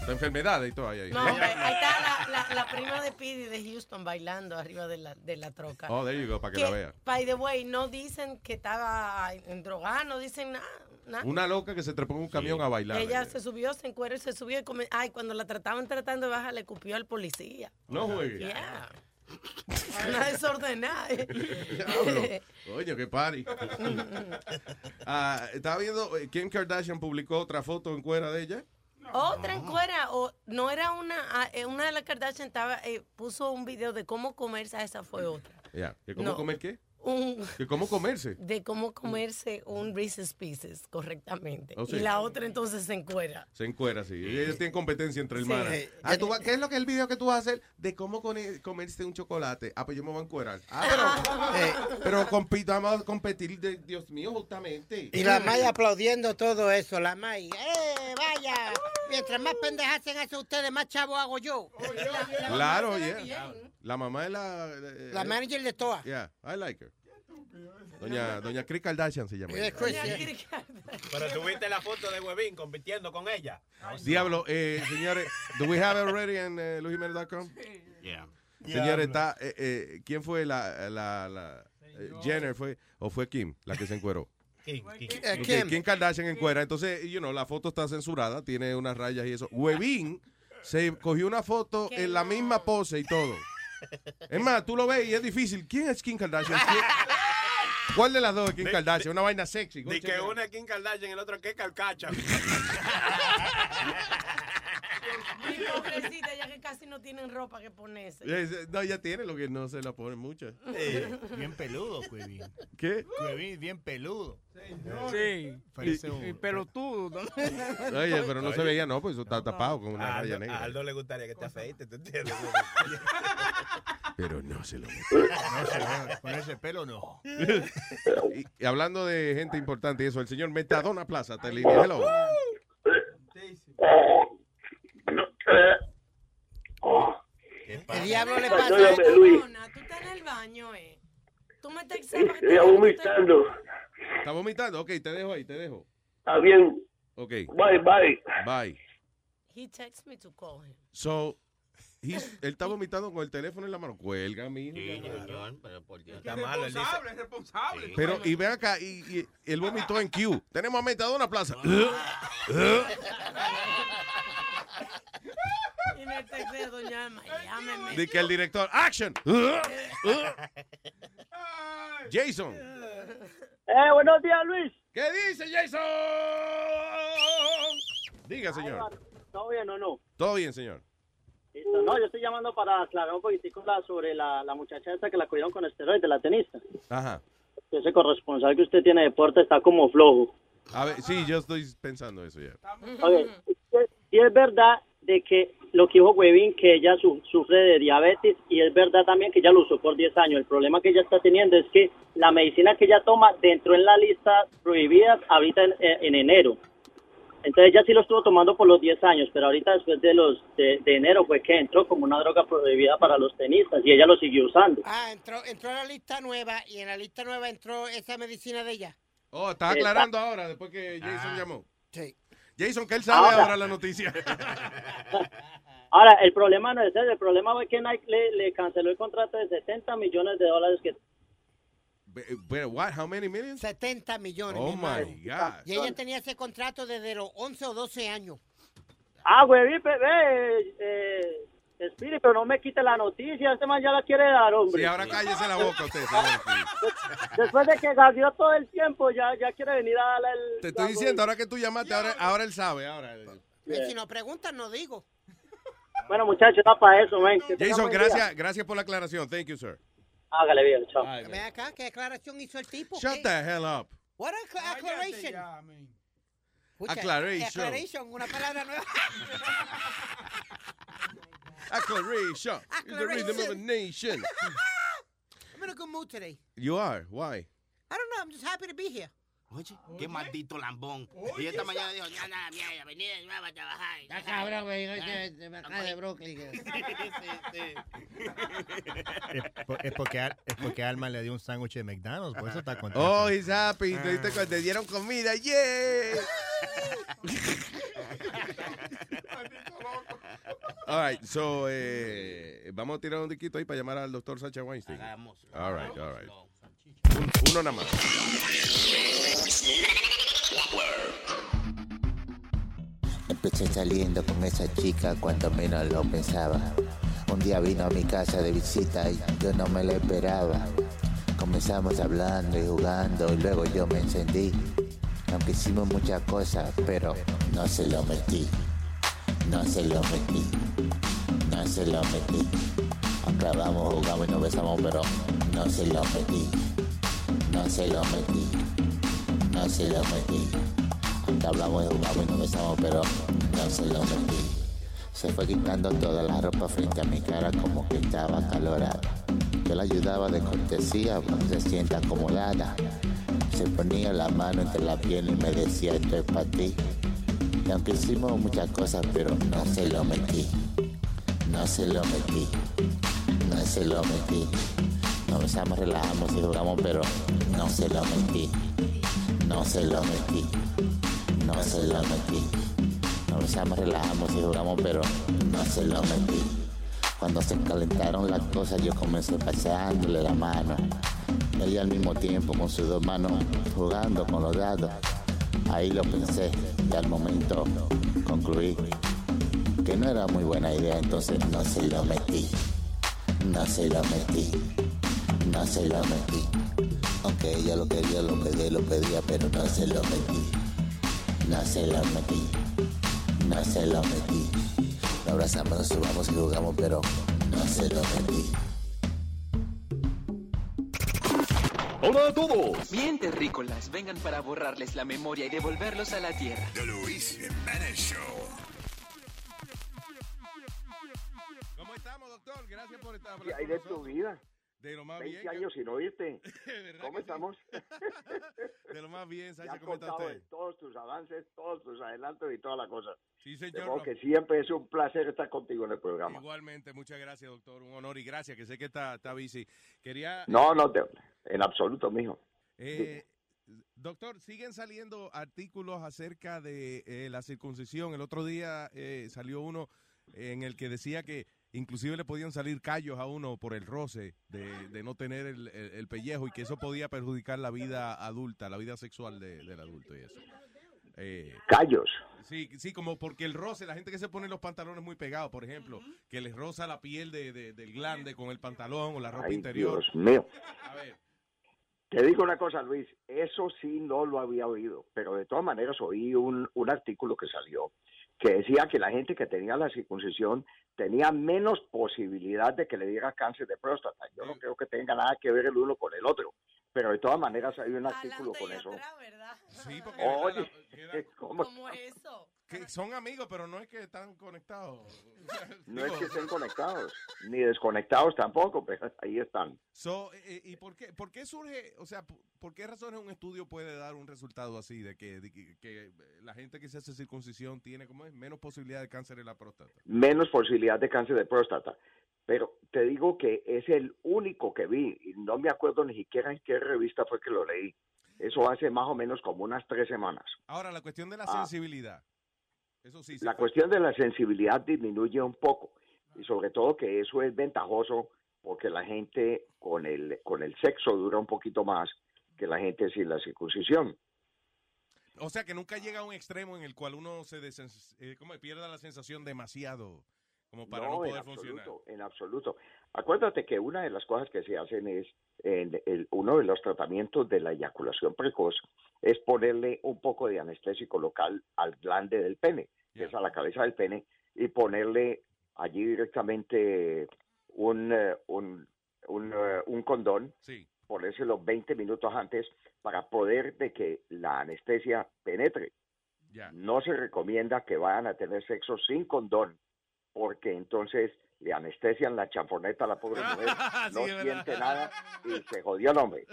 De enfermedades y todo ahí. ahí. No, hombre, ahí está la, la, la prima de Pidi de Houston bailando arriba de la, de la troca. Oh, there you go, para que la vea. By the way, no dicen que estaba en drogada, no dicen nada. Una loca que se trepó en un camión a bailar. Ella se subió, se encueró y se subió y come- Ay, cuando la trataban tratando de bajar, le cupió al policía. No juegue. Yeah. Una desordenada. Coño, qué party. Ah, estaba viendo, eh, Kim Kardashian publicó otra foto en cuera de ella. Otra en cuera, o no era una, ah, eh, una de las Kardashian estaba, eh, puso un video de cómo comerse, ah, esa fue otra. Ya, ¿que cómo No. comer qué? Un, ¿Que cómo comerse? de cómo comerse un Reese's Pieces correctamente. Oh, sí. Y la otra entonces se encuera. Se encuera, sí. Ellos tienen competencia entre Sí. hermanas. Eh, Ah, ¿tú vas- ¿Qué es lo que es el video que tú vas a hacer de cómo comerse un chocolate? Ah, pues yo me voy a encuerar. Ah, pero, eh, pero compi- vamos a competir, de, Dios mío, justamente. Y la May aplaudiendo todo eso, la May. ¡Eh, vaya! Mientras más pendejas hacen eso ustedes, más chavo hago yo. Claro, yeah. La mamá es la... eh, La manager de todas. Yeah, I like her. Doña, doña Chris Kardashian se llama. Ella. Pero tuviste la foto de Huevín compitiendo con ella. Diablo, eh, señores, do we have it already en luisjimenez.com? Yeah. Señores, está, eh, eh, ¿quién fue la, la, la eh, Jenner fue o fue Kim la que se encueró? Kim, Kim. Eh, Ok, Kim. Kim Kardashian en cuera. Entonces, you know, la foto está censurada, tiene unas rayas y eso. Webin se cogió una foto en la misma pose y todo. Es más, tú lo ves y es difícil. ¿Quién es Kim Kardashian? ¿Quién- ¿Cuál de las dos es Kim Kardashian? Una vaina sexy. Di que uno es Kim Kardashian y el otro es que Calcacha. Pobrecita, ya que casi no tienen ropa que ponerse. Eh, No, ya tiene lo que no se la pone mucha. Bien peludo, Cuevín. ¿Qué? Cuevín, bien peludo. Sí. Parece Y- un- y pelotudo también. Oye, pero no se veía, no, pues eso está tapado con una raya Aldo, negra. a Aldo le gustaría que te afeites, ¿tú entiendes? Pero no se lo No se va, con ese pelo no. y, y hablando de gente importante y eso, el señor Metadona Plaza, te línea. Hello. ¿Qué diablo le pasa? Perdóname, Luis. Tú estás en el baño, eh. Tú me estás Estoy vomitando. ¿Está vomitando? Ok, te dejo ahí, te dejo. Está bien. Ok. Bye, bye. Bye. He texted me to call him. So, he's- él está vomitando con el teléfono en la mano. Cuelga, mijo. pero por Dios. Está malo, dice. Responsable, responsable. Pero, y ven acá, y, y él vomitó en Q. Tenemos a Metadona Plaza. Y me texté doña Alma, llámeme. De que el director, action. Jason. Eh, buenos días, Luis. ¿Qué dice Jason? Diga, señor. ¿Todo bien o no? Todo bien, señor. Listo. No, yo estoy llamando para aclarar un poquitico la- sobre la, la muchacha esta que la cogieron con esteroides, la tenista. Ajá. Ese corresponsal que usted tiene de deporte está como flojo. A ver, sí, yo estoy pensando eso ya. Si es verdad de que lo que dijo Webin, que ella su- sufre de diabetes, y es verdad también que ella lo usó por 10 años. El problema que ella está teniendo es que la medicina que ella toma dentro en la lista prohibidas ahorita en, en enero. Entonces ella sí lo estuvo tomando por los 10 años, pero ahorita después de los de, de enero fue que entró como una droga prohibida para los tenistas y ella lo siguió usando. Ah, entró, entró a la lista nueva y en la lista nueva entró esa medicina de ella. Oh, está aclarando ahora, después que Jason llamó. Sí. Jason, que él sabe Ahora. ahora la noticia. Ahora, el problema no es ese, el problema fue que Nike le, le canceló el contrato de 70 millones de dólares que Pero, what? How many millions? 70 millones. Oh, mi my God. Y ella tenía ese contrato desde los 11 o 12 años. Ah, güey, ve, ve, eh, Spirit, pero no me quite la noticia, este man ya la quiere dar, hombre. Sí, ahora cállese la boca usted. Después de que gaseó todo el tiempo, ya, ya quiere venir a darle el... Te estoy diciendo, ahora que tú llamaste, ahora, ahora él sabe. Ahora. Eh, Si no preguntan, no digo. Bueno, muchachos, está para eso, ven. Jason, gracias, gracias por la aclaración. Thank you, sir. Hágale bien, chao. Ven acá, ¿qué declaración hizo el tipo? Shut ¿Qué? the hell up. What a. Escucha, Aclaration. Aclaration, una palabra nueva. Aclaration. is the rhythm of a nation. I'm in a good mood today. You are. Why? I don't know, I'm just happy to be here. Oye, qué maldito lambón. Y esta mañana dijo, ya nada, mierda, venía de nuevo a trabajar. Ya cabrón, no te- te me acabas de Brooklyn. Es, por- es porque, es porque Alma le dio un sándwich de McDonald's, por eso está contento. Oh, he's happy. Te dieron comida. Yeah. All right, so, eh, vamos a tirar un diquito ahí para llamar al doctor Sacha Weinstein. All right, all right. Un- uno nada más. Empecé saliendo con esa chica cuando menos lo pensaba. Un día vino a mi casa de visita y yo no me lo esperaba. Comenzamos hablando y jugando y luego yo me encendí. Aunque hicimos muchas cosas, pero no se lo metí. No se lo metí. No se lo metí. Aunque hablamos, jugamos y nos besamos, pero no se lo metí. No se lo metí. No se lo metí. Aunque hablamos jugamos y nos besamos, pero no se lo metí. Se fue quitando toda la ropa frente a mi cara como que estaba calorada. Yo la ayudaba de cortesía, pues se sienta acomodada. Se ponía la mano entre la piel y me decía, esto es para ti. Aunque hicimos muchas cosas, pero no se lo metí. No se lo metí. No se lo metí. Nos besamos, relajamos y jugamos, pero no se lo metí. No se lo metí. No se lo metí. Nos besamos, relajamos y jugamos, pero no se lo metí. Cuando se calentaron las cosas, yo comencé pasándole la mano. Ella al mismo tiempo con sus dos manos jugando con los dados. Ahí lo pensé y al momento concluí que no era muy buena idea, entonces no se lo metí. No se lo metí. No se lo metí. Aunque ella lo quería, lo pedía, lo pedía, pero no se lo metí. No se lo metí. No se lo metí. Lo abrazamos, nos subamos y jugamos, pero no se lo metí. Hola a todos. Bien, terrícolas, vengan para borrarles la memoria y devolverlos a la tierra. The Luis Jiménez Show. ¿Cómo estamos, doctor? Gracias por estar ¿Qué hay de tu vida? De lo más 20 bien. años sin oírte. ¿Cómo estamos? De lo más bien, Sánchez, ¿cómo está usted? todos tus avances, todos tus adelantos y toda la cosa. Sí, señor. que siempre es un placer estar contigo en el programa. Igualmente, muchas gracias, doctor. Un honor y gracias, que sé que está, está busy. Quería... No, no, te- en absoluto, mijo. Eh, doctor, siguen saliendo artículos acerca de eh, la circuncisión. El otro día eh, salió uno en el que decía que inclusive le podían salir callos a uno por el roce de, de no tener el, el- el pellejo y que eso podía perjudicar la vida adulta, la vida sexual de- del adulto y eso. Eh, Callos. Sí, sí, como porque el roce, la gente que se pone los pantalones muy pegados, por ejemplo, que les roza la piel de, de- del glande con el pantalón o la ropa Ay, interior. Dios mío. A ver. Te digo una cosa, Luis, eso sí no lo había oído, pero de todas maneras oí un, un artículo que salió que decía que la gente que tenía la circuncisión tenía menos posibilidad de que le diera cáncer de próstata. Yo no creo que tenga nada que ver el uno con el otro, pero de todas maneras hay un artículo con eso. Sí, porque Oye, ¿cómo? ¿Cómo es eso? Que son amigos, pero no es que están conectados. No es que estén conectados, ni desconectados tampoco, pero ahí están. So, eh, ¿Y por qué, por qué surge, o sea, por, por qué razones un estudio puede dar un resultado así de que, de que, que la gente que se hace circuncisión tiene como es menos posibilidad de cáncer en la próstata? menos posibilidad de cáncer de próstata. Pero te digo que es el único que vi, y no me acuerdo ni siquiera en qué revista fue que lo leí. Eso hace más o menos como unas tres semanas. Ahora, la cuestión de la Ah. sensibilidad. Eso sí. se La fue- cuestión de la sensibilidad disminuye un poco y sobre todo que eso es ventajoso porque la gente con el con el sexo dura un poquito más que la gente sin la circuncisión. O sea, que nunca llega a un extremo en el cual uno se desen- eh, como pierda la sensación demasiado como para no, no, en poder funcionar. absoluto, en absoluto. Acuérdate que una de las cosas que se hacen es, en el, uno de los tratamientos de la eyaculación precoz es ponerle un poco de anestésico local al glande del pene, que es a la cabeza del pene, y ponerle allí directamente un, eh, un, un, eh, un condón, Sí. ponérselo 20 minutos antes para poder de que la anestesia penetre. No se recomienda que vayan a tener sexo sin condón, porque entonces le anestesian la champoneta a la pobre mujer, no Sí, siente nada y se jodió el hombre.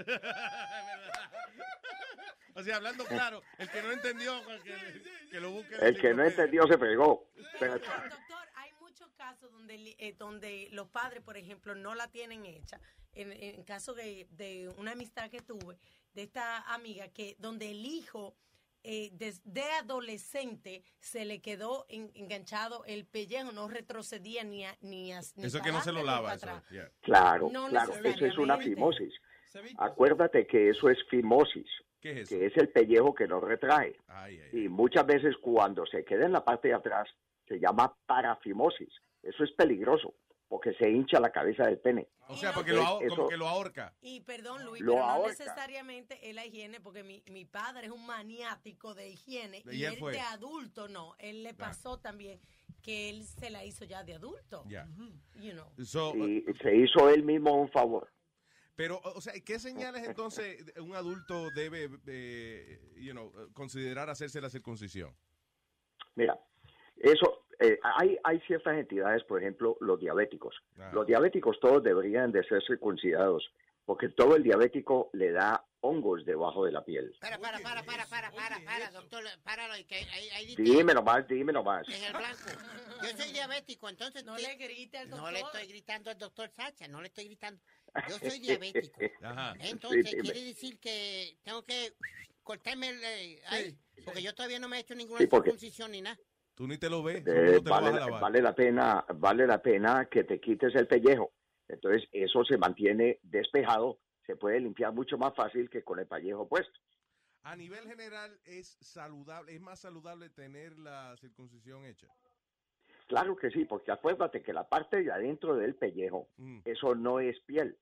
O sea, hablando claro, el que no entendió, que, que lo busque. El que no entendió se pegó. Pero- Doctor, hay muchos casos donde, eh, donde los padres, por ejemplo, no la tienen hecha. En, en caso de, de una amistad que tuve, de esta amiga, que donde el hijo eh, desde adolescente se le quedó en- enganchado el pellejo, no retrocedía ni, a- ni, a- ni Eso que no se lo lava. Eso, yeah. Claro, No claro, eso es una fimosis. Acuérdate que eso es fimosis, ¿Qué es que es el pellejo que no retrae. Ay, ay, Y muchas veces cuando se queda en la parte de atrás se llama parafimosis. Eso es peligroso porque se hincha la cabeza del pene. O sea, porque lo, Eso- como que lo ahorca. Y perdón, Luis, Lo pero no ahorca. necesariamente es la higiene, porque mi, mi padre es un maniático de higiene Y y, él fue. de adulto no. Él le pasó también que él se la hizo ya de adulto. Ya. You know. So, Y se hizo él mismo un favor. Pero, o sea, ¿qué señales entonces un adulto debe, eh, you know, considerar hacerse la circuncisión? Mira, eso, eh, hay, hay ciertas entidades, por ejemplo, los diabéticos. Ah. Los diabéticos todos deberían de ser circuncidados, porque todo el diabético le da hongos debajo de la piel. Para, para, para, para, para, para, para, doctor, páralo, que ahí, ahí dice- Dímelo más, dímelo más. en el blanco. Yo soy diabético, entonces... No te- le grite al No doctor. le estoy gritando al doctor Sacha, no le estoy gritando. Yo soy diabético. Ajá. Entonces, Sí, dime. quiere decir que tengo que cortarme el... eh, ahí, porque yo todavía no me he hecho ninguna Sí, circuncisión ni nada. Tú ni te lo ves. Eh, te lo vale, a lavar. vale la pena, vale la pena que te quites el pellejo. Entonces eso se mantiene despejado, se puede limpiar mucho más fácil que con el pellejo puesto. A nivel general, es saludable, es más saludable tener la circuncisión hecha. Claro que sí, porque acuérdate que la parte de adentro del pellejo, Mm. eso no es piel,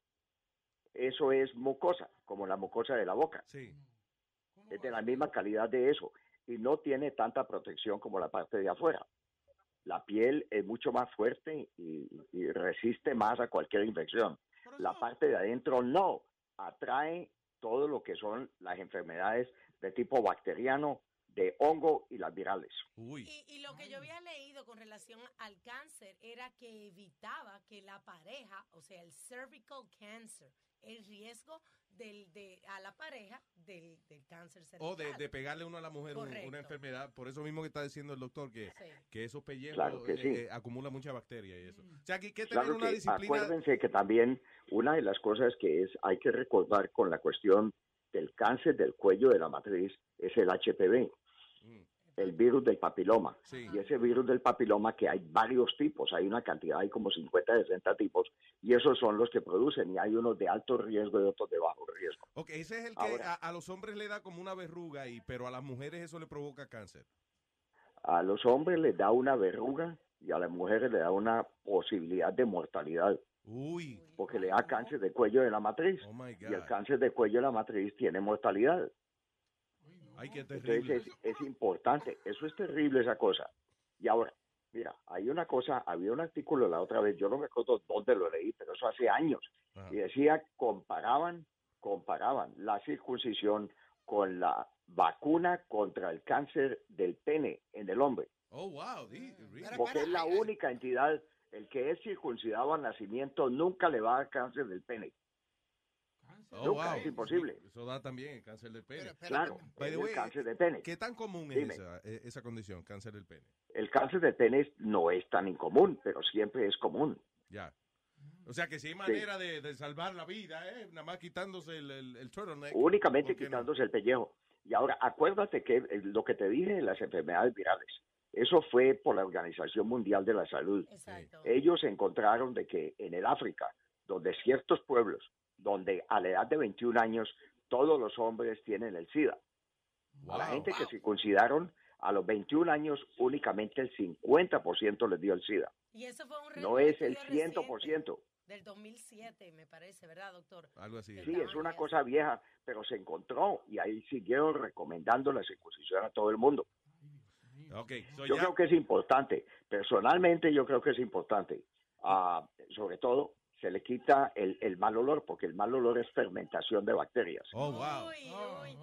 eso es mucosa, como la mucosa de la boca. Sí. Es de la misma calidad de eso y no tiene tanta protección como la parte de afuera. La piel es mucho más fuerte y, y resiste más a cualquier infección. La parte de adentro no, atrae todo lo que son las enfermedades de tipo bacteriano, de hongo y las virales. Y, y lo que yo había leído con relación al cáncer era que evitaba que la pareja, o sea, el cervical cancer, el riesgo del, de, a la pareja del, del cáncer cervical. O de, de pegarle uno a la mujer un- una enfermedad. Por eso mismo que está diciendo el doctor, que, que esos pellejos Claro que sí. eh, eh, acumulan mucha bacteria y eso. O sea, que hay que tener Claro una que disciplina. acuérdense que también una de las cosas que es hay que recordar con la cuestión del cáncer del cuello de la matriz es el HPV, el virus del papiloma. Y ese virus del papiloma que hay varios tipos, hay una cantidad, hay como 50, 60 tipos, y esos son los que producen, y hay unos de alto riesgo y otros de bajo riesgo. Ok, ese es el que a, a los hombres le da como una verruga, y, pero a las mujeres eso le provoca cáncer. A los hombres les da una verruga y a las mujeres le da una posibilidad de mortalidad. Uy. Porque le da cáncer de cuello de la matriz. y el cáncer de cuello de la matriz tiene mortalidad. Ay, qué Entonces es, es importante, eso es terrible esa cosa. Y ahora, mira, hay una cosa, había un artículo la otra vez, yo no me acuerdo dónde lo leí, pero eso hace años, y decía, comparaban, comparaban la circuncisión con la vacuna contra el cáncer del pene en el hombre, Oh, wow. porque es la única entidad, el que es circuncidado al nacimiento nunca le va a dar cáncer del pene. Oh, Nunca, wow. es imposible. Eso da también el cáncer del pene. Claro, By the el cáncer de pene. ¿Qué tan común es Dime. esa, esa condición, cáncer del pene? El cáncer de pene no es tan incomún, pero siempre es común. Ya. O sea que si hay manera de, de salvar la vida, ¿eh? Nada más quitándose el, el, el turtleneck. únicamente quitándose el pellejo. Y ahora, acuérdate que eh, lo que te dije de las enfermedades virales, eso fue por la Organización Mundial de la Salud. Ellos encontraron de que en el África, donde ciertos pueblos, donde a la edad de 21 años todos los hombres tienen el SIDA. A la gente que circuncidaron a los 21 años únicamente el 50% les dio el SIDA. Y eso fue un No es el 100%. del 2007, me parece, ¿verdad, doctor? Algo así. Sí, es una cosa vieja, pero se encontró y ahí siguieron recomendando la circuncisión a todo el mundo. Ok, so Yo ya- creo que es importante, personalmente yo creo que es importante. Ah, sobre todo, se le quita el, el mal olor, porque el mal olor es fermentación de bacterias. Oh, wow.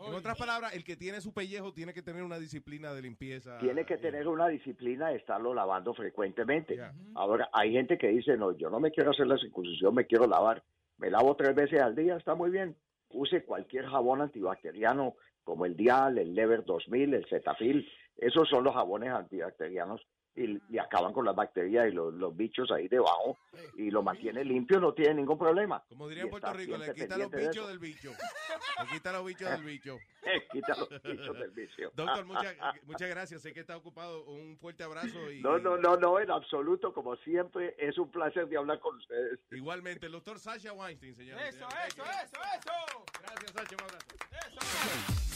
En otras palabras, el que tiene su pellejo tiene que tener una disciplina de limpieza. Tiene que tener una disciplina de estarlo lavando frecuentemente. Ahora, hay gente que dice, no, yo no me quiero hacer la circuncisión, me quiero lavar. Me lavo tres veces al día, está muy bien. Use cualquier jabón antibacteriano como el Dial, el Lever 2000, el Cetaphil. Esos son los jabones antibacterianos y, y acaban con las bacterias y los, los bichos ahí debajo y lo mantiene limpio, no tiene ningún problema. Como diría en Puerto Rico, le quita los de bichos eso. del bicho. Le quita los bichos del bicho. quita los bichos del vicio. Doctor, muchas, muchas gracias. Sé que está ocupado. Un fuerte abrazo. Y, No, no, no, no, en absoluto, como siempre, es un placer de hablar con ustedes. Igualmente, el doctor Sasha Weinstein, señor. Eso, eso, eso, eso. Gracias, Sacha. Un abrazo.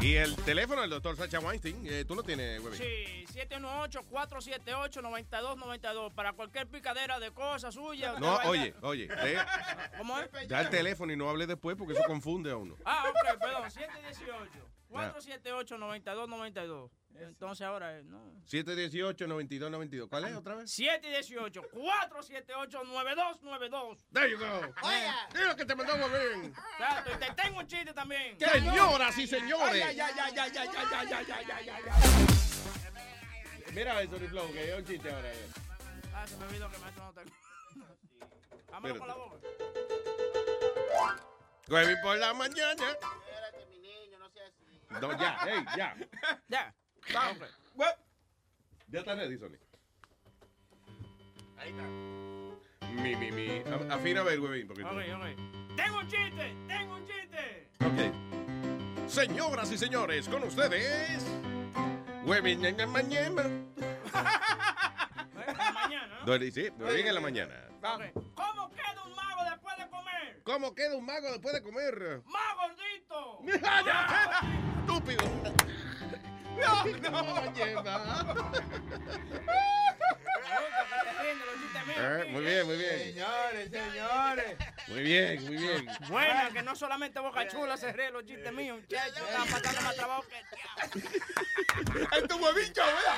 Y el teléfono del doctor Sacha Weinstein, eh, tú lo tienes, güey. Sí, 718-478-9292 para cualquier picadera de cosas suyas. No, oye, oye, de- ¿Cómo es? da el teléfono y no hable después porque eso confunde a uno. Ah, ok, perdón, 718-478-9292. Entonces ahora, es, ¿no? 718-9292. ¿Cuál es otra vez? 718-478-9292. There you go. Mira que te mandamos bien. Exacto, y te tengo un chiste también. Señoras y señores. Ay, ay, ay, ay, ay, ay, ay, ay, ay, ay, ay, ay. Mira eso, Flow, que es un chiste ahora. eh. Ah, se me olvidó que maestro no está. Dámelo con la boca. Huevín por la mañana. No, ya, hey, ya. Ya. Vamos. Ya está ready, Sony. Ahí está. Mi, mi, mi. A- Afina a ver, huevín. Porque Ok, ok. Tengo un chiste, tengo un chiste. Ok. Señoras y señores, con ustedes. Huevín en la mañana. mañana. Sí, huevín en la mañana. ¿Cómo queda un mago después de comer? ¿Cómo queda un mago después de comer? ¡Más gordito! ¡Estúpido! No, no lleva. Eh, muy bien, muy bien. Señores, señores. Muy bien, muy bien. Bueno, que no solamente Boca Chula se ríe los chistes míos, muchachos. Están pasando más trabajo que el ¡Es tu huevicho, ¿verdad?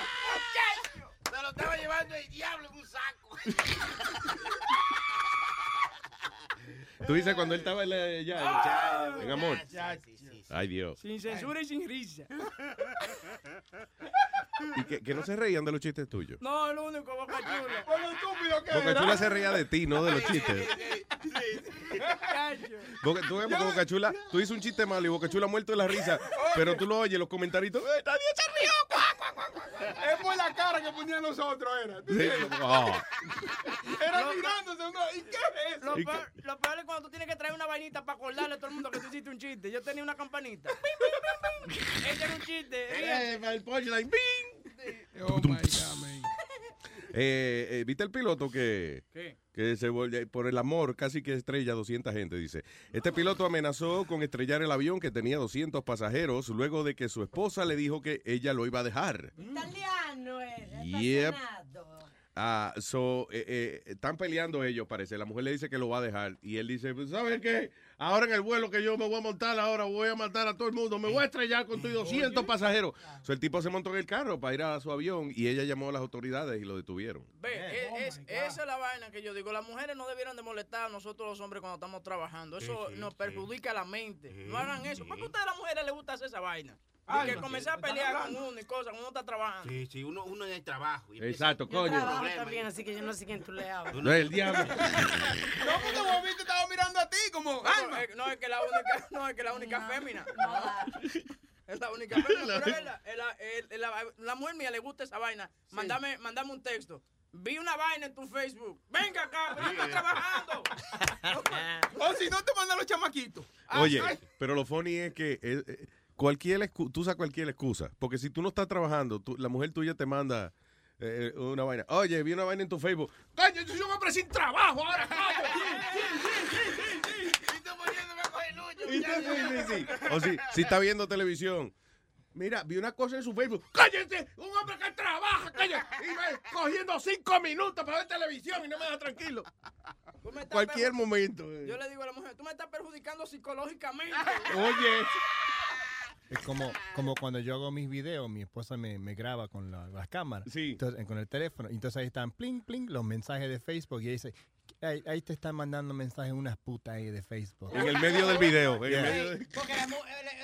Se lo estaba llevando el diablo en un saco. Tú dices cuando él estaba en la- ya, en amor. Ay, Dios. Sin censura y sin risa. Y que, que no se reían de los chistes tuyos. No, el único Boca Chula. Lo estúpido que Boca era. Chula se reía de ti, no de los chistes. Boca, tú ves, Boca Chula, tú dices un chiste malo y Boca Chula muerto de la risa, pero tú lo oyes, los comentarios, ¡eh, nadie se rió! Es por la cara que ponían era. ¿Tú Sí, entiendes? oh. Era mirándose uno. ¿Y qué es eso? Lo peor, lo peor es cuando tú tienes que traer una vainita para acordarle a todo el mundo que tú hiciste un chiste. Yo tenía una campanita. Ese era un chiste. Eh, para el punchline, ¡bing! Oh my God, man. Eh, eh, ¿Viste el piloto que, ¿Qué? Que se por el amor casi que estrella 200 gente? Dice, este piloto amenazó con estrellar el avión que tenía 200 pasajeros luego de que su esposa le dijo que ella lo iba a dejar. Italiano era. Yep. Ah, so, eh, eh, están peleando ellos, parece. La mujer le dice que lo va a dejar. Y él dice, pues, ¿sabes qué? Ahora en el vuelo que yo me voy a montar, ahora voy a matar a todo el mundo. Me voy a estrellar con tus 200 pasajeros. So, el tipo se montó en el carro para ir a su avión y ella llamó a las autoridades y lo detuvieron. Ve, e- es- esa es la vaina que yo digo. Las mujeres no debieran de molestar a nosotros los hombres cuando estamos trabajando. Eso Sí, sí, nos sí. perjudica la mente. No hagan eso. ¿Por qué a ustedes las mujeres les gusta hacer esa vaina? Ay, que no, comenzar a ¿qué están pelear con uno y cosas uno está trabajando. Sí, sí, uno, uno en el trabajo. y Exacto, Yo coño. trabajo Problema, también, así que yo no sé quién tú le hablas. No es el diablo. No, porque huevito estaba mirando a ti como. No, Alma. es- no, es que la única, no, es que la única fémina. Es la única fémina. Pero la, es la- la mujer mía le gusta esa vaina. Mándame, mándame un texto. Vi una vaina en tu Facebook. Venga acá, pero yo estoy trabajando. O si no, te mandan los chamaquitos. Oye, pero lo funny es que eh, eh, cualquier excu- tú usas cualquier excusa. Porque si tú no estás trabajando, tú- la mujer tuya te manda eh, una vaina. Oye, vi una vaina en tu Facebook. Coño, yo soy un hombre sin trabajo ahora, coño. Y sí, sí, sí. O si, si está viendo televisión. Mira, vi una cosa en su Facebook. ¡Cállate! Un hombre que trabaja, coño. Y ve cogiendo cinco minutos para ver televisión y no me deja tranquilo. Me Cualquier momento. eh. Yo le digo a la mujer, tú me estás perjudicando psicológicamente. Oye. Es como, como cuando yo hago mis videos, mi esposa me, me graba con la- las cámaras. Entonces, con el teléfono. Entonces ahí están, pling, pling, los mensajes de Facebook. Y ahí dice, ahí, ahí te están mandando mensajes unas putas ahí de Facebook. En el medio del video. En el Yeah. medio de- Porque eh,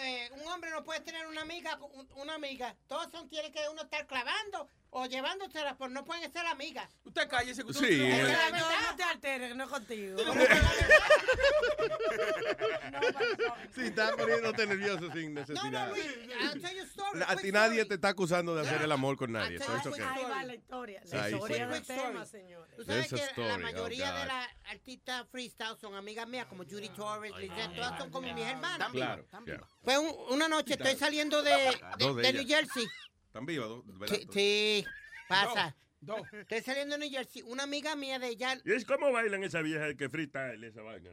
eh, un hombre no puede tener una amiga, un- una amiga. Todos son, tiene que uno estar clavando o llevándosela, pero no pueden ser amigas. Usted cállese. que Sí, usted- eh. Esa es la verdad. No te alteres, que no es contigo. Sí, está poniéndote nervioso sin No, necesidad. no, Luis, I'll tell you a story. A quick ti nadie story. te está acusando de hacer el amor con nadie. I'll so tell it's you a okay. Ahí va la historia. Sí, La sí. historia del tema, señores. Tú sabes Esa que la mayoría oh, de las artistas freestyle son amigas mías, como Judy Torres, Lizette, todas son como mis hermanas. Claro. Pues un- una noche estoy saliendo de, de, New. Jersey. ¿Están vivas? Sí, sí, pasa. Dos. Estoy saliendo de New Jersey. Una amiga mía de ella ¿Y es como bailan esa vieja que freestyle, esa vaina?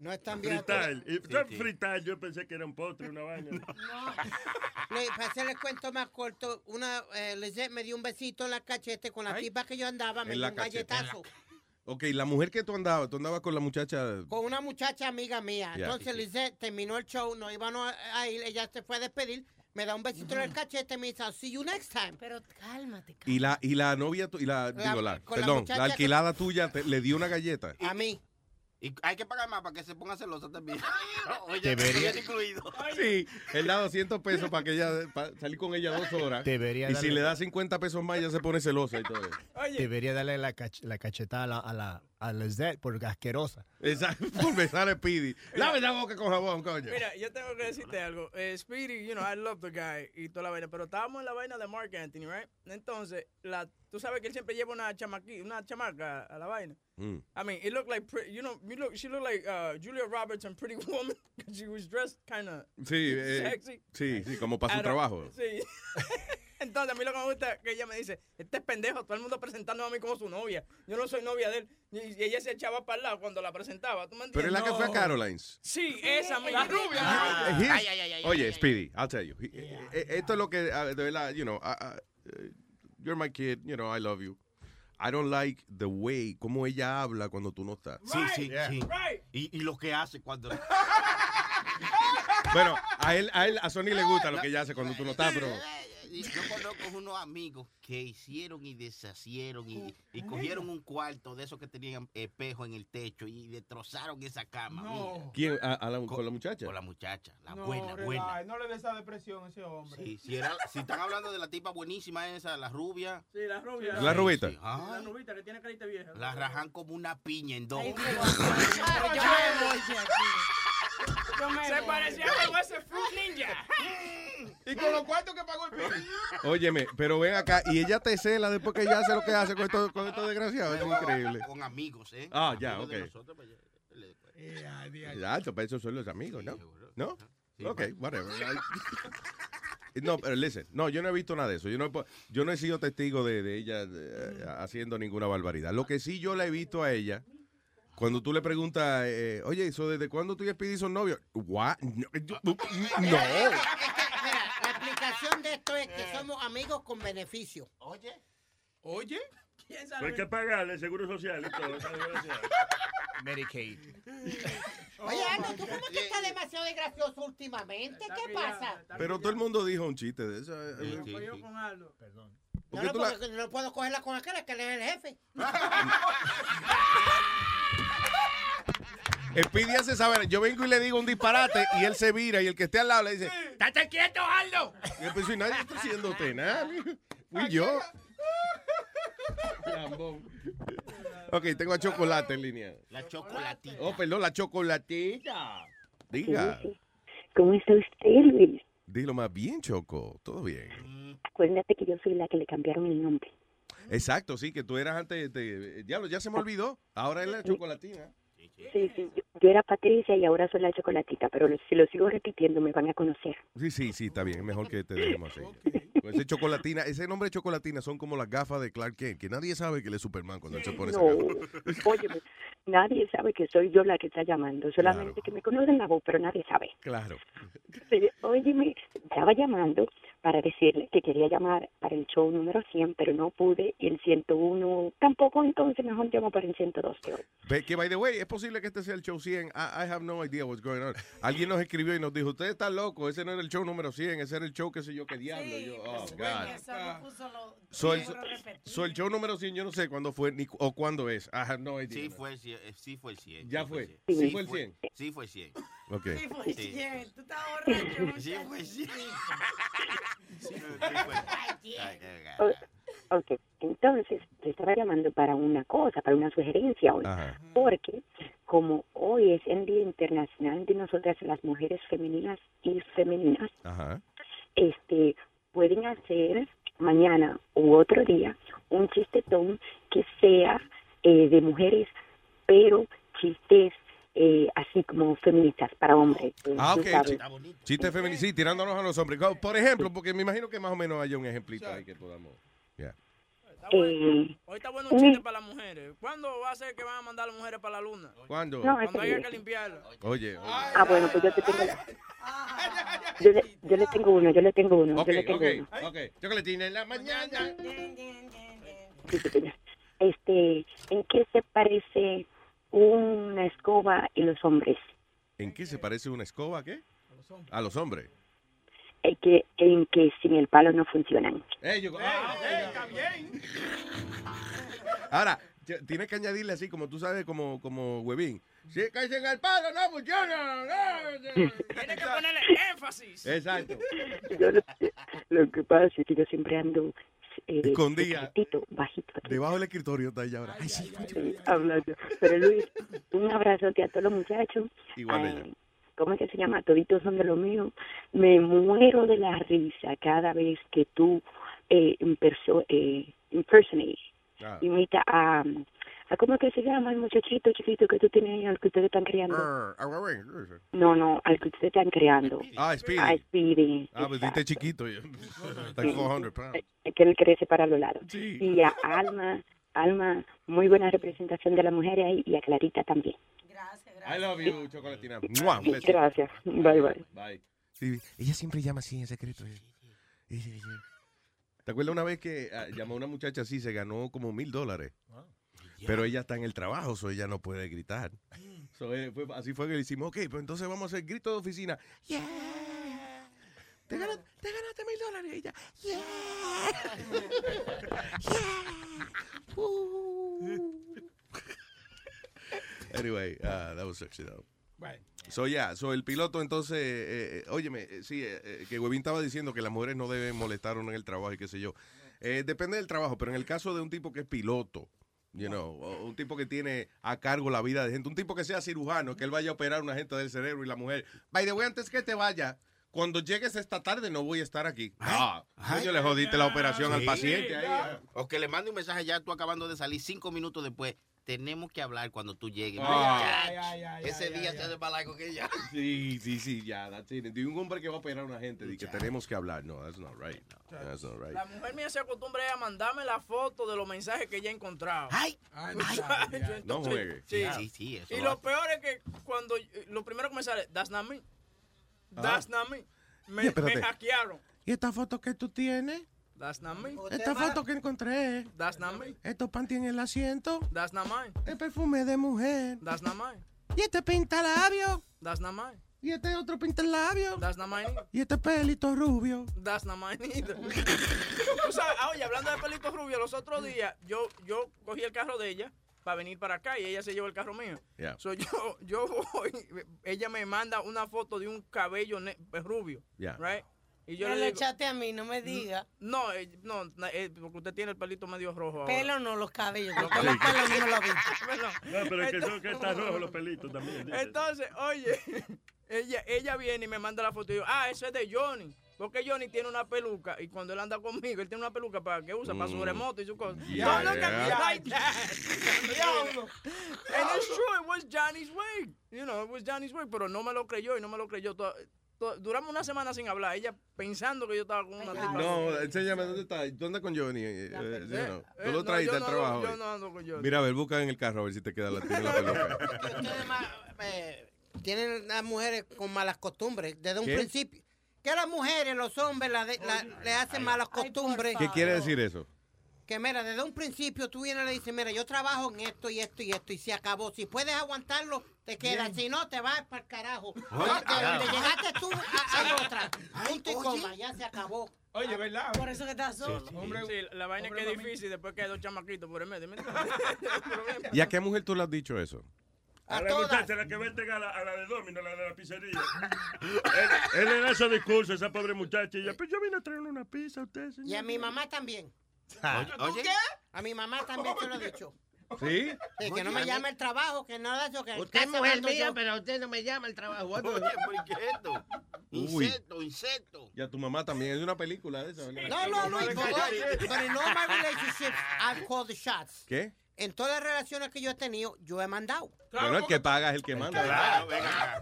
no es tan vieja. Freestyle. Y Sí, sí. freestyle, yo pensé que era un postre, una vaina. Le, para hacerles cuento más corto, una eh, Lizette me dio un besito en la cachete con la tipa que yo andaba, me En dio la un cachete. galletazo Ok, la mujer que tú andabas, tú andabas con la muchacha. con una muchacha amiga mía. Ya. Entonces Lizette terminó el show, no íbamos a ir, ella se fue a despedir, me da un besito en el cachete y me dice, "I'll see you next time. Pero cálmate, Y la, y la novia, tu- y la, La- digo, la, perdón, muchacha la que- alquilada tuya te- le dio una galleta. A mí. Y hay que pagar más para que se ponga celosa también. Oye, Debería- eso incluido. Sí, él da 200 pesos para que ella, para salir con ella dos horas. Debería y si le da 50 pesos más, ella se pone celosa y todo. Oye, Debería darle la, cach- la cachetada a la, a la a Lizette por asquerosa. Exacto, por besar a Speedy. Lave la boca con jabón, coño. Mira, yo tengo que decirte algo. Eh, Speedy, you know, I love the guy y toda la vaina, pero estábamos en la vaina de Mark Anthony, right? Entonces, la, tú sabes que él siempre lleva una chamaqui, una chamaca a la vaina. Mm. I mean, it looked like, pretty, you know, you look, she looked like uh, Julia Roberts and Pretty Woman. she was dressed kind of Sí, eh, sexy. sí, sí, como para su trabajo. Sí. Entonces, a mí lo que me gusta es que ella me dice, este es pendejo, todo el mundo presentando a mí como su novia. Yo no soy novia de él. Y, ella se echaba para el lado cuando la presentaba. ¿Tú me Pero es la que fue a Caroline's. Sí, esa misma. La rubia. Eh, here's- Ay, ay, ay, ay, Oye, ay, Speedy, I'll tell you. He- eh, Esto es lo que, ah, de verdad, you know, ah, ah, eh, you're my kid, you know, I love you. I don't like the way, como ella habla cuando tú no estás. Sí, sí, sí. Y, y lo que hace cuando... Bueno, a él, a él, a Sony le gusta lo que ella hace cuando tú no estás, pero... Yo conozco unos amigos que hicieron y deshacieron y, y cogieron un cuarto de esos que tenían espejo en el techo y destrozaron esa cama. ¿Quién? ¿A, a la, con la muchacha? Con la muchacha, la No, buena, buena. relax, no le dé esa depresión a ese hombre. Sí, si, era- si están hablando de la tipa buenísima esa, la rubia. Sí, la rubia. La rubita. Sí, ay, La rubita que tiene carita vieja. la rajan como una piña en dos. Yo me voy de aquí. Se parecía con ese Fruit Ninja. Y con los cuartos que pagó el pibe. Óyeme, pero ven acá, y ella te cela después que ella hace lo que hace con estos con estos desgraciados, es increíble. Con amigos, ¿eh? Ah, ya, Amigos de ok. nosotros, pues, ya, le- Ya, para eso son los amigos, ¿no? ¿No? Ok, whatever. No, pero listen, no, yo no he visto nada de eso. Yo no, he yo no he sido testigo de, de ella eh, haciendo ninguna barbaridad. Lo que sí yo la he visto a ella, cuando tú le preguntas, eh, oye, ¿eso desde cuándo tú y Speedy son novios? What? No. yo- no. Mira, la explicación de esto es que somos amigos con beneficio. Oye. Oye. ¿Quién Pero hay que pagarle seguro social y todo. Medicaid. Oye, Aldo, ¿tú cómo que estás demasiado gracioso últimamente? ¿Qué pasa? Pero todo el mundo dijo un chiste de eso. eh, eh. Yo con Aldo. Perdón. No, ¿Por qué no, la- porque no puedo cogerla con aquel, es que él es el jefe. Speedy hace saber, yo vengo y le digo un disparate y él se vira y el que esté al lado le dice, ¡Estate quieto, Aldo! y yo pienso, y nadie está haciéndote nada. Fui yo. Ok, tengo a Chocolate en línea. La chocolatita. Oh, perdón, la chocolatita. Diga. ¿Cómo está usted, Luis? Dilo más bien, Choco. Todo bien. Acuérdate que yo soy la que le cambiaron el nombre. Exacto, sí, que tú eras antes de... Ya, ya se me olvidó. Ahora es la chocolatina. Sí, sí, yo, yo era Patricia y ahora soy la chocolatita, pero si lo sigo repitiendo me van a conocer. Sí, sí, sí, está bien. Mejor que te dejemos así. Con ese chocolatina, ese nombre de chocolatina son como las gafas de Clark Kent, que nadie sabe que él es Superman cuando él se pone No, óyeme, nadie sabe que soy yo la que está llamando, solamente que me conocen la voz, pero nadie sabe. Claro. Sí, óyeme, estaba llamando para decirle que quería llamar para el show número 100, pero no pude, y el 101 tampoco, entonces mejor llamo para el 102 de hoy. Ve que, by the way, es posible que este sea el show 100. I, I have no idea what's going on. Alguien nos escribió y nos dijo, usted está loco, ese no era el show número 100, ese era el show, qué sé yo, qué diablo. Y yo, oh, God. Eso no puso lo- So, el, show número 100, yo no sé cuándo fue ni, o cuándo es. I have no idea. Sí fue el 100. eh, Sí fue el 100. Ya sí fue. el 100. Sí fue el 100. Sí fue el 100. Ok. Sí, fue Sí. Tú estás borracho. Sí fue 100. Sí O- ok, entonces te estaba llamando para una cosa, para una sugerencia hoy, Ajá. porque como hoy es el Día Internacional de nosotras las mujeres femeninas y femeninas, Ajá. este pueden hacer mañana u otro día un chistetón que sea eh, de mujeres, pero chistes eh, así como feministas para hombres. eh, Ah, ok. Chiste femenino, sí, tirándonos a los hombres. Por ejemplo, porque me imagino que más o menos haya un ejemplito ahí que podamos. ya. Eh, Hoy está bueno un chiste para las mujeres. ¿Cuándo va a ser que van a mandar a las mujeres para la luna? ¿Cuándo? No, Cuando haya que limpiarla. Oye, oye. Ah, bueno, pues yo te tengo. Yo le, yo le tengo uno, yo le tengo uno, Ok, yo le tengo ok, uno. ok. Chocolatina en la mañana. Sí, sí, sí. Este, ¿en qué se parece una escoba y los hombres? ¿En qué se parece una escoba? ¿a ¿Qué? A los hombres. En que, en que sin el palo no funcionan. Eh, yo- ah, está bien. Ahora, tienes que añadirle así, como tú sabes, como, como huevín. Si caes en el palo, no funciona. no. Tiene que ponerle énfasis. Exacto. Yo lo, lo que pasa es que yo siempre ando eh, Escondida. secretito, bajito, aquí, Debajo del escritorio está ella ahora. Ay, sí. hablando. Pero Luis, un abrazote a todos los muchachos. Igual Ay, ella. ¿Cómo es que se llama? Toditos son de lo mío. Me muero de la risa cada vez que tú eh, imperso- eh, impersonate Ah. imita a, ¿A ¿Cómo que se llama el muchachito chiquito que tú tienes ahí, al que ustedes están criando? Ah, ah, ah, ah, ah. No, no, al que ustedes están criando. Ah, Speedy. Ah, Speedy. Ah, pues diste chiquito. Like 400 pounds. Es que él crece para los lados. Sí. Y a Alma, Alma, muy buena representación de las mujeres ahí, y a Clarita también. I love you, Chocolatina. Mua, un beso. Gracias. Bye, bye. Bye. Sí, ella siempre llama así en secreto. Sí, sí, sí. ¿Te acuerdas una vez que ah, llamó a una muchacha así, se ganó como mil dólares? Pero ella está en el trabajo, so ella no puede gritar. So, eh, fue- así fue que le hicimos, ok, pues entonces vamos a hacer grito de oficina. Yeah. Te, gana- te ganaste mil dólares. Y ella, yeah. Uh. Anyway, uh, that was sexy though. Right. So, yeah, so el piloto entonces, eh, eh, óyeme, eh, sí, eh, eh, que Webin estaba diciendo que las mujeres no deben molestar uno en el trabajo y qué sé yo. Eh, depende del trabajo, pero en el caso de un tipo que es piloto, you know, un tipo que tiene a cargo la vida de gente, un tipo que sea cirujano, que él vaya a operar a una gente del cerebro y la mujer, by the way, antes que te vaya, cuando llegues esta tarde no voy a estar aquí. Ah, coño, le jodiste la operación al paciente ahí. ah. O que le mande un mensaje ya tú acabando de salir cinco minutos después. Tenemos que hablar cuando tú llegues. Ay, Ese día se hace más largo que ya. Sí, sí, sí, ya, that's it. De un hombre que va a operar a una gente y que tenemos que hablar. No, that's not right. No, that's not right. La mujer mía se acostumbra a mandarme la foto de los mensajes que ella ha encontrado. ¡Ay! No entonces, juegue. Sí, Sí, sí, eso Y lo peor es que cuando lo primero que me sale, that's not me. That's not me. Me, Oye, espérate. me hackearon. ¿Y esta foto que tú tienes? That's not me. Esta foto que encontré. That's not me. Estos panty en el asiento. That's not mine. El perfume de mujer. That's not mine. Y este pinta labio. That's not mine. Y este otro pinta labio. That's not mine. Y este pelito rubio. That's not mine either. Tú sabes, ah, oye, hablando de pelitos rubios, los otros días yo, yo cogí el carro de ella para venir para acá y ella se llevó el carro mío. Yeah. So, yo, yo voy, ella me manda una foto de un cabello rubio, Yeah. right? Y yo Pero le digo, echaste a mí, no me diga. no, eh, no, eh, porque usted tiene el pelito medio rojo ahora. Pelo no, los cabellos. Los Los pelos no lo vi. No, pero es que son que están rojos los pelitos también. Entonces, oye, ella, ella viene y me manda la foto y yo, ah, eso es de Johnny. Porque Johnny tiene una peluca y cuando él anda conmigo, él tiene una peluca para que usa, para su Mm. remoto y su cosa. Yeah, Don't look at me yeah. like that. And it's true, it was Johnny's wig. You know, it was Johnny's wig, pero no me lo creyó y no me lo creyó. To- to- Duramos una semana sin hablar, ella pensando que yo estaba con una tipa. No, enséñame dónde está. ¿Dónde con Johnny? Eh, eh, you know, Eh, Tú lo no, traíste yo al no- trabajo. yo no ando con Johnny. Mira, a ver, busca en el carro a ver si te queda la, tiene la. Ustedes ma- eh, tienen las mujeres con malas costumbres desde un ¿Qué? principio. Que las mujeres, los hombres, la de- la- le hacen malas costumbres. ¿Qué quiere decir eso? Que mira, desde un principio tú vienes y le dices, mira, yo trabajo en esto y esto y esto y se acabó. Si puedes aguantarlo, te quedas. Si no, te vas para el carajo. Oye, De donde llegaste tú, a- hay otra. Punto y coma, ya se acabó. Oye, ¿verdad? Por eso que estás solo. Sí, la vaina es que es difícil después que hay dos chamaquitos por el medio. ¿Y a qué mujer tú le has dicho eso? A la muchacha, la que vete a la, a la de Domino, la de la pizzería. él, él le da esos discursos a esa pobre muchacha y ella, pues yo vine a traerle una pizza a usted, señor. Y a mi mamá también. Oye, A mi mamá también se lo he dicho. ¿Sí? Sí, que no me llame el trabajo, que no eso, que Usted es mujer mía, yo. pero usted no me llama al trabajo. Oye, ¿por qué esto? Uy. Insecto, insecto. Y a tu mamá también. Es una película de esa, ¿verdad? No, no, no, por hoy, but in all my relationships, I've called the shots. ¿Qué? En todas las relaciones que yo he tenido, yo he mandado. Bueno, el que paga es el que manda. Claro, venga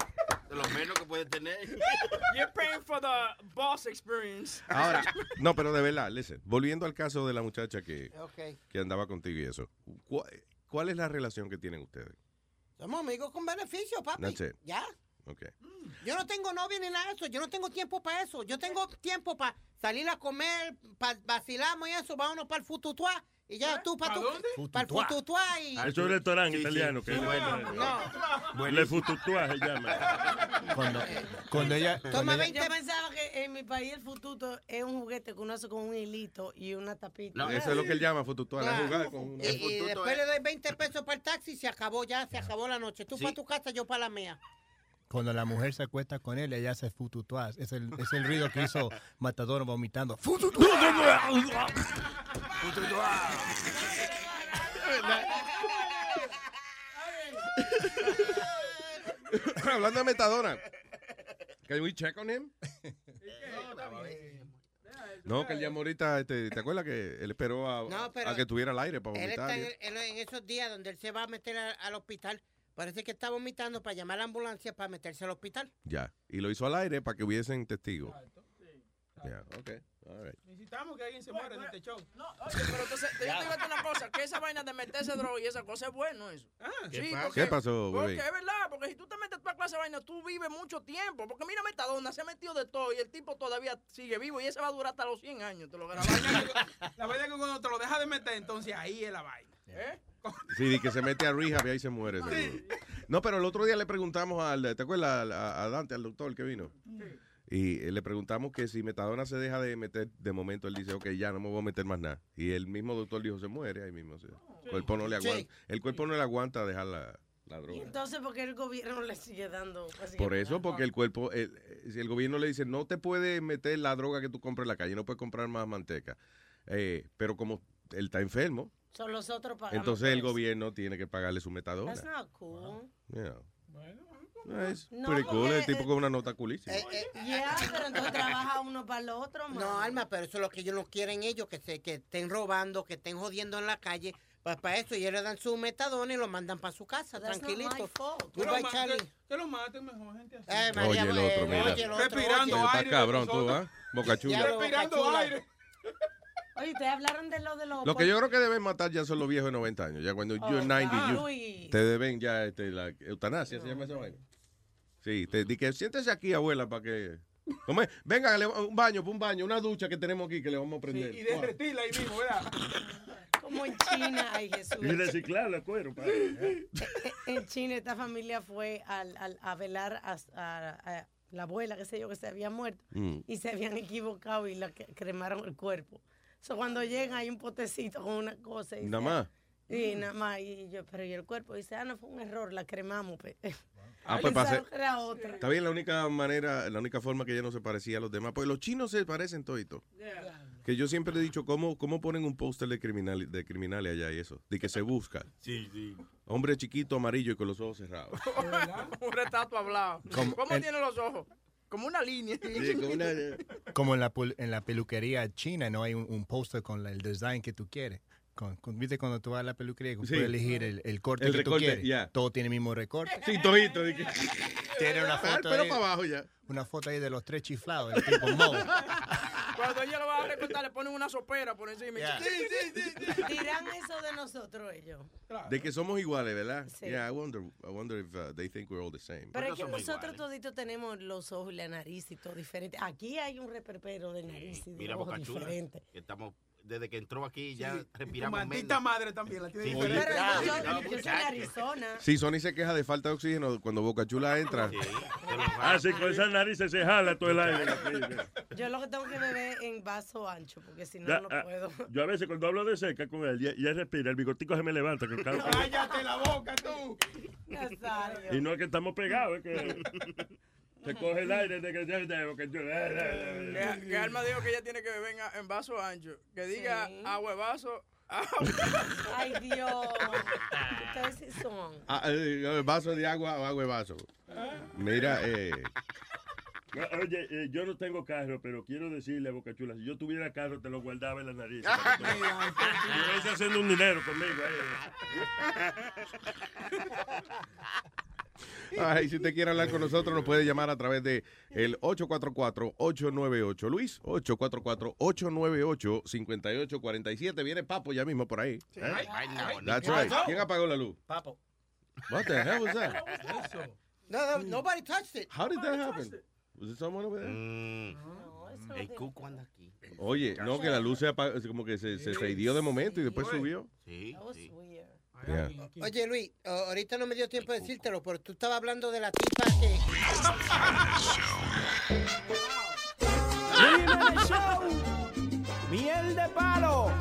lo menos que puede tener. You're paying for the boss experience. Ahora, no, pero de verdad, listen, volviendo al caso de la muchacha que, que andaba contigo y eso, ¿cuál, cuál es la relación que tienen ustedes? Somos amigos con beneficio, papi. That's it. Ya. Ok. Yo no tengo novia ni nada de eso. Yo no tengo tiempo para eso. Yo tengo tiempo para salir a comer, para vacilamos y eso. Vámonos para el fututuá. Y ya tú para tu. Para el fututuá y. Es un restaurante Sí, sí. italiano que Sí, bueno. No. Le Fututuá se llama. Cuando, cuando ella, cuando Toma ella- 20 Yo pensaba que en mi país el fututo es un juguete que uno hace con un hilito y una tapita. No, Eso es lo que él llama fututual, Ah. es jugar con una... Y, y después es- le doy 20 pesos para el taxi y se acabó ya, se acabó la noche. Tú Sí. para tu casa, yo para la mía. Cuando la mujer se acuesta con él, ella hace fututuás. Es el, es el ruido que hizo Matador vomitando. Hablando de Metadona. Can we check on him? No, que él llamó ahorita, este, ¿te acuerdas que él esperó a, No, a que tuviera el aire para Él vomitar? está y- en, en- en esos días donde él se va a meter a- al hospital. Parece que está vomitando para llamar a la ambulancia para meterse al hospital. Ya, y lo hizo al aire para que hubiesen testigos. Ya, ok, all right. Necesitamos que alguien se muera en este show. No, oye, pero entonces, yo te digo una cosa, que esa vaina de meterse droga y esa cosa es bueno eso. ¿Qué sí, porque, ¿Qué pasó, Porque es verdad, porque si tú te metes toda clase de vaina, tú vives mucho tiempo. Porque mira Metadona, se ha metido de todo y el tipo todavía sigue vivo y ese va a durar hasta los 100 años. Te lo La vaina, vaina que cuando te lo dejas de meter, entonces ahí es la vaina. ¿Eh? Sí, que se mete a rehab y ahí se muere. seguro. No, pero el otro día le preguntamos al, ¿te acuerdas? A, a Dante, al doctor que vino. Y eh, le preguntamos que si Metadona se deja de meter de momento, él dice, ok, ya no me voy a meter más nada. Y el mismo doctor dijo, se muere ahí mismo. sí. El cuerpo no le Sí. aguanta, el cuerpo no le aguanta dejar la, la Y droga. entonces, ¿por qué el gobierno le sigue dando? Por eso, porque el cuerpo, el- eh, si el gobierno le dice, no te puede meter la droga que tú compras en la calle, no puedes comprar más manteca. Eh, pero como él está enfermo, Son los otros pagando. entonces el gobierno tiene que pagarle su metadona. That's not cool. Yeah. Es No, pretty cool, el tipo eh, con una nota culísima. Ya, pero entonces trabaja uno para el otro, man. No, Alma, pero eso es lo que ellos no quieren ellos, que se que estén robando, que estén jodiendo en la calle. Pues para eso ellos le dan su metadona y lo mandan para su casa, That's tranquilito. Goodbye, ma- Charlie. que- que lo maten mejor, gente así. Eh, Oye, el otro, mira. oye, el otro, Respirando oye. Está aire. cabrón de tú. ¿ah? Boca chula. Respirando aire. Oye, ustedes hablaron de lo de los... Lo que yo creo que deben matar ya son los viejos de 90 años. Ya cuando you're 90, ah, you- Luis. te deben ya este, la eutanasia, ¿se llama esa vaina? Sí, te di que siéntese aquí, abuela, para que... Venga, un baño, un baño, una ducha que tenemos aquí que le vamos a Sí, prender. y derretirla ahí mismo, ¿verdad? Como en China, ay Jesús. Y reciclar el cuero. padre. Eh, En China esta familia fue al, al- a velar a, a- a la abuela, qué sé yo, que se había muerto. Mm. Y se habían equivocado y la cremaron el cuerpo. So, cuando llegan hay un potecito con una cosa. Y Nada más. Y nada más. Y yo, pero y el cuerpo dice, ah, no fue un error, la cremamos. pe". Ah, pues Pensaron hacer- que era otra. Está bien, la única manera, la única forma que ella no se parecía a los demás. Pues los chinos se parecen todito. Que yo siempre he dicho, ¿cómo, cómo ponen un póster de, criminal, de criminales allá y eso? De que se busca. Sí, sí. Hombre chiquito, amarillo y con los ojos cerrados. un retrato hablado. ¿Cómo el- tiene los ojos? Como una línea. Como en la, en la peluquería china, no hay un, un póster con la- el design que tú quieres. Con, con- ¿Viste cuando tú vas a la peluquería? Sí. Puedes elegir el, el corte El que recorte, tú quieres. ya. Todo tiene el mismo recorte. Sí, que- Tiene una Ah, foto pero ahí- para abajo ya. Una foto ahí de los tres chiflados, el tipo Mo. Cuando ella lo va a recortar, le ponen una sopera por encima. Yeah. Sí, sí, sí, sí. Dirán eso de nosotros ellos. De que somos iguales, ¿verdad? Sí. Yeah, I wonder, I wonder if uh, they think we're all the same. Pero es que nosotros toditos tenemos los ojos y la nariz y todo diferente. Aquí hay un reperpero de nariz y de Mira, ojos Boca Chula, diferente. estamos, desde que entró aquí ya Sí, respiramos maldita menos. madre también la tiene Sí, diferente. Pero Ya, yo, no, yo soy. Arizona. Sí, Sony se queja de falta de oxígeno cuando Boca Chula entra. Ah, sí, con esa nariz se jala todo el aire. Yo lo que tengo que beber en vaso ancho, porque si no, Ya, no ah, puedo. Yo a veces cuando hablo de cerca con él, y, y él respira, el bigotico se me levanta. que Cállate la boca, tú. Nazario. y no es que estamos pegados, es que se coge el aire de que ya tengo que yo. Que, que Alma dijo que ella tiene que beber en, en vaso ancho. Que diga Sí. agua vaso. Ay, Dios. Ustedes sí son. Ah, eh, vaso de agua o agua de vaso. Mira, eh, Oye, eh, yo no tengo carro, pero quiero decirle a Boca Chula, si yo tuviera carro, te lo guardaba en la nariz. Estuviese haciendo un dinero conmigo. ay, si usted quiere hablar con nosotros, nos puede llamar a través de el 844-898. Luis, 844-898-5847. Viene Papo ya mismo por ahí. ¿eh? Ay, no, That's right. ¿Quién apagó la luz? Papo. What the hell was that? No, no, nobody touched it. How did that happen? Was it someone over there? Mm, el cuco anda aquí. Oye, no, que la luz se apagó, como que se, se freidió de momento y después subió. Sí, sí. Yeah. Oye, Luis, ahorita no me dio tiempo de decírtelo, pero tú estabas hablando de la tipa que... Luis Jiménez Show. Miel de palo.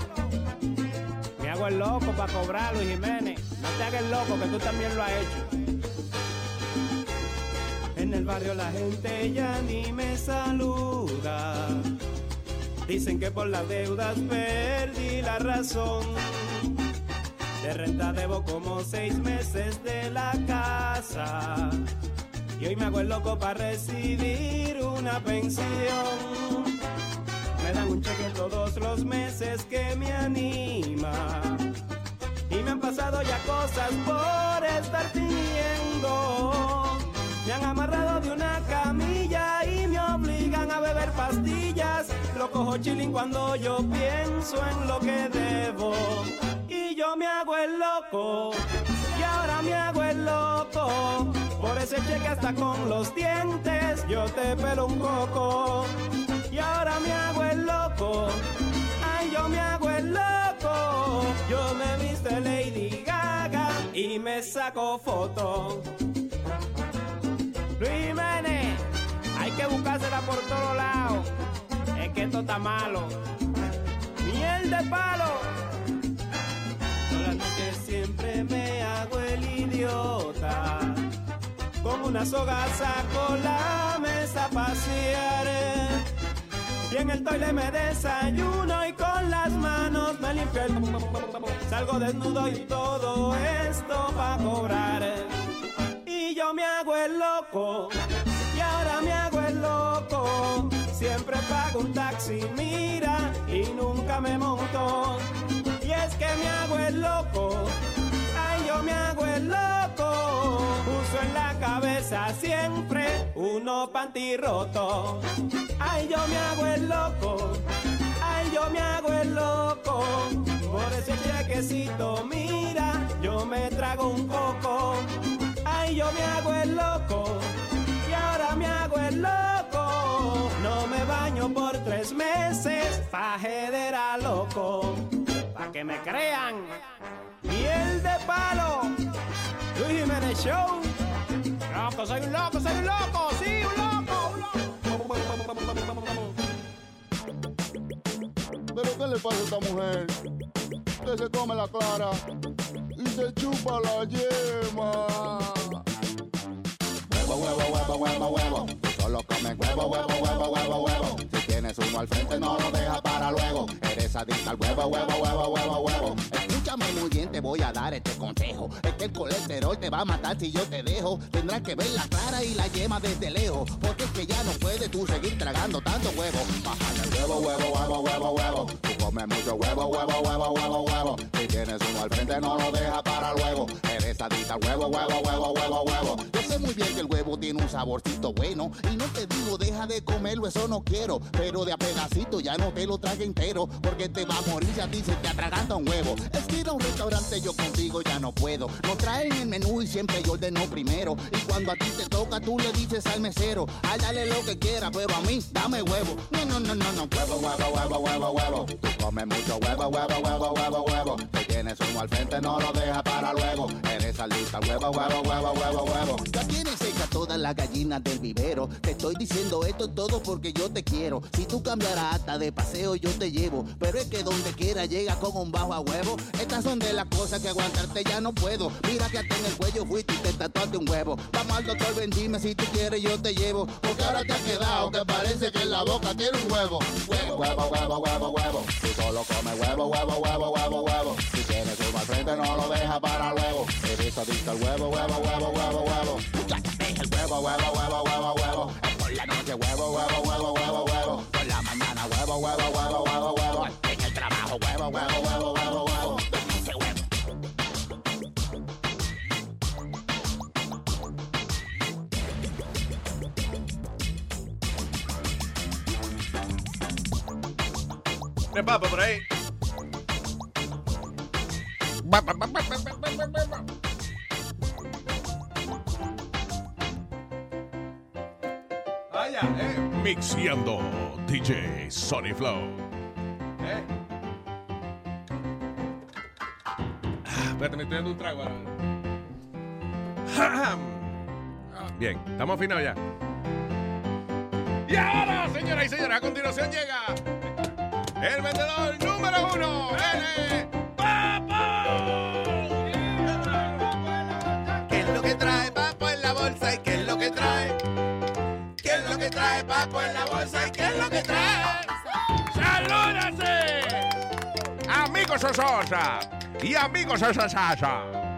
Me hago el loco para cobrar, Luis Jiménez. No te hagas el loco, que tú también lo has hecho. En el barrio la gente ya ni me saluda. Dicen que por las deudas perdí la razón. De renta debo como seis meses de la casa. Y hoy me hago el loco para recibir una pensión. Me dan un cheque todos los meses que me anima. Y me han pasado ya cosas por estar fingiendo. Me han amarrado de una camilla y me obligan a beber pastillas. Lo cojo chilling cuando yo pienso en lo que debo. Yo me hago el loco. Y ahora me hago el loco. Por ese cheque hasta con los dientes yo te pelo un poco. Y ahora me hago el loco. Ay, yo me hago el loco. Yo me viste Lady Gaga y me saco foto. Luis Jiménez, hay que buscársela por todos lados. Es que esto está malo. Miel de palo. Con una soga saco la mesa a pasear. Y en el toile me desayuno y con las manos me limpio. Salgo desnudo y todo esto va a cobrar. Y yo me hago el loco. Y ahora me hago el loco. Siempre pago un taxi, mira, y nunca me monto. Y es que me hago el loco. Yo me hago el loco. Uso en la cabeza siempre uno panty roto. Ay, yo me hago el loco. Ay, yo me hago el loco. Por ese chequecito, mira, yo me trago un coco. Ay, yo me hago el loco. Y ahora me hago el loco. No me baño por tres meses. Fajedera loco. Pa' que me crean. Miel de palo. Luis Jiménez Show. Loco, soy un loco, soy un loco. Sí, un loco. ¿Pero qué le pasa a esta mujer? Que se come la clara y se chupa la yema. Huevo, huevo, huevo, huevo, huevo. Tú solo comes huevo, huevo, huevo, huevo, huevo. Si tienes uno al frente, no lo dejas para luego. Eres adicta al huevo, huevo, huevo, huevo, huevo. Escúchame muy bien, te voy a dar este consejo. Es que el colesterol te va a matar si yo te dejo. Tendrás que ver la clara y la yema desde lejos. Porque es que ya no puedes tú seguir tragando tanto huevo. Bájale huevo, huevo, huevo, huevo, huevo. Tú comes mucho huevo, huevo, huevo, huevo, huevo. Si tienes uno al frente, no lo dejas para luego. Eres adicta huevo, huevo, huevo, huevo, huevo. Yo sé muy bien que el huevo tiene un saborcito bueno. Y no te digo, deja de comerlo, eso no quiero. Pero de a pedacito ya no te lo trague entero. Porque te va a morir si a ti se te atraganta un huevo. Ir a un restaurante yo contigo ya no puedo. No traen el menú y siempre yo ordeno primero. Y cuando a ti te toca, tú le dices al mesero, ay, dale lo que quiera, pero a mí, dame huevo. No, no, no, no, no, huevo, huevo, huevo, huevo, huevo. Tú comes mucho huevo, huevo, huevo, huevo, huevo. Si tienes uno al frente, no lo dejas para luego. Eres alita, huevo, huevo, huevo, huevo, huevo. Ya tienes seca todas las gallinas del vivero. Te estoy diciendo esto todo porque yo te quiero. Si tú cambiarás hasta de paseo, yo te llevo. Pero es que donde quiera llega con un bajo a huevo. Estas son de las cosas que aguantarte ya no puedo. Mira que hasta en el cuello fuiste y te tatuaste un huevo. Vamos al doctor, ven, dime si tú quieres, yo te llevo. Porque ahora te has quedado que parece que en la boca tiene un huevo. Huevo, huevo, huevo, huevo, huevo. Tú solo comes huevo, huevo, huevo, huevo, huevo. Si tienes uno al frente, no lo dejas para luego. Eres adicto al huevo, huevo, huevo, huevo, huevo. Es el huevo, huevo, huevo, huevo, huevo. Por la noche, huevo, huevo, huevo, huevo, huevo. Por la mañana, huevo, huevo, huevo, huevo, huevo. En el trabajo, huevo, huevo, huevo, huevo, huevo. De papa por ahí. Vaya, eh. Mixiando DJ Sonny Flow. Eh. Ah, espérate, me estoy dando un trago ahora. Bien, estamos afinados ya. Y ahora, señoras y señores, a continuación llega el vendedor número uno, el ¿Qué es lo que trae Papo en la bolsa y qué es lo que trae? ¿Qué es lo que trae Papo en la bolsa y qué es lo que trae? ¡Salúdase! Amigos Sososa y amigos Sosasasa.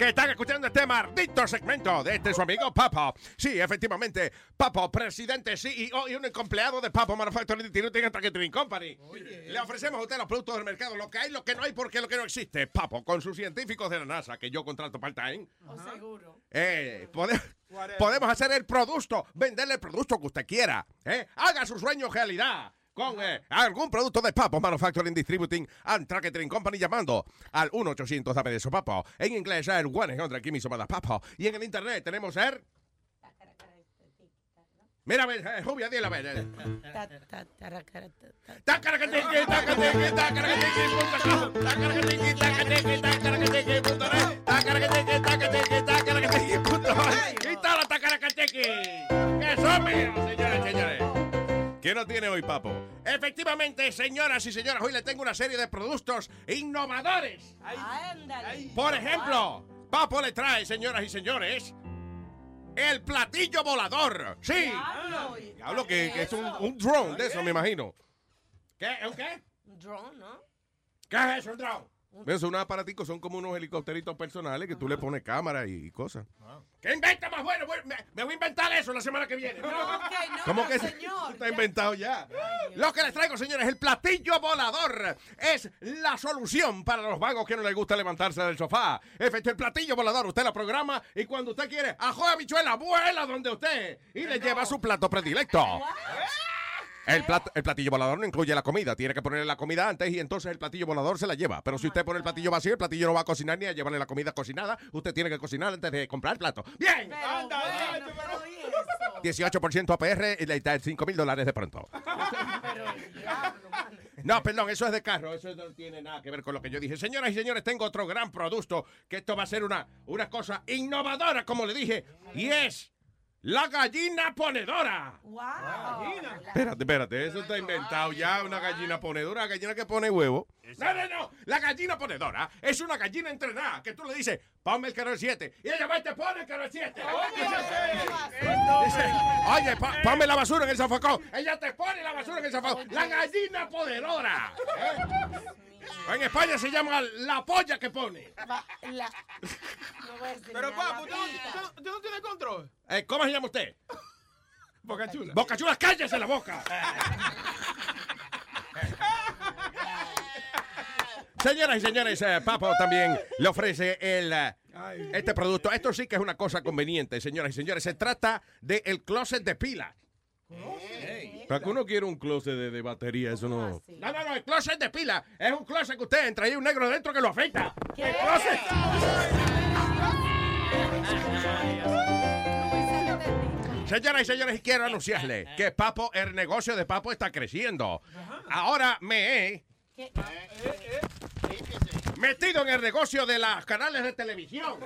Que están escuchando este maldito segmento de este su amigo Papo. Sí, efectivamente, Papo, presidente, CEO y un empleado de Papo Manufacturing Distributing and Packaging Company. Le ofrecemos a usted los productos del mercado, lo que hay, lo que no hay, porque lo que no existe. Papo, con sus científicos de la NASA, que yo contrato part-time. seguro. Eh, pode- podemos hacer el producto, venderle el producto que usted quiera. ¿eh? Haga su sueño realidad. Con eh, algún producto de Papo Manufacturing Distributing and Tracking Company llamando al 1-800 dame de eso Papo. En inglés el 100 Give me some of that Papo. Y en el internet tenemos el... Mira, eh, dile a ver. eh. Punto com. Punto net. Punto net. Y todos los. Que son míos, y señores. ¿Qué no tiene hoy, papo? Efectivamente, señoras y señores, hoy le tengo una serie de productos innovadores. Ándale. Por ejemplo, Papo le trae, señoras y señores, el platillo volador. Sí. Hablo que, que es un, un drone de eso, me imagino. ¿Qué? ¿Es un qué? Un drone, ¿no? ¿Qué es eso, un drone? Esos unos aparaticos son como unos helicópteritos personales que tú le pones cámara y, y cosas. ¿Qué inventa más bueno? Me, me voy a inventar eso la semana que viene. ¿Cómo que señor? está inventado ya? Lo que les traigo, señores, el platillo volador es la solución para los vagos que no les gusta levantarse del sofá. Efecto, el platillo volador, usted lo programa y cuando usted quiere, ajo habichuela, vuela donde usted y le lleva su plato predilecto. El, plat- el platillo volador no incluye la comida. Tiene que ponerle la comida antes y entonces el platillo volador se la lleva. Pero si usted pone el platillo vacío, el platillo no va a cocinar ni a llevarle la comida cocinada. Usted tiene que cocinar antes de comprar el plato. ¡Bien! 18% APR y le da 5 mil dólares de pronto. No, perdón, eso es de carro, eso no tiene nada que ver con lo que yo dije. Señoras y señores, tengo otro gran producto, que esto va a ser una, una cosa innovadora, como le dije, y es la gallina ponedora. Espérate, espérate, eso está inventado ya, una gallina ponedora, una gallina que pone huevo. No, no, no, la gallina ponedora es una gallina entrenada, que tú le dices, ponme el canal 7, y ella va y te pone el canal 7. Dice, oye, pa- ponme la basura en el zafacón. Ella te pone la basura en el zafacón. La gallina ponedora. ¿eh? En España se llama la polla que pone. Pero, papu, ¿tú, tú- tú no tienes control? Eh, ¿Cómo se llama usted? Boca chula. Boca chula, cállese la boca. Señoras y señores, eh, Papo también le ofrece el, eh, este producto. Esto sí que es una cosa conveniente, señoras y señores. Se trata del el closet de pila. ¿Para que uno quiere un closet de, de batería? Eso no... No, no, no, el closet de pila. Es un closet que usted entra y hay un negro dentro que lo afecta. El closet. Señoras y señores, y quiero anunciarle que Papo, el negocio de Papo está creciendo. Ahora me he metido en el negocio de los canales de televisión.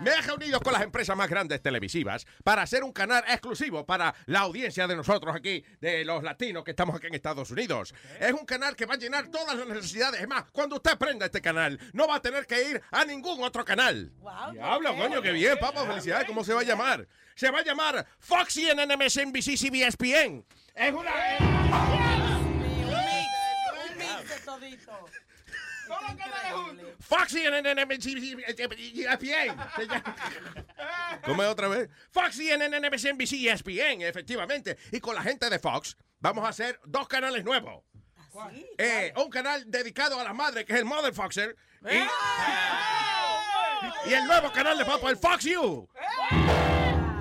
Me he reunido con las empresas más grandes televisivas para hacer un canal exclusivo para la audiencia de nosotros aquí, de los latinos que estamos aquí en Estados Unidos. Es un canal que va a llenar todas las necesidades. Es más, cuando usted prenda este canal, no va a tener que ir a ningún otro canal. Diablo, coño, qué bien, Papo, felicidades. ¿Cómo se va a llamar? Se va a llamar Fox CNN, MSNBC, CBS, ESPN. Es una... Un mix de todito. Fox CNN, MSNBC, ESPN. Se llama- ¿Cómo es otra vez? Fox CNN, MSNBC, ESPN, efectivamente. Y con la gente de Fox vamos a hacer dos canales nuevos. Eh, un canal dedicado a la madre, que es el Mother Foxer. Y, y el nuevo canal de Papo, el Fox You.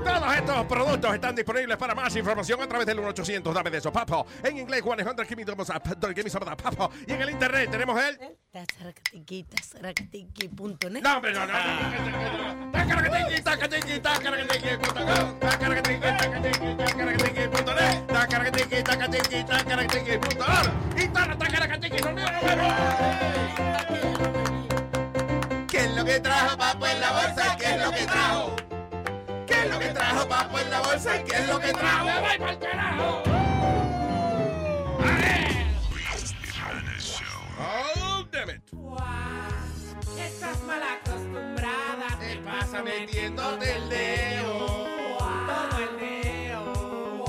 Todos estos productos están disponibles para más información a través del 1-800 Dame de eso, Papo. En inglés, 100 Give me some of that, Papo. Y en el internet tenemos el... Tasaracatiquita, saracatiqui.net. No, hombre, no, no. Tacaracatiqui, tacatiqui, tacaracatiqui, punto com. Tacaracatiqui, tacatiqui, tacaracatiqui, punto net. Tacaracatiqui, tacatiqui, tacaracatiqui, punto org. Y tacaracatiquis son míos, ¿Qué es lo que trajo Papo en la bolsa? ¿Qué es lo que trajo? Bolsa? ¿Qué es lo que trajo? ¡Me voy pa'l carajo! Oh, damn it. Estás mal acostumbrada, te pasa metiéndote el dedo. Todo el dedo.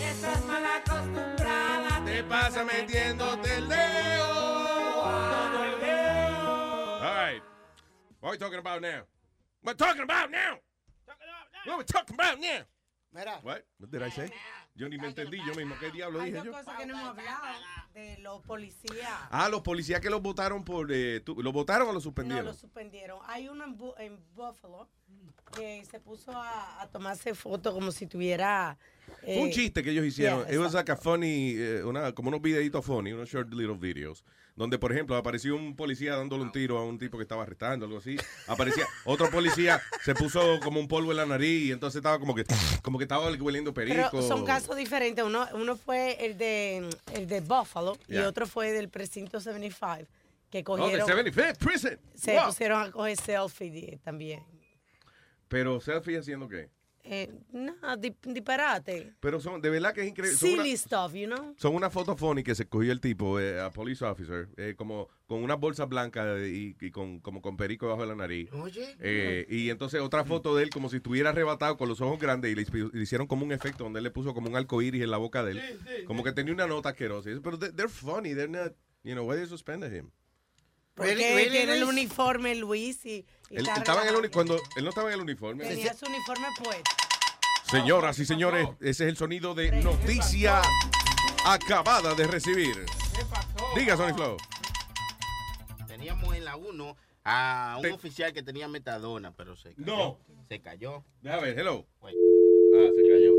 Estás mal acostumbrada, Te pasa metiéndote el dedo. todo el dedo. All right. What are we talking about now? What talking about now? What we talking about now? Mira. What? What did I say? Yo ni me entendí yo mismo. ¿Qué diablo Hay dije dos yo? cosas que no hemos hablado de los policías. Ah, los policías que los votaron por... Eh, tú- ¿Los votaron o los No, suspendieron? lo suspendieron. Hay uno en, Bu- en Buffalo que se puso a, a tomarse fotos como si tuviera... Fue un eh, chiste que ellos hicieron. yeah, It was like a funny, eh, una, como unos videitos funny, unos short little videos. Donde, por ejemplo, apareció un policía dándole un tiro a un tipo que estaba arrestando, algo así. Aparecía otro policía, se puso como un polvo en la nariz y entonces estaba como que, como que estaba hueliendo perico. Pero son casos diferentes. Uno, uno fue el de, el de Buffalo y otro fue del precinto 75, que Oh, the cogieron... 75th prison. Se Wow. pusieron a coger selfie también. Pero selfie haciendo qué? Eh, no, di- disparate. Pero son, de verdad que es increíble. Son una- Silly stuff, you know? Son una foto funny que se cogió el tipo, eh, a police officer, eh, como con unas bolsas blancas y, y con, como con perico debajo de la nariz. Oye. Eh, y entonces otra foto de él como si estuviera arrebatado con los ojos grandes y le, le hicieron como un efecto donde él le puso como un arco iris en la boca de él. como que tenía una nota asquerosa. Pero they- they're funny, they're not, you know, why they suspended him? Porque tiene el uniforme Luis y, y Él, estaba en el uni- cuando él no estaba en el uniforme. Tenía su uniforme puesto. Señoras y señores, ese es el sonido de noticia acabada de recibir. Diga, Sony Flow. Teníamos en la 1 a un oficial que tenía metadona, pero se cayó. No. Se cayó. Déjame ver, hello. Wait. Ah, se cayó.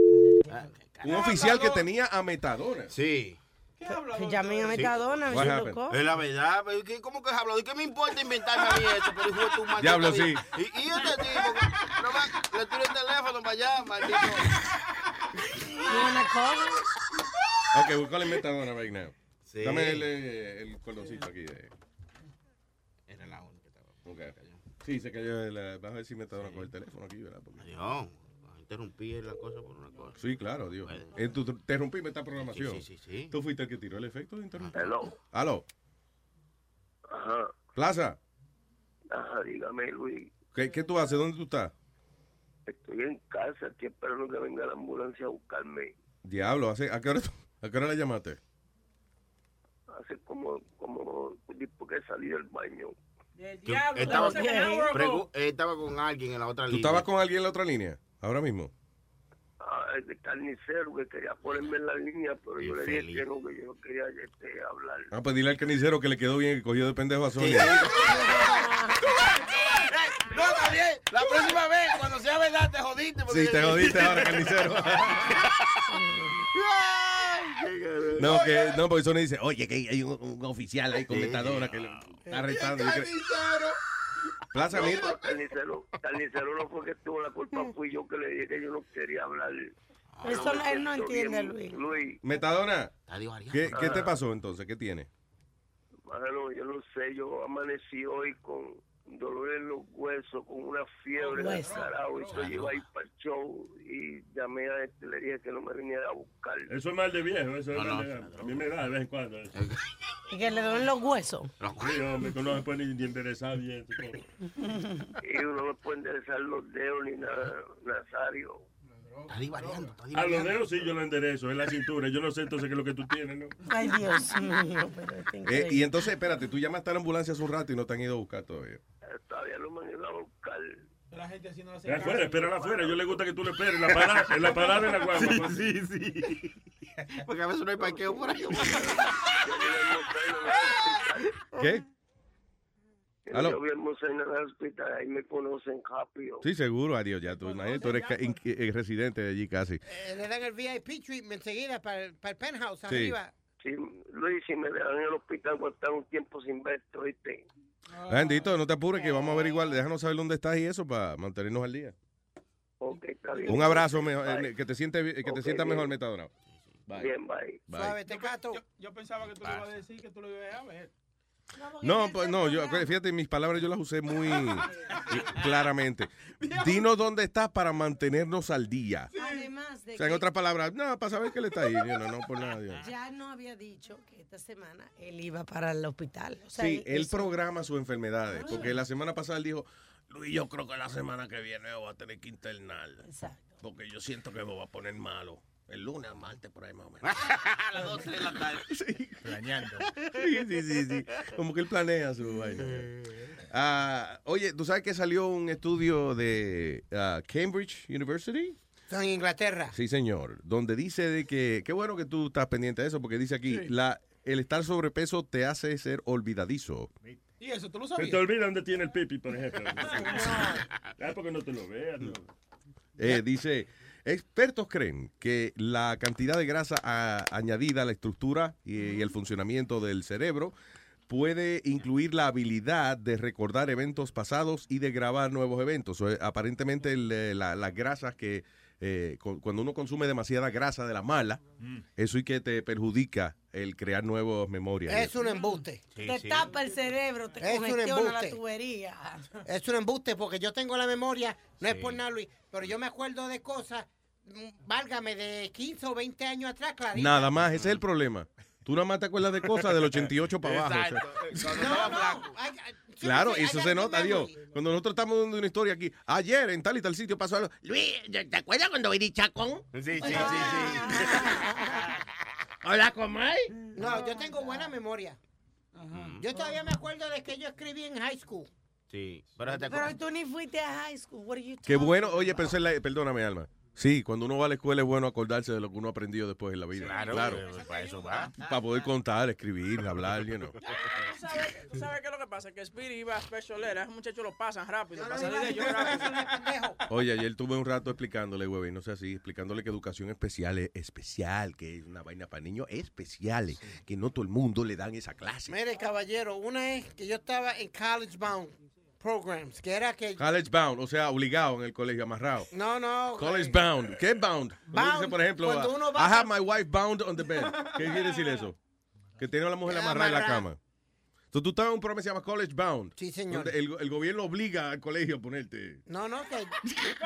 Ah, Un oficial que tenía a metadona. Sí. Que llamen a Metadona, happened? loco. Es la verdad, pero ¿qué- ¿cómo que es hablado? ¿Y qué me importa inventarme a mí eso? Pero hijo de tu maldita Diablo, sí. Y, y este tipo, que no va- le tiro el teléfono para allá, maldito. Ok, we're calling metadona right now. Sí. Dame el, eh, el cordoncito aquí. De... Era la única. Okay. Sí, se cayó. El, eh, vamos a ver si metadona con el teléfono aquí, ¿verdad? Porque- Dios, interrumpí la cosa por una cosa. Sí, claro, Dios. Eh, tú tú esta programación. Sí, sí, sí, sí. Tú fuiste el que tiró el efecto de interrumpir. Hello. Aló. Ajá, Plaza. ajá, dígame, Luis. ¿Qué, ¿Qué tú haces? ¿Dónde tú estás? Estoy en casa, aquí esperando que venga la ambulancia a buscarme. Diablo, ¿hace- ¿a qué hora, a qué hora la llamaste? Hace como, como, porque salí del baño. Yo estaba, eh, estaba con alguien en la otra ¿Tú línea. estabas con alguien en la otra línea? Ahora mismo. Ah, el de carnicero que quería ponerme en la línea, pero yo le dije que no, que yo no quería este, hablar. Ah, pues dile al carnicero que le quedó bien que cogió de pendejo a Sonia. No, está bien. La próxima vez, cuando sea verdad, te jodiste. porque- Sí, te jodiste ahora, carnicero. No, que, no, porque Sonia dice, oye, que hay un, un oficial ahí con metadona que lo está arrestando. Yo Plaza, No, mira. pues, carnicero, carnicero no fue que tuvo la culpa, fui yo que le dije que yo no quería hablar. Eso no- él no entiende, Luis. Luis, Metadona, ¿qué, ¿qué te Ajá. pasó entonces? ¿Qué tiene? mano, yo no sé, yo amanecí hoy con dolor en los huesos, con una fiebre de Hueso. carajo, y yo iba a ir para el show y llamé a este, le dije que no me viniera a buscar. Eso es mal de viejo, eso es No, mal no, de A mí me da de vez en cuando. Y que le duelen los huesos. Sí, hombre, que no se puede ni, enderezar bien. Y uno no puede enderezar los dedos ni nada, Nazario. Está divariando, está A los dedos sí yo lo enderezo, es la cintura. Yo no sé entonces qué es lo que tú tienes, ¿no? Ay, Dios mío, pero es Eh, y entonces, espérate, tú llamaste a la ambulancia hace un rato y no te han ido a buscar todavía. Todavía no me han ido a buscar. La gente así no hace Es afuera, espérala afuera. Yo le gusta que tú le esperes en la parada, en la parada de la guagua. Sí, sí. Porque a veces no hay parqueo por ahí. ¿Qué? Aló. Yo vi hermosa en el hospital, ahí me conocen rápido. Sí, seguro, adiós, ya tú, imagínate, tú eres in- eh, residente de allí casi. Eh, le dan el VIP treatment enseguida para el, para el penthouse Sí. arriba. Sí, Luis, si me dejan en el hospital, voy a estar un tiempo sin verte, ¿oíste? Bendito, no te apures que vamos a averiguar, déjanos saber dónde estás y eso para mantenernos al día. Ok, está bien. Un abrazo, mejor, eh, que te siente, que te Ok, sientas bien. mejor, Metadona. Bye. Bien, bye. Bye. Suave, te cato. Yo, yo pensaba que tú le ibas a decir que tú lo ibas a ver. No, pues no, yo, fíjate, mis palabras yo las usé muy claramente. Dinos dónde estás para mantenernos al día. Además de O sea, en que otras palabras, no, para saber que le está ahí, no, no por nada. Dios. ya no había dicho que esta semana él iba para el hospital. O sea, Sí, él eso- programa sus enfermedades, porque la semana pasada él dijo, Luis, yo creo que la semana que viene me voy a tener que internar. Exacto. Porque yo siento que me voy a poner malo. El lunes, martes, por ahí más o menos. A las 12 de la tarde. Planeando. Sí, sí, sí, sí. Como que él planea su vaina. Ah, oye, ¿tú sabes que salió un estudio de ah, Cambridge University? En Inglaterra. Sí, señor. Donde dice de que, qué bueno que tú estás pendiente de eso, porque dice aquí, la, el estar sobrepeso te hace ser olvidadizo. ¿Y eso tú lo Se sabías? te olvida dónde tiene el pipi, por ejemplo. Ah, porque no te lo veas. no. Eh, dice, expertos creen que la cantidad de grasa a- añadida a la estructura y, y el funcionamiento del cerebro puede incluir la habilidad de recordar eventos pasados y de grabar nuevos eventos. O, eh, aparentemente el, eh, la- las grasas que eh, cu- cuando uno consume demasiada grasa de la mala, eso y que te perjudica el crear nuevas memorias. Es un embuste. te tapa el cerebro, te Es un congestiona la embuste. tubería. Es un embuste porque yo tengo la memoria, no es por nada, Luis, pero yo me acuerdo de cosas, mm, válgame, de 15 o 20 años atrás, clarito. Nada más, ese es el problema. Tú nada más te acuerdas de cosas del 88 para abajo. o sea. No, no, ay, ay, Claro, sí, eso se nota, Dios. Cuando nosotros estamos dando una historia aquí, ayer en tal y tal sitio pasó algo. Luis, ¿te acuerdas cuando vine Chacón? Sí, sí, sí, Hola, Comay. No, yo tengo buena memoria. Yo todavía me acuerdo de que yo escribí en high school. Sí, pero te Pero tú ni fuiste a high school. What are you Qué bueno, oye, pero es la- perdóname, Alma. Sí, cuando uno va a la escuela es bueno acordarse de lo que uno ha aprendido después en la vida. Claro, eh, para eso va. Para poder contar, escribir, hablar, you know. ¿Tú sabes, qué es lo que pasa? Que Speedy iba a Special. Esos muchachos lo pasan rápido. no pasan de ellos rápido. Oye, ayer tuve un rato explicándole, güey, no sé así, explicándole que educación especial es especial, que es una vaina para niños especiales, que no todo el mundo le dan esa clase. Mire, caballero, una es que yo estaba en college bound programs, que era que... College bound, o sea, obligado en el colegio, amarrado. No, no. College bound. ¿Qué es bound? Bound, dice, por ejemplo, cuando uno va I a- have my wife bound on the bed. ¿Qué quiere decir eso? Que tiene a la mujer amarrada en la cama. Entonces tú estás en un programa que se llama College Bound. Sí, señor. donde El, el gobierno obliga al colegio a ponerte. No, no, que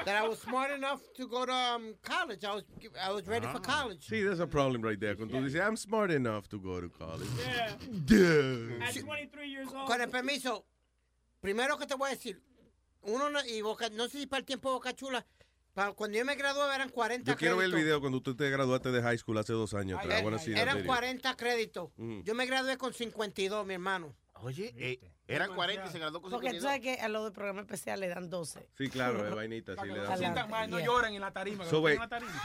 that I was smart enough to go to um, college. I was, I was ready for college. Sí, there's a problem right there. Cuando tú dices, I'm smart enough to go to college. Yeah. Yeah. At 23 years old. Con el permiso, primero que te voy a decir, uno no, y Boca, no sé si para el tiempo de Boca Chula, para cuando yo me gradué eran 40 Yo quiero ver el créditos. video cuando tú te graduaste de high school hace dos años. atrás. That Eran video. 40 créditos. Ujú. Yo me gradué con 52, mi hermano. Oye, eh, eran 40 y se graduó con Porque tú 52. sabes que a los de programa especial le dan 12. Sí, claro, es vainita. Sí, le No dan sientan mal, no Yeah. lloran en la tarima. que So, no wait. en la tarima.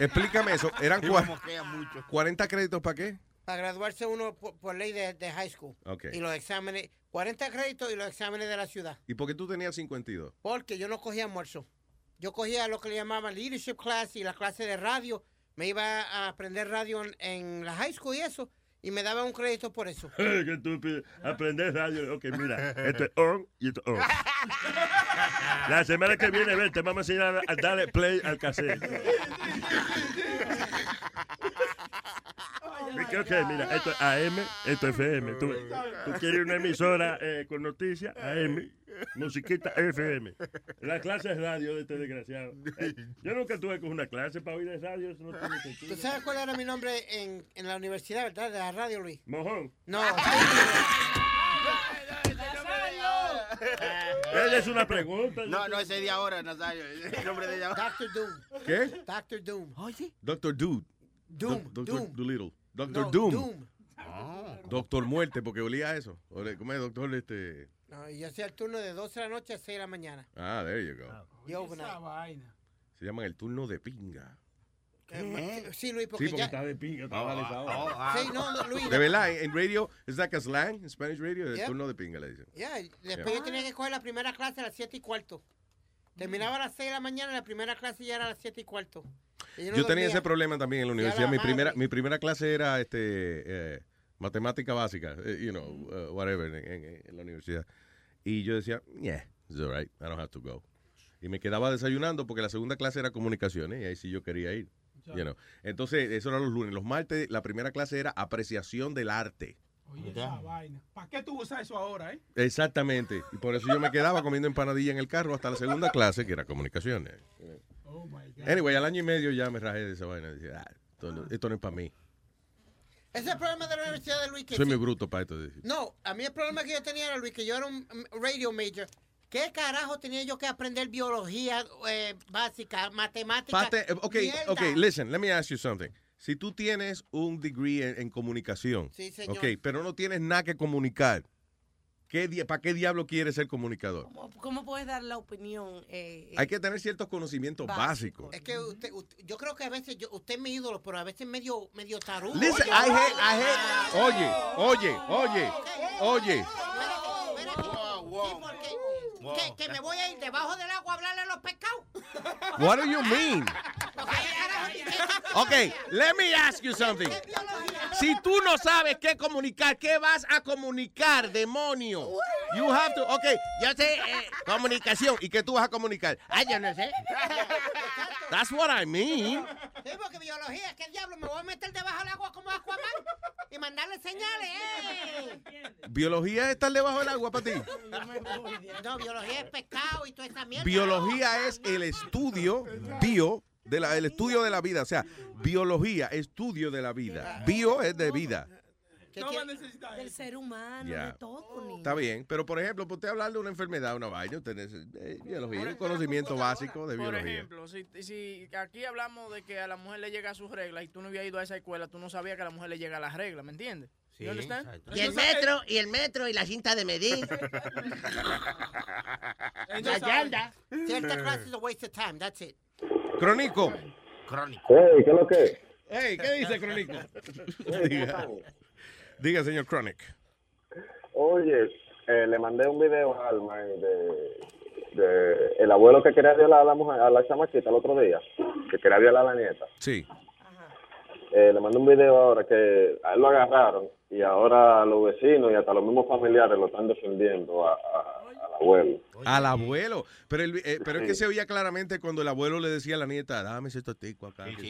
Explícame eso. ¿Eran Sí, cua- me moquea mucho. 40 créditos para qué? Para graduarse uno por, por ley de, de high school. Ok. Y los exámenes, 40 créditos y los exámenes de la ciudad. ¿Y por qué tú tenías 52? Porque yo no cogía almuerzo. Yo cogía lo que le llamaban leadership class y la clase de radio. Me iba a aprender radio en, en la high school y eso. Y me daban un crédito por eso. Qué estúpido. Aprender radio. Ok, mira, esto es on y esto es off. La semana que viene, ven, te vamos a enseñar a darle play al cassette. Porque, ok, mira, esto es AM, esto es FM. Tú, tú quieres una emisora eh, con noticias, AM, musiquita FM. La clase de radio de este desgraciado. Eh, yo nunca tuve con una clase para oír de radio, eso no tiene sentido. ¿Tú sabes cuál era mi nombre en, en la universidad, verdad? De la radio, Luis. Mojón. No. Ella es una pregunta. No, no, ese de ahora, Nazario. El nombre de ella. Doctor Doom. ¿Qué? Doctor Doom. Oye. Doctor Dude. Doom, Doctor Doom. Doolittle. Doctor No, Doom. Doom. Doctor Muerte, porque olía a eso. ¿Cómo es, doctor? Este... No, y yo hacía el turno de 12 de la noche a 6 de la mañana. Ah, there you go. Y overnight. vaina. Se llaman el turno de pinga. Eh, Sí, Luis, porque Sí, porque ya... está de pinga, está Oh, balizado. oh, ah. Sí, no, no, Luis. De verdad, en radio, es like a slang, en Spanish radio, el Yeah. turno de pinga le dicen. Ya, y después yo tenía que coger la primera clase a las 7 y cuarto. Terminaba a las 6 de la mañana, la primera clase ya era a las 7 y cuarto. No Yo tenía ese problema también en la universidad. la Mi madre. primera, mi primera clase era este eh, matemática básica, eh, you know, uh, whatever, en, en- en la universidad. Y yo decía, yeah, it's all right, I don't have to go. Y me quedaba desayunando porque la segunda clase era comunicaciones y ahí sí yo quería ir. you know. Entonces, eso era los lunes. Los martes, la primera clase era apreciación del arte. Oye, esa vaina. ¿Para qué tú usas eso ahora, eh? Exactamente. Y por eso yo me quedaba comiendo empanadilla en el carro hasta la segunda clase, que era comunicaciones. Oh my God. Anyway, al año y medio ya me rajé de esa vaina. Decía, "Ah, esto, no, esto no es para mí. Ese es el problema de la Universidad de Luis. Que Soy sí- muy bruto para esto. No, a mí el problema que yo tenía era, Luis, que yo era un radio major. ¿Qué carajo tenía yo que aprender biología eh, básica, matemática? Parte- eh, ok, Mierda. ok, listen, let me ask you something. Si tú tienes un degree en, en comunicación, Sí, señor. ok, pero no tienes nada que comunicar, ¿qué di- ¿para qué diablo quieres ser comunicador? ¿Cómo, cómo puedes dar la opinión? eh, eh, Hay que tener ciertos conocimientos Básico. básicos. Es que usted, usted- yo creo que a veces, yo- usted es mi ídolo, pero a veces medio, medio tarugo. Listen, I hate, I hate. Oye, oye, oye, oye. Que, que me voy a ir debajo del agua a hablarle a los pescados. What do you mean? Ok, let me ask you something. Si tú no sabes qué comunicar, ¿qué vas a comunicar, demonio? You have to, ok, yo sé eh, comunicación. ¿Y qué tú vas a comunicar? Ah, yo no sé. That's what I mean. Sí, porque biología, ¿qué diablo? Me voy a meter debajo del agua como Aquaman y mandarle señales. ¡eh! ¿Biología es estar debajo del agua para ti? No, biología es pescado y toda esa mierda. Biología es el estudio, bio, de la, el estudio de la vida. O sea, biología, estudio de la vida. Bio es de vida. Del ser humano, de todo, niño. Está bien, pero por ejemplo, usted hablar de una enfermedad, una vaina, usted necesita eh, biología, un conocimiento básico de Por biología. ejemplo, si, si aquí hablamos de que a la mujer le llega sus reglas y tú no habías ido a esa escuela, tú no sabías que a la mujer le llega las reglas, ¿me entiendes? Sí, You understand? Y el metro, y el metro, y la cinta de medir. la yarda. Cierta clase es a waste of time, that's it. Crónico. Crónico. Hey, ¿qué es lo que? Hey, ¿qué dice Crónico? Diga. Diga, señor Chronic. Oye, eh, le mandé un video a Alma eh, de, de el abuelo que quería violar a la mujer, a la chamaquita el otro día, que quería violar a la nieta. Sí. Eh, le mandé un video ahora que a él lo agarraron y ahora los vecinos y hasta los mismos familiares lo están defendiendo a- a- al abuelo. Al abuelo. Pero, el- eh, pero es que Sí. se oía claramente cuando el abuelo le decía a la nieta, dame ese tostico acá. ven. qué".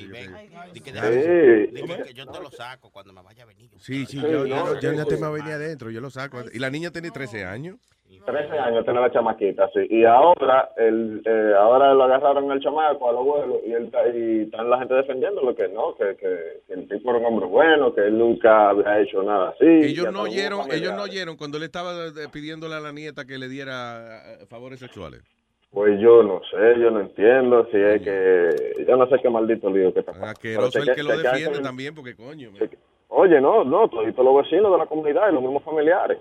Di que, Sí. que- que yo te lo saco cuando me vaya a venir. Sí, sí, Sí, yo, yo, no, yo sí, ya sí. te me venía adentro, yo lo saco. Y la niña tiene 13 años. 13 años tiene la chamaquita, sí. Y ahora, el, eh, ahora lo agarraron al chamaco, al abuelo, y, él, y están la gente defendiéndolo que no, que, que, que el tipo era un hombre bueno, que él nunca había hecho nada así. Ellos no los oyeron, ellos no oyeron cuando le estaba eh, pidiéndole a la nieta que le diera eh, favores sexuales. Pues yo no sé, yo no entiendo si es que... Yo no sé qué maldito lío que está pasando. Asqueroso Pero el que lo defiende también, porque coño. Oye, no, no, todos los vecinos de la comunidad y los mismos familiares.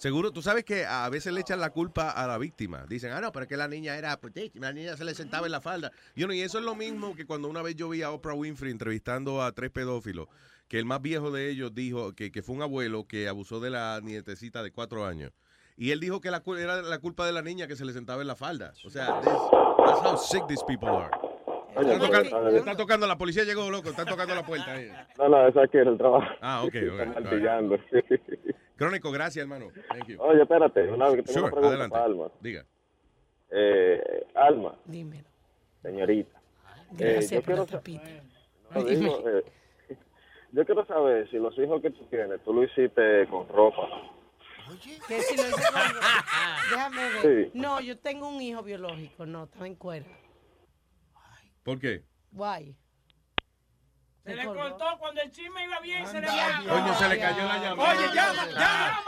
Seguro, tú sabes que a veces le echan la culpa a la víctima. Dicen, ah, no, pero es que la niña era putísima, la niña se le sentaba en la falda. Y, y eso es lo mismo que cuando una vez yo vi a Oprah Winfrey entrevistando a tres pedófilos, que el más viejo de ellos dijo que, que fue un abuelo que abusó de la nietecita de cuatro años. Y él dijo que la, era la culpa de la niña que se le sentaba en la falda. O sea, this- that's how sick these people are. Oye, Están tocando, oye. están tocando, la policía llegó, loco, están tocando la puerta. ahí. No, no, eso aquí es el trabajo. Ah, ok, ok, Están right. Crónico, gracias, hermano. Thank you. Oye, espérate, una vez que tengo Sure, una pregunta adelante. para Alma. Diga. Eh, Alma, Dímelo. señorita. Gracias eh, yo por la quiero sa- tapita. no, Dime. digo, eh, yo quiero saber si los hijos que tú tienes, tú lo hiciste con ropa. Que si lo hice con- Déjame ver. Sí. No, yo tengo un hijo biológico, no, estaba en cuera. ¿Por qué? Guay. Se le cortó cuando el chisme iba bien, se le Coño, se le cayó la llamada. Oye, llama, llama.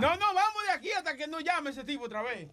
No, no, no, vamos de aquí hasta que no llame ese tipo otra vez.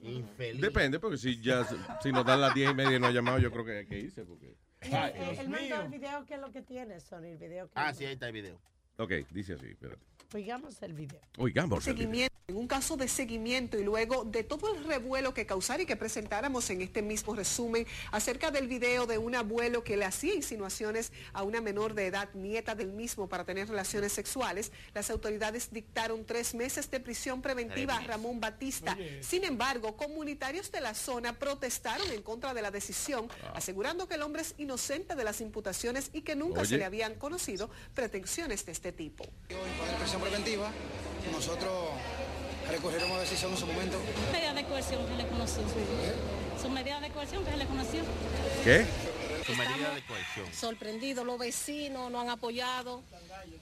Depende, porque si ya si nos dan las diez y media y no ha llamado, yo creo que hay que irse. Porque... Él, él- mandó el video, ¿qué es lo que tiene, Sony? El video que Ah, sí, ahí está el video. Ok, dice así, espérate. Oigamos el video. Oigamos. el video. seguimiento, en un caso de seguimiento y luego de todo el revuelo que causara y que presentáramos en este mismo resumen acerca del video de un abuelo que le hacía insinuaciones a una menor de edad, nieta del mismo, para tener relaciones sexuales, las autoridades dictaron tres meses de prisión preventiva a Ramón Batista. Sin embargo, comunitarios de la zona protestaron en contra de la decisión, asegurando que el hombre es inocente de las imputaciones y que nunca Oye. se le habían conocido pretensiones de este tipo. Poner presión preventiva, nosotros recurriremos a decisión en su momento. Medidas de coerción que le conoció. Son medidas de coerción que se le conoció. ¿Qué? Su medida de cohesión. Sorprendido, los vecinos nos han apoyado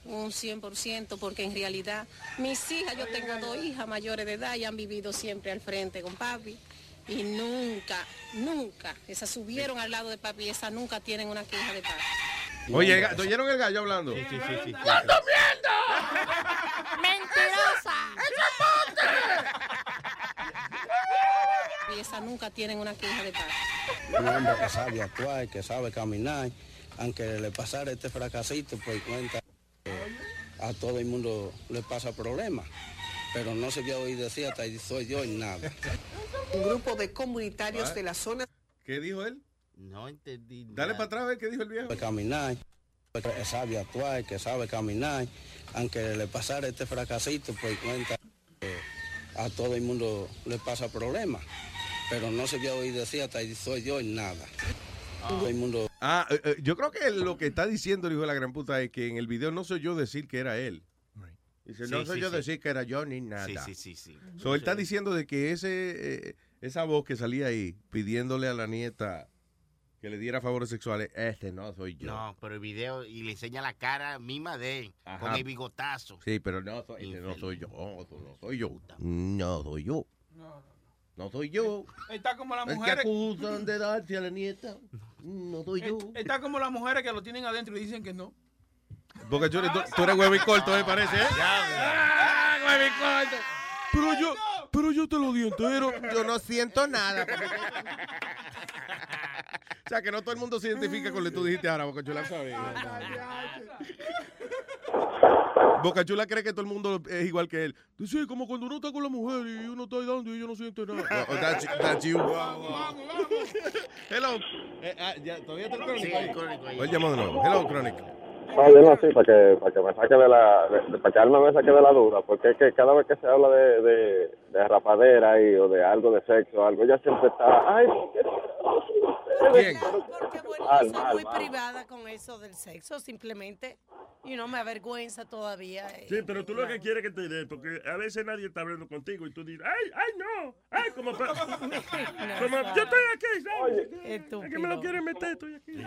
un 100% porque en realidad mis hijas, yo tengo dos hijas mayores de edad y han vivido siempre al frente con papi y nunca, nunca, esas subieron al lado de papi y esas nunca tienen una queja de papi. Oye, ¿te oyeron el gallo hablando? Sí, sí, sí. ¡Mentirosa! casa nunca tienen una queja de paz. Un hombre que sabe actuar, que sabe caminar, aunque le pasara este fracasito, pues cuenta que a todo el mundo le pasa problemas. Pero no se vio oír decir hasta ahí soy yo y nada. Un grupo de comunitarios de la zona ¿Qué dijo él? No entendí. Dale para atrás a ver qué dijo el viejo. Caminar, que sabe actuar, que sabe caminar, aunque le pasara este fracasito, pues cuenta que a todo el mundo le pasa problemas. Pero no se vio oír decir hasta ahí soy yo y nada. Todo el mundo Ah, eh, eh, yo creo que lo que está diciendo el hijo de la gran puta es que en el video no soy yo decir que era él. Dice, no soy sí, yo sí. decir que era yo ni nada. Sí, sí, sí, sí. So, él está diciendo de que ese, eh, esa voz que salía ahí pidiéndole a la nieta que le diera favores sexuales, este no soy yo. No, pero el video y le enseña la cara misma de él, Ajá. con el bigotazo. Sí, pero no, soy, este no soy yo. No, no soy yo. No soy yo. No soy yo. Está como las Es que mujeres. acusan de darse a la nieta. No soy yo. Está como las mujeres que lo tienen adentro y dicen que no. Porque tú eres, tú, tú eres huevo y corto, me parece, ¿eh? Ah, huevo y corto. Pero yo, pero yo te lo di entero. Yo no siento nada. O sea, que no todo el mundo se identifica con lo que tú dijiste ahora, Boca Chula, ¿sabes? Boca Chula cree que todo el mundo es igual que él. Sí, como cuando uno está con la mujer y uno está ahí dando y ella no siente nada. Oh, that's, that's you. Hello. Eh, ah, ya, ¿Todavía está el crónico? Sí, el crónico ahí. Llamo de nuevo. Hello, Chronic. No, yo no, sí, para que, para que me saque de la, de- para que Alma me saque de la duda, porque es que cada vez que se habla de, de, de rapadera y, o de algo de sexo, algo, ella siempre está, ay, ¿por qué ¿Quién? Porque bueno, yo soy muy privada con eso del sexo, simplemente, y no me avergüenza todavía. eh. Sí, pero tú lo que quieres que te dé, porque a veces nadie está hablando contigo y tú dices, ay, ay, no, ay, como, como yo estoy aquí, ¿sabes? Es que me lo quieren meter, estoy aquí.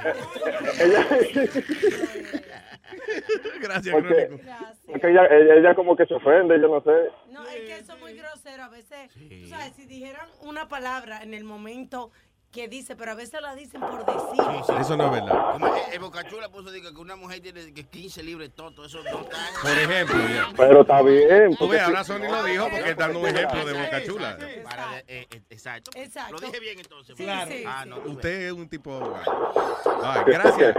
Gracias, Porque, Crónico. porque ella, ella, ella como que se ofende, yo no sé. No, es que eso es muy grosero. A veces, tú sabes, si dijeran una palabra en el momento que dice, pero a veces la dicen por decir. Eso no es verdad. Como el, el Bocachula puso digo, que una mujer tiene que 15 libres todo, eso no está. Por ejemplo, ya. Pero está bien. Tú ves, sí- ahora Sony lo dijo porque está dando un ejemplo de Boca Chula. Para, eh, eh, exacto. Exacto. Lo dije bien entonces. Sí, Claro. sí, Ah, sí. no. Usted es un tipo abogado. Ay, gracias.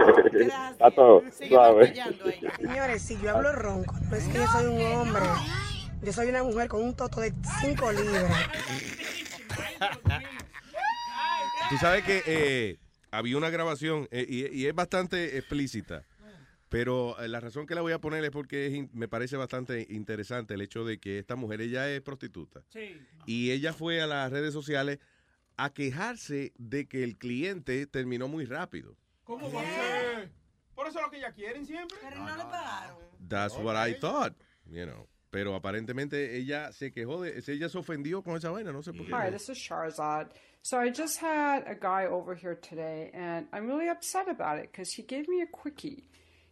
Está todo suave. Señores, si yo hablo ronco, no es que yo soy un hombre. Yo soy una mujer con un toto de 5 libras. Tú sabes que eh, había una grabación eh, y, y es bastante explícita. Pero eh, la razón que la voy a poner es porque es me parece bastante interesante el hecho de que esta mujer, ella es prostituta. Y ella fue a las redes sociales a quejarse de que el cliente terminó muy rápido. ¿Cómo va a ser? Por eso es lo que ella quieren siempre. Pero no le pagaron. That's what I thought, you know. Pero aparentemente ella se quejó de, ella se ofendió con esa vaina, no sé por qué. Hi, this is Sharzad. So I just had a guy over here today, and I'm really upset about it because he gave me a quickie.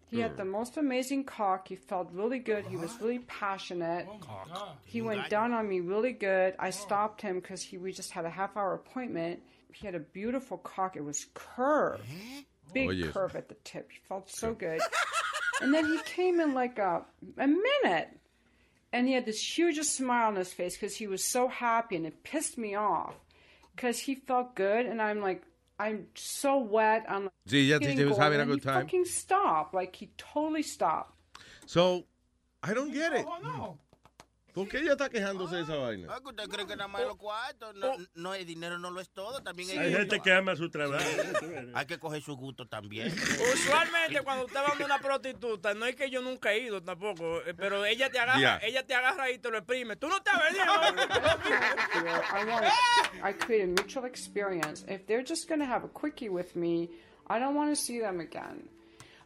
He had the hmm. most amazing cock. He felt really good. He was really passionate. Oh he went down on me really good. I oh. stopped him because he we just had a half hour appointment. He had a beautiful cock. It was curved, big Oh, yes. curve at the tip. He felt so good. and then he came in like a a minute and he had this huge smile on his face because he was so happy and it pissed me off because he felt good and i'm like i'm so wet i'm like Sí, yeah, he was having a good time. he fucking stopped like he totally stopped So, I don't get it. ¿Por qué ella está quejándose de esa vaina? Ah, que ¿Usted cree que nada más los cuartos? No, no, el dinero no lo es todo. También Hay gente que ama su trabajo. Hay que coger su gusto también. Usualmente cuando usted va a una prostituta, no es que yo nunca he ido tampoco, eh, pero ella te agarra, Yeah. ella te agarra y te lo exprime. Tú no te has venido. I want I create a mutual experience. If they're just going to have a quickie with me, I don't want to see them again.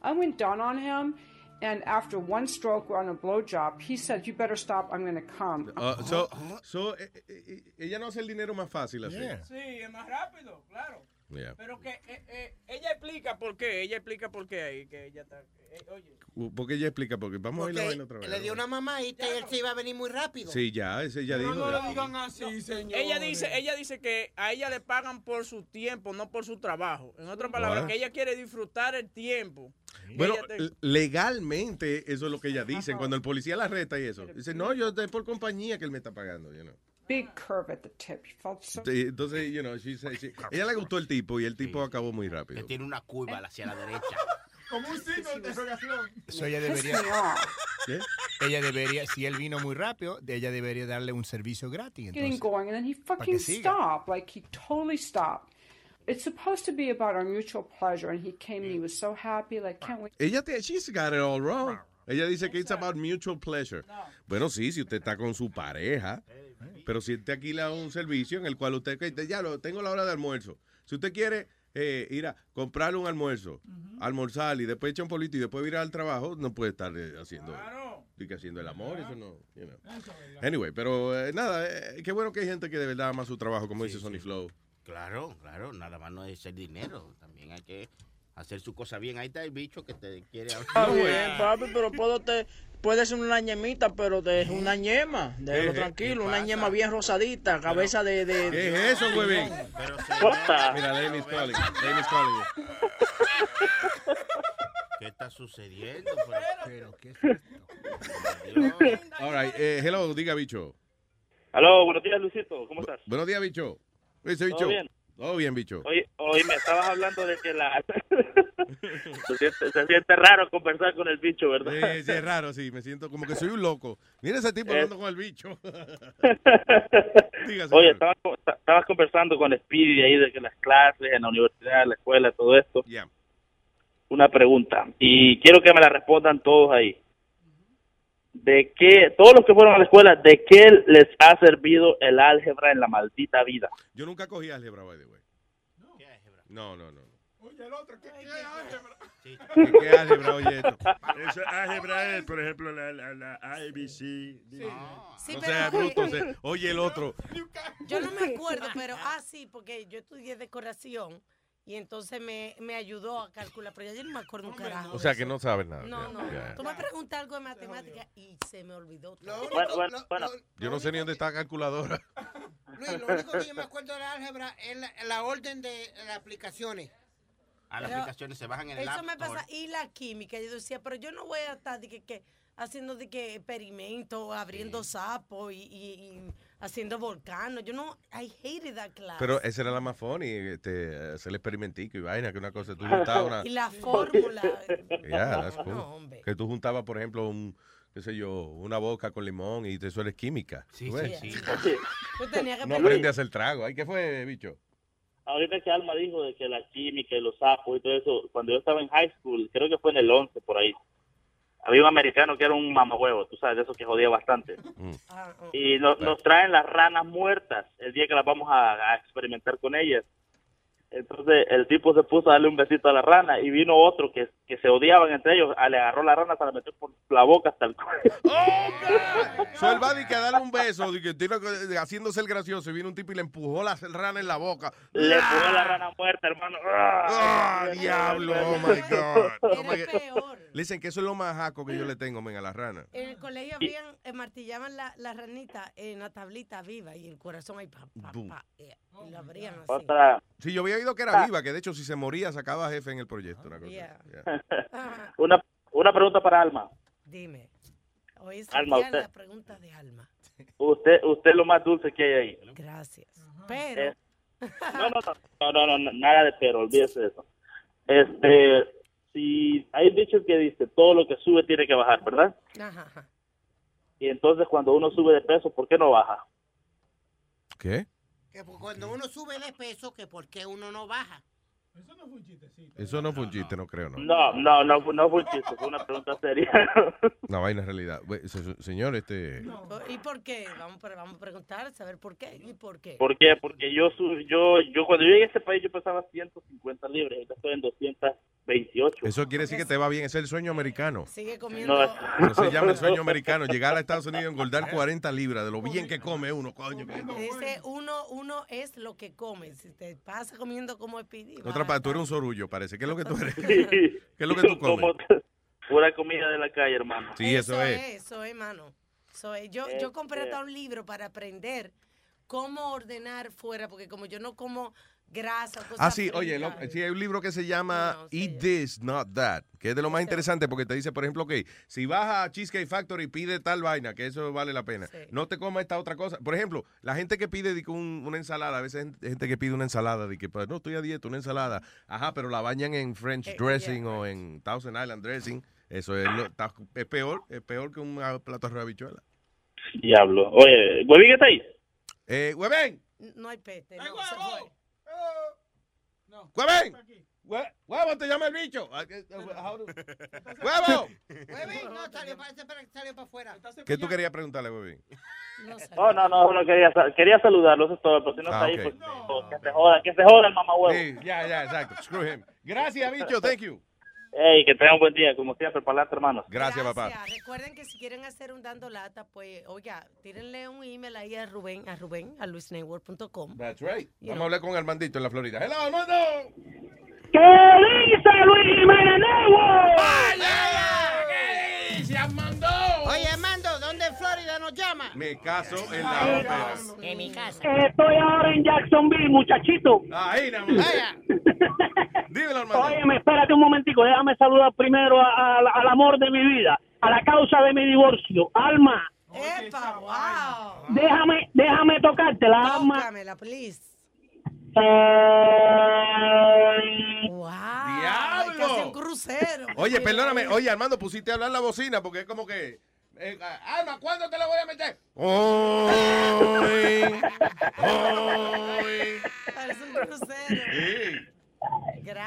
I went down on him, and after one stroke on a blowjob, he said, "You better stop. I'm going to come." Uh, so, so, eh, eh, eh, ella no hace el dinero más fácil así. Sí, es más rápido, claro. Yeah. Pero que eh, eh, ella explica por qué, ella explica por qué ahí, que ella está... eh, oye, Porque ella explica, porque vamos a ir vaina otra vez. Le dio una mamadita y él se iba a venir muy rápido. Sí, ya, ese ya dijo. ya. así, señor. Ella dice, ella dice que a ella le pagan por su tiempo, no por su trabajo. En otras palabras, What? que ella quiere disfrutar el tiempo. Bueno, te- legalmente eso es lo que ella dice. Cuando el policía la arresta y eso. Dice, no, yo estoy por compañía que él me está pagando. You know. Big curve at the tip. He felt so. Sí, Entonces, you know, she said- she- ella le gustó el tipo y el tipo acabó muy rápido. Tiene una curva hacia la derecha. Como un signo de interrogación. Eso ella debería. Ella debería, si él vino muy rápido, ella debería darle un servicio gratis. getting Entonces, going, and then he que fucking stopped. Like he totally stopped. It's supposed to be about our mutual pleasure, and he came and he was so happy. Like, can't wait. Ella te, she's got it all wrong. Ella dice que it's about mutual pleasure. Bueno, sí, si usted está con su pareja, pero si usted alquila un servicio en el cual usted, ya lo tengo la hora de almuerzo. Si usted quiere eh, ir a comprarle un almuerzo, almorzar y después echar un polito y después ir al trabajo, no puede estar eh, haciendo, di que haciendo el amor, eso no, you know. Anyway, pero eh, nada, eh, qué bueno que hay gente que de verdad ama su trabajo, como dice Sony Flow. Claro, claro, nada más no es el dinero. También hay que hacer su cosa bien. Ahí está el bicho que te quiere Está bien, papi, pero puedo te, puede ser una ñemita, pero de, es una ñema. Déjalo ¿Qué- tranquilo, una ñema bien rosadita, cabeza de... de ¿Qué es eso, huevín? Mira, Laney's calling. Laney's calling. ¿Qué está sucediendo? Pero, ¿qué All right, eh, hello, diga bicho. Aló, buenos días, Luisito. ¿Cómo estás? Buenos días, bicho. Dice ¿Todo bicho. bien? Todo bien, bicho. Oye, me estabas hablando de que la... se, siente, se siente raro conversar con el bicho, ¿verdad? Sí, sí, es raro, sí. Me siento como que soy un loco. Mira ese tipo hablando con el bicho. Oye, estabas, co- ta- estabas conversando con Speedy ahí de que las clases en la universidad, en la escuela, todo esto. Ya. Una pregunta, y quiero que me la respondan todos ahí. ¿De qué, todos los que fueron a la escuela, de qué les ha servido el álgebra en la maldita vida? Yo nunca cogí álgebra, by the way. No, no, no. Oye, el otro, ¿qué qué álgebra? ¿Qué, qué álgebra, oye esto? Eso álgebra es, por ejemplo, la, la, la ABC. Sí, no pero- sea bruto. se- oye el otro. Yo no me acuerdo, pero ah, sí, porque yo estudié decoración y entonces me, me ayudó a calcular, pero ya yo no me acuerdo un carajo. O sea que no sabes nada. No, no. ya. Tú me preguntas algo de matemática y se me olvidó. todo. Bueno, bueno, bueno. Yo no sé ni dónde está la calculadora. Luis, lo único que yo me acuerdo de la álgebra es la, la orden de las aplicaciones. A las Pero aplicaciones se bajan en el Eso me pasa. Y la química, yo decía, pero yo no voy a estar de que, que haciendo de que experimentos, abriendo sapos y, y- y haciendo volcanos. Yo no, I hated that class. Pero esa era la más funny, este, hacer el experimentico y vaina, que una cosa, tú juntabas una... Y la fórmula. Yeah, that's cool. No, hombre. Que tú juntabas, por ejemplo, un, qué sé yo, una boca con limón y eso eres química. Sí, sí, sí. Que No aprende a hacer trago. Ay, ¿qué fue, bicho? Ahorita que Alma dijo de que la química y los sapos y todo eso, cuando yo estaba en high school, creo que fue en el 11 por ahí, había un americano que era un mamahuevo, tú sabes, de eso que jodía bastante. Y no- nos traen las ranas muertas el día que las vamos a, a experimentar con ellas. Entonces el tipo se puso a darle un besito a la rana y vino otro que, que se odiaban entre ellos, a- le agarró la rana, se la metió por la boca hasta el cuello. So él va de que a darle un beso, que haciéndose el gracioso, y vino un tipo y le empujó la rana en la boca. Le puso la rana muerta, hermano. ¡Ah, diablo! Oh my God. Oh, my God. Listen, que eso es lo más jaco que yo le tengo, men, a la rana. En el colegio habían, eh, martillaban la, la ranita en la tablita viva y el corazón ahí, pa, pa, Boom. pa, y, y lo abrían así. Otra, Sí, yo había oído que era viva, que de hecho si se moría sacaba jefe en el proyecto. Una cosa. Yeah. Yeah. una, una pregunta para Alma. Dime. Hoy es Alma, usted- la pregunta de Alma. Usted, usted es lo más dulce que hay ahí. Gracias. Pero, Eh, no, no, no, no, no, nada de pero, olvídese de eso. Este, si hay dicho que dice, todo lo que sube tiene que bajar, ¿verdad? ajá. Y entonces cuando uno sube de peso, ¿por qué no baja? ¿Qué? Que por- cuando uno sube de peso, que por qué uno no baja. Eso no fue un chiste, no creo, no. No, no, no, fue- no fue un chiste, fue una pregunta seria. Una vaina en realidad. Señor, este... ¿Y por qué? Vamos, a- vamos a preguntar, saber por qué. ¿Y por qué? ¿Por qué? Porque yo, yo, yo cuando yo llegué a este país yo pesaba 150 libras, ahorita estoy en 228. Eso quiere decir que te va bien. Ese es el sueño americano. Sigue comiendo. No, Eso se llama el sueño americano. Llegar a Estados Unidos y engordar 40 libras de lo bien que come uno, coño. Dice, uno, uno es lo que come. Si te pasa comiendo como En Otra parte, tú eres un sorullo, parece. ¿Qué es lo que tú eres? ¿Qué es lo que tú comes? Como pura comida de la calle, hermano. Sí, eso es. Eso es, mano. Eso es. Yo, Este- yo compré hasta un libro para aprender cómo ordenar fuera, porque como yo no como grasa. cosas Ah, sí, oye, lo- sí, hay un libro que se llama Eat This, Not That, que es de lo más interesante porque te dice, por ejemplo, que si vas a Cheesecake Factory pide tal vaina, que eso vale la pena. No te comas esta otra cosa. Por ejemplo, la gente que pide un- una ensalada, a veces hay gente que pide una ensalada, de que pues, no estoy a dieta, una ensalada. Ajá, pero la bañan en French Eh, dressing o en Thousand Island dressing. Eso es, lo- está- es peor, es peor que un ah, plato de habichuela. Diablo. Oye, ¿Huevín está ahí? Eh, ¡Hueven! No hay peste. No, se fue. ¡Hueven! Hue- ¡Huevo, te llama el bicho! Que- do- ¡Huevo! Huevín, no, salió salió para afuera. ¿Qué tú querías preguntarle, Huevín? Oh, no, no, no quería, quería saludarlo, eso es todo. Pero si no Ah, está ahí, ok. pues oh, que se joda, que se joda el mamá huevo. Sí, ya, ya, exacto. Screw him. Gracias, bicho. Thank you. Ey, que tengan un buen día, como siempre, para adelante, hermanos. Gracias, papá. Recuerden que si quieren hacer un dando lata, pues, oiga, tírenle un email ahí a Rubén, a Rubén, a luisnetwork.com. That's right. You Vamos know. a hablar con Armandito en la Florida. ¡Hello, Armando! ¿Qué dice Luis Jiménez Se caso en la ópera. En mi casa. Estoy ahora en Jacksonville, muchachito. Ahí, nada más. Dímelo, Armando. Óyeme, espérate un momentico, déjame saludar primero a- a- al amor de mi vida, a la causa de mi divorcio, Alma. ¡Epa, wow! Déjame, déjame tocarte la alma. Tócamela, please. ¡Wow! ¡Diablo! Casi un crucero. Oye, perdóname. Oye, Armando, pusiste a hablar la bocina porque es como que... eh, Alma, ¿cuándo te la voy a meter? Hoy. Hoy. Parece un crucero.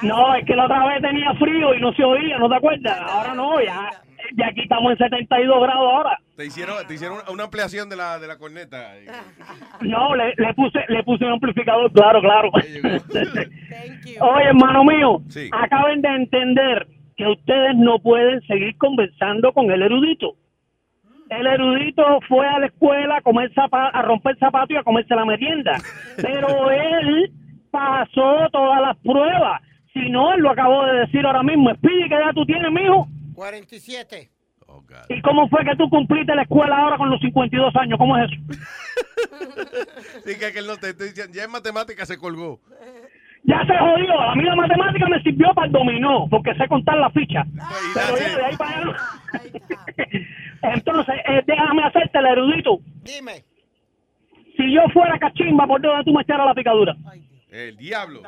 No, es que la otra vez tenía frío y no se oía, ¿no te acuerdas? Ahora no, ya, ya aquí estamos en 72 grados ahora. Te hicieron, te hicieron una, una ampliación de la, de la corneta. No, le, le puse le puse un amplificador, claro, claro. Oye, hermano mío, Sí. acaben de entender que ustedes no pueden seguir conversando con el erudito. El erudito fue a la escuela a, comer a romper zapatos y a comerse la merienda. Pero él pasó todas las pruebas. Si no, él lo acabó de decir ahora mismo. Speedy, ¿qué edad tú tienes, mijo? 47. ¿Y cómo fue que tú cumpliste la escuela ahora con los 52 años? ¿Cómo es eso? Sí, que, que él no te, ya en matemáticas se colgó. Ya se jodió. A mí la matemática me sirvió para el dominó, porque sé contar la ficha. Pero ya de ahí para allá. Entonces, eh, déjame hacerte el erudito. Dime. Si yo fuera cachimba, ¿por dónde tú me echaras la picadura? El diablo.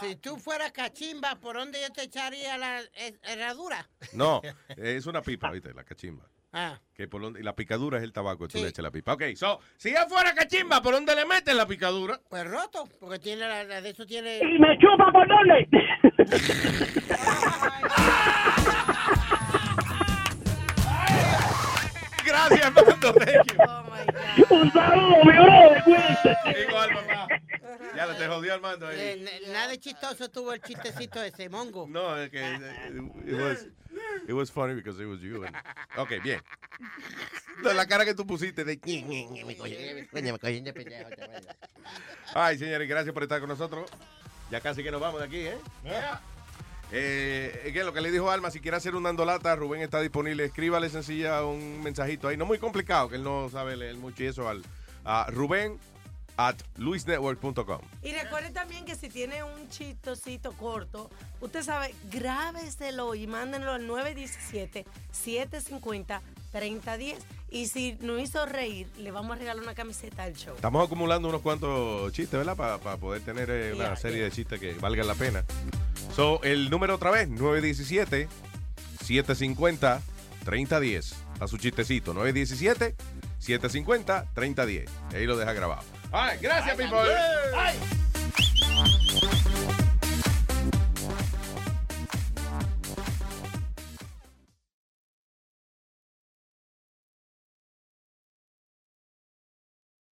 Si tú fueras cachimba, ¿por dónde yo te echaría la herradura? No, es una pipa, ¿viste? La cachimba. Ah. Que por donde- y la picadura es el tabaco que tú le echas la pipa. Ok, so, si ya fuera cachimba, ¿por dónde le metes la picadura? Pues roto, porque tiene la, la de eso tiene... ¿Y me chupa por dónde? Gracias, Armando. Thank you. Un saludo, mi brother, cuídense. Igual, papá. Ya le te jodió Armando ahí. Eh, nada de chistoso tuvo el chistecito ese, mongo. No, es que eh, it was, it was funny because it was you. and- ok, bien. No, la cara que tú pusiste de... Ay, señores, gracias por estar con nosotros. Ya casi que nos vamos de aquí, ¿eh? Eh, es que lo que le dijo Alma, si quiere hacer un andolata, Rubén está disponible. Escríbale sencilla un mensajito ahí. No muy complicado, que él no sabe leer mucho y eso. Al, a Rubén at luisnetwork.com. Y recuerden también que si tiene un chistosito corto, usted sabe, grábeselo y mándenlo al 917-750-3010. Y si nos hizo reír, le vamos a regalar una camiseta al show. Estamos acumulando unos cuantos chistes, ¿verdad? Para poder tener eh, una Yeah, serie de chistes que valgan la pena. So, el número otra vez, 917-750-3010. A su chistecito, 917-750-3010. Ahí lo deja grabado. Ay, gracias, people.